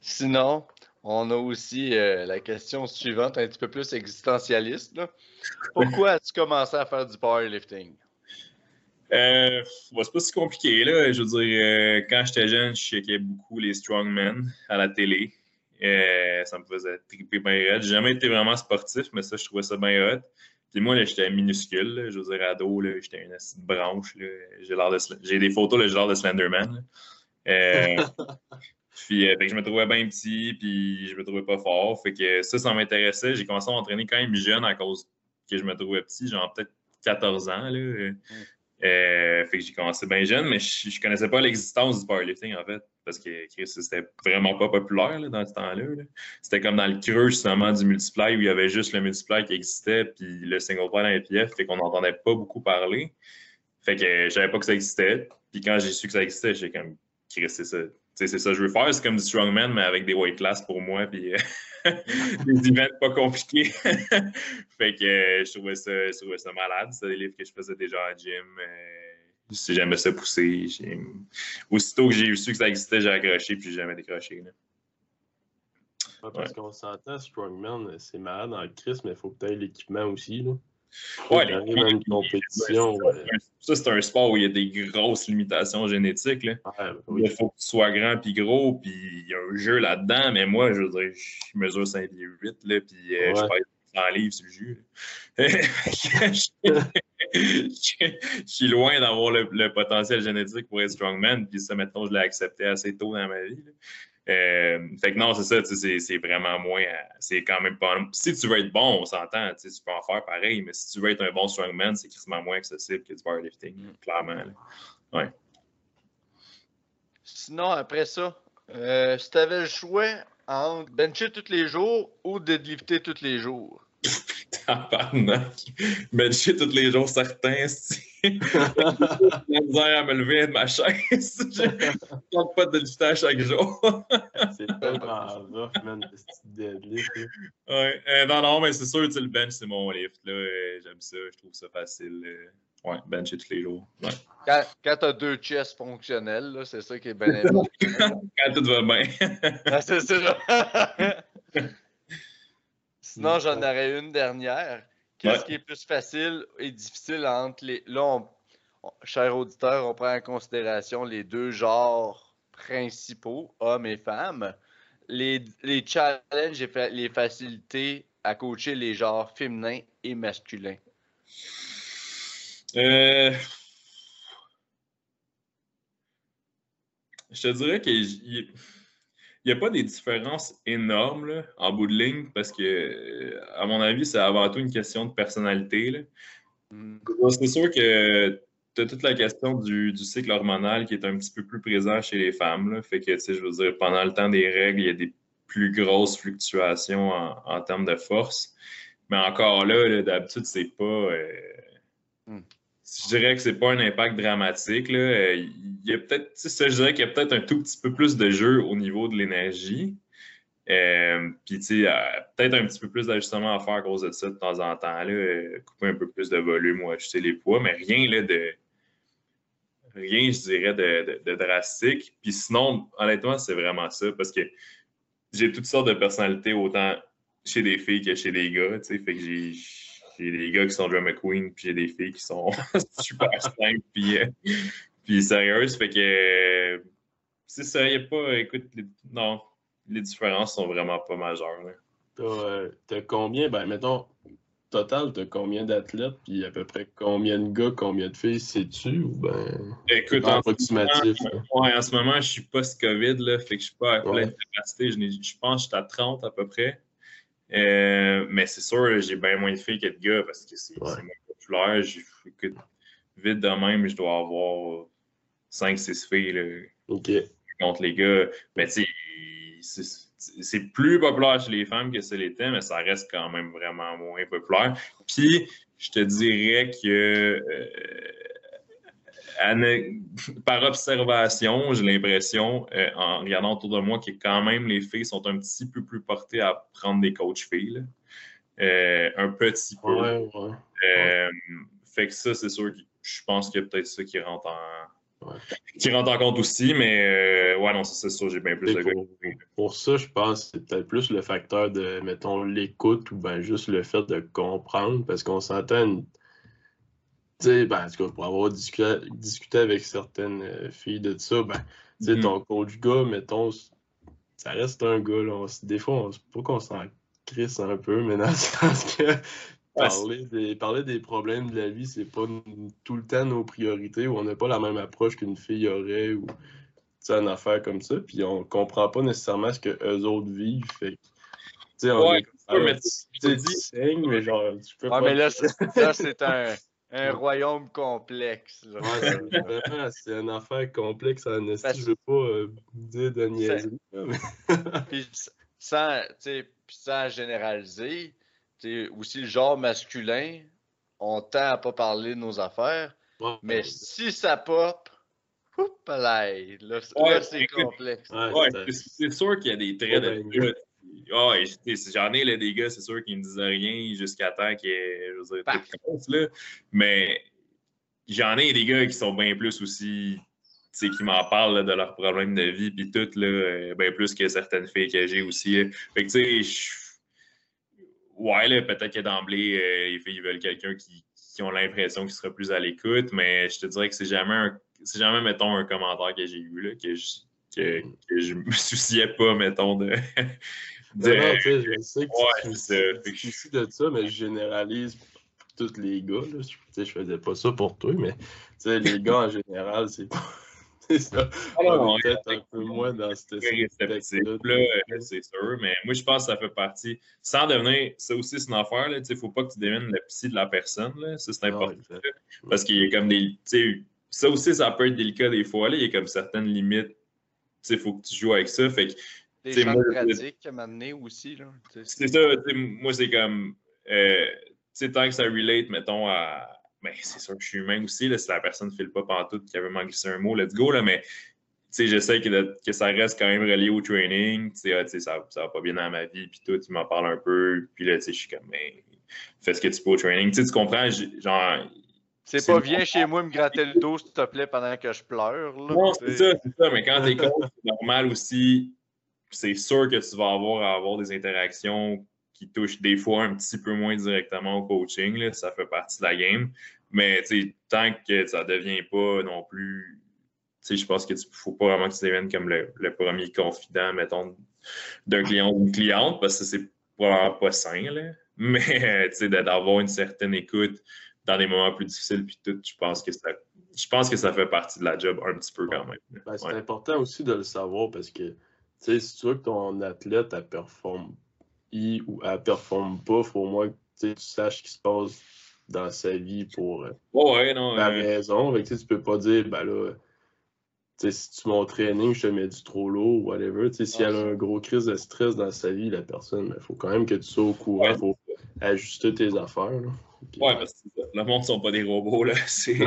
[SPEAKER 1] Sinon, on a aussi euh, la question suivante, un petit peu plus existentialiste. Pourquoi as-tu commencé à faire du powerlifting?
[SPEAKER 3] Euh, c'est pas si compliqué. Là. Je veux dire, euh, quand j'étais jeune, je checkais beaucoup les strongmen à la télé. Euh, ça me faisait triper bien hot. J'ai jamais été vraiment sportif, mais ça, je trouvais ça bien hot. Puis moi, j'étais minuscule. Je veux dire, ado, j'étais une petite branche. J'ai des photos, j'ai l'air de Slenderman. Puis euh, je me trouvais bien petit, puis je me trouvais pas fort. Fait que ça, ça m'intéressait. J'ai commencé à m'entraîner quand même jeune à cause que je me trouvais petit, genre peut-être 14 ans. Là. Mm. Euh, fait que j'ai commencé bien jeune, mais je, je connaissais pas l'existence du powerlifting en fait, parce que c'était vraiment pas populaire là, dans ce temps-là. C'était comme dans le creux justement du multiply où il y avait juste le multiply qui existait, puis le single player dans les PF, fait qu'on n'entendait pas beaucoup parler. Fait que je savais pas que ça existait. Puis quand j'ai su que ça existait, j'ai comme, c'est ça. C'est ça que je veux faire. C'est comme du strongman, mais avec des weight class pour moi. Puis des events pas compliqués. fait que je, trouvais ça, je trouvais ça malade. C'est des livres que je faisais déjà en gym. si j'aimais ça pousser. Aussitôt que j'ai su que ça existait, j'ai accroché puis j'ai jamais décroché. Là
[SPEAKER 2] parce qu'on s'entend, Strongman, c'est malade en crise, mais il faut aies l'équipement aussi. Là.
[SPEAKER 3] Ouais, compétition. Ça, c'est un sport où il y a des grosses limitations génétiques. Là. Ben il faut que tu sois grand puis gros, puis il y a un jeu là-dedans, mais moi, je veux dire, je mesure 5 pieds 8, là, puis euh, je fais 100 livres sur le jeu. je suis loin d'avoir le, potentiel génétique pour être strongman, puis ça, maintenant, je l'ai accepté assez tôt dans ma vie. Euh, fait que non, c'est ça, c'est vraiment moins. C'est quand même pas. Si tu veux être bon, on s'entend, tu peux en faire pareil, mais si tu veux être un bon strongman, c'est quasiment moins accessible que du powerlifting, mm. clairement. Ouais.
[SPEAKER 1] Sinon, après ça, euh, si tu avais le choix entre bencher tous les jours ou deadlifter tous les jours?
[SPEAKER 3] Tabarnak. Bencher tous les jours, certains, j'ai misère à me lever de ma chaise. Je ne pas de lifter à chaque jour.
[SPEAKER 2] c'est tellement rough, man, ce deadlift.
[SPEAKER 3] Ouais. Euh, non, non, mais c'est sûr, tu le bench, c'est mon lift. Là. Euh, j'aime ça, je trouve ça facile. Euh, ouais, bencher tous les jours. Ouais.
[SPEAKER 1] Quand, quand tu as deux chests fonctionnels, c'est ça qui est bien
[SPEAKER 3] quand tout va bien.
[SPEAKER 1] ah, c'est ça. Sinon, j'en aurais une dernière. Qu'est-ce qui est plus facile et difficile entre les. Là, chers auditeurs, on prend en considération les deux genres principaux, hommes et femmes. Les, les challenges et les facilités à coacher les genres féminins et masculins.
[SPEAKER 3] Euh... Je te dirais il n'y a pas des différences énormes en bout de ligne parce que, à mon avis, c'est avant tout une question de personnalité. Mm. C'est sûr que tu as toute la question du, cycle hormonal qui est un petit peu plus présent chez les femmes. Fait que, je veux dire, pendant le temps des règles, il y a des plus grosses fluctuations en, termes de force. Mais encore là, d'habitude, c'est pas. Euh, mm je dirais que c'est pas un impact dramatique. Là. Euh, il y a peut-être, je dirais qu'il y a peut-être un tout petit peu plus de jeu au niveau de l'énergie. Euh, puis, tu sais, peut-être un petit peu plus d'ajustement à faire à cause de ça de temps en temps. Là, euh, couper un peu plus de volume ou ajuster les poids, mais rien là, de. Rien, je dirais, de, drastique. Puis sinon, honnêtement, c'est vraiment ça parce que j'ai toutes sortes de personnalités, autant chez des filles que chez des gars. Fait que j'ai des gars qui sont drama queen, puis j'ai des filles qui sont super simples, puis, euh, puis sérieuses. Fait que c'est ça, il a pas. Écoute, non, les différences sont vraiment pas majeures.
[SPEAKER 2] Euh, t'as combien, ben mettons, total, t'as combien d'athlètes, puis à peu près combien de gars, combien de filles, sais-tu? Ou ben.
[SPEAKER 3] Écoute, en, approximatif. Ce moment, ouais, en ce moment, je suis post-COVID, là, fait que je suis pas à pleine capacité. Je, pense que je suis à 30 à peu près. Euh, mais c'est sûr, j'ai bien moins de filles que de gars parce que c'est moins populaire. Écoute, vite de même, je dois avoir 5-6 filles contre les gars. Mais tu sais, c'est plus populaire chez les femmes que c'est l'était, mais ça reste quand même vraiment moins populaire. Puis, je te dirais que euh, par observation, j'ai l'impression, euh, en regardant autour de moi, que quand même les filles sont un petit peu plus portées à prendre des coachs filles. Euh, un petit peu. Euh, fait que ça, c'est sûr que je pense qu'il y a peut-être ça qui rentre en. qui rentre en compte aussi, mais ouais, non, c'est sûr, j'ai bien plus de
[SPEAKER 2] pour, pour, ça, je pense que c'est peut-être plus le facteur de, mettons, l'écoute ou ben juste le fait de comprendre, parce qu'on s'entend sais, ben, pour avoir discuté, avec certaines euh, filles de ça, ben, tu sais, mm-hmm. ton coach gars, mettons, ça reste un gars, là. des fois, on, pas qu'on s'en crisse un peu, mais dans le sens que parler, des, parler des problèmes de la vie, c'est pas tout le temps nos priorités, ou on n'a pas la même approche qu'une fille aurait, ou une affaire comme ça, puis on comprend pas nécessairement ce que eux autres vivent, fait tu sais, on est comme, tu dis, mais genre, tu peux
[SPEAKER 1] pas... mais là, c'est un un royaume complexe.
[SPEAKER 2] c'est une affaire complexe en Parce... Je veux pas euh, dire de niaiserie.
[SPEAKER 1] Puis sans, sans généraliser, aussi le genre masculin, on tend à pas parler de nos affaires.
[SPEAKER 2] Ouais.
[SPEAKER 1] Mais si ça pop, oups, là, là, là,
[SPEAKER 3] Ouais,
[SPEAKER 1] c'est complexe.
[SPEAKER 2] Ouais, c'est-
[SPEAKER 3] sûr qu'il y a des traits
[SPEAKER 2] Ouais,
[SPEAKER 3] de sais, j'en ai là, des gars, c'est sûr qu'ils ne disent rien jusqu'à temps qu'il je veux dire, là. Mais j'en ai des gars qui sont bien plus aussi, qui m'en parlent là, de leurs problèmes de vie, puis tout, là, euh, bien plus que certaines filles que j'ai aussi. là. Fait que, tu sais, ouais, peut-être que d'emblée, euh, les filles veulent quelqu'un qui, qui ont l'impression qu'il sera plus à l'écoute, mais je te dirais que c'est jamais, un- jamais, mettons, un commentaire que j'ai eu, là, que je, que, que je me souciais pas, mettons, de. de-
[SPEAKER 2] Non, non, je sais que
[SPEAKER 3] Ouais,
[SPEAKER 2] tu de ça, mais je généralise pour tous les gars. Là. Je, faisais pas ça pour toi, mais les gars en général, c'est pas. C'est ça.
[SPEAKER 3] Ah
[SPEAKER 2] peut-être un peu moins dans cette
[SPEAKER 3] là, euh, c'est sûr. Mais moi, je pense que ça fait partie. Sans devenir. Ça aussi, c'est une affaire. Il ne faut pas que tu deviennes le psy de la personne. Là. Ça, c'est important. Parce qu'il y a comme des. Ça aussi, ça peut être délicat des fois. Là. Il y a comme certaines limites. Il faut que tu joues avec ça. Fait que
[SPEAKER 1] Des
[SPEAKER 3] T'sais,
[SPEAKER 1] champs
[SPEAKER 3] moi,
[SPEAKER 1] de
[SPEAKER 3] je-
[SPEAKER 1] pratique à m'amener aussi. T'sais,
[SPEAKER 3] c'est ça. Moi, c'est comme. euh, tant que ça relate, mettons, à. Ben, c'est sûr que je suis humain aussi. Là, si la personne ne file pas pantoute qui avait manqué glissé un mot, let's go. Là, mais tu sais, j'essaie que, de- que ça reste quand même relié au training. Tu sais, ah, ça, ça va pas bien dans ma vie, puis tout, tu m'en parles un peu. Puis là, je suis comme, mais fais ce que tu peux au training. Tu comprends? Genre,
[SPEAKER 1] C'est pas viens chez moi me gratter le dos, s'il te plaît, pendant que je pleure. Là,
[SPEAKER 3] non, c'est ça, c'est ça. Mais quand t'es coach, c'est normal aussi. C'est sûr que tu vas avoir à avoir des interactions qui touchent des fois un petit peu moins directement au coaching. là, ça fait partie de la game. Mais tu sais, tant que ça ne devient pas non plus. tu sais, Je pense qu'il ne faut pas vraiment que tu deviennes comme le, le premier confident, mettons, d'un client ou d'une cliente, parce que c'est probablement pas sain. Là. Mais tu sais, d'avoir une certaine écoute dans des moments plus difficiles, puis tout, je pense que ça, je pense que ça fait partie de la job un petit peu quand même.
[SPEAKER 2] Ben, c'est
[SPEAKER 3] Ouais.
[SPEAKER 2] important aussi de le savoir parce que si tu veux que ton athlète elle performe I ou elle performe pas, il faut au moins que tu saches ce qui se passe dans sa vie pour euh,
[SPEAKER 3] Ouais, ouais, non.
[SPEAKER 2] la
[SPEAKER 3] euh,
[SPEAKER 2] raison. Fait que, tu peux pas dire ben là, si tu mon training, je te mets du trop lourd ou whatever. tu sais, Si elle a un gros crise de stress dans sa vie, la personne, il faut quand même que tu sois au courant, il faut ajuster tes affaires. là. Puis,
[SPEAKER 3] ouais, parce que le monde ne sont pas des robots, là. C'est...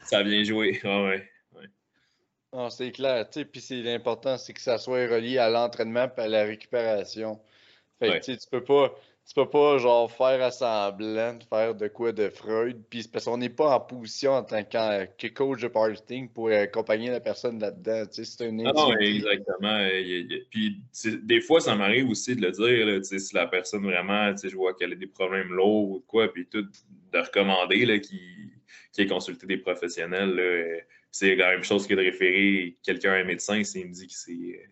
[SPEAKER 3] ça vient jouer. Ouais, ouais.
[SPEAKER 1] Non, c'est clair. tu sais, Puis c'est l'important, c'est que ça soit relié à l'entraînement et à la récupération. Fait que
[SPEAKER 3] Ouais.
[SPEAKER 1] tu peux pas. Tu peux pas genre faire à semblant de faire de quoi de Freud, puis c'est parce qu'on n'est pas en position en tant que, que coach de powerlifting pour accompagner la personne là-dedans. Tu sais, c'est un
[SPEAKER 3] Non, non, exactement. Puis, des fois, ça m'arrive aussi de le dire, là, tu sais, si la personne vraiment, tu sais, je vois qu'elle a des problèmes lourds ou quoi, puis tout, de recommander là, qu'il qu'il ait consulté des professionnels. là. Euh, C'est la même chose que de référer quelqu'un à un médecin s'il me dit qu'il s'est euh,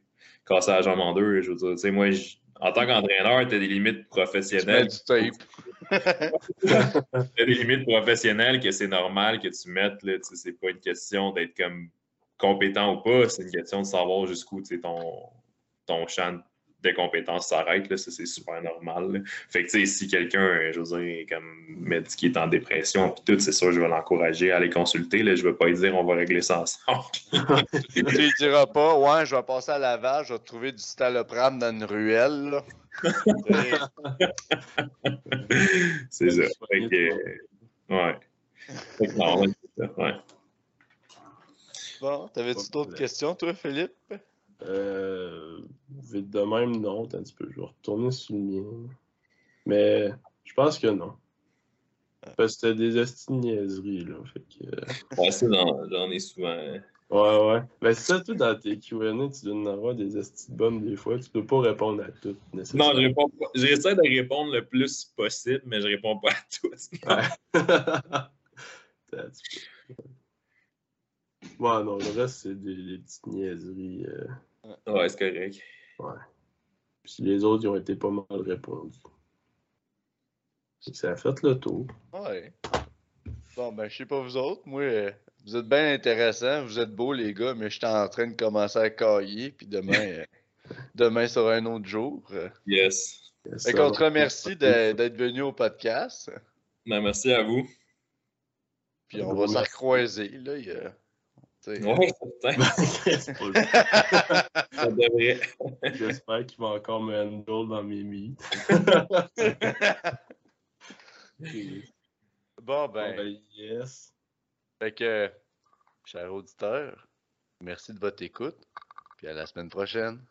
[SPEAKER 3] cassé la jambe en deux. Je veux dire, tu sais, moi, je- en tant qu'entraîneur, tu as des limites
[SPEAKER 1] Tu mets
[SPEAKER 3] professionnelles.
[SPEAKER 1] du tape.
[SPEAKER 3] T'as des limites professionnelles que c'est normal que tu mettes. Là, tu sais, c'est pas une question d'être comme compétent ou pas, c'est une question de savoir jusqu'où tu sais, ton, ton champ de compétences s'arrête. là, Ça, c'est super normal. là. Fait que tu sais, si quelqu'un, je veux dire, comme me dit qu'il est en dépression puis tout, c'est sûr, je vais l'encourager à aller consulter. Là. Je vais pas lui dire on va régler ça ensemble.
[SPEAKER 1] tu lui diras pas, ouais, je vais passer à lavage, je vais trouver du staloprane dans une ruelle. là.
[SPEAKER 3] C'est ça. Fait que, euh, ouais. Fait que non, ouais,
[SPEAKER 1] bon, t'avais-tu d'autres questions, toi, Philippe?
[SPEAKER 2] Euh, vite de même, non. Attends un petit peu, je vais retourner sur le mien. Mais je pense que non. Parce que c'était des esti de niaiseries, là. Fait que, euh,
[SPEAKER 3] Ouais, ça, j'en ai souvent.
[SPEAKER 2] Ouais, ouais. Ben, c'est ça, tout dans tes Q&A, tu dois en avoir des esti de bonnes des fois. Tu peux pas répondre à toutes,
[SPEAKER 3] Non, je réponds pas. J'essaie de répondre le plus possible, mais je réponds pas à
[SPEAKER 2] petit peu. Ouais, non, le reste, c'est des, des petites niaiseries. euh,
[SPEAKER 3] Ouais, c'est correct.
[SPEAKER 2] Puis les autres, ils ont été pas mal répondus. Ça a fait le tour.
[SPEAKER 1] Ouais. Bon, ben, je sais pas vous autres. Moi, euh, vous êtes bien intéressants. Vous êtes beaux, les gars, mais je suis en train de commencer à cailler. Puis demain, euh, demain sera un autre jour. Euh,
[SPEAKER 3] Yes.
[SPEAKER 1] Fait
[SPEAKER 2] Ça
[SPEAKER 1] qu'on te remercie d'être venu au podcast.
[SPEAKER 3] Ben, merci à vous.
[SPEAKER 1] Puis on va se recroiser. Là, il y a-
[SPEAKER 3] certain. Ça devrait.
[SPEAKER 2] J'espère qu'il va encore me handle dans mes meets.
[SPEAKER 1] bon, ben,
[SPEAKER 2] Ben, yes.
[SPEAKER 1] Fait que, chers auditeurs, merci de votre écoute. Puis à la semaine prochaine.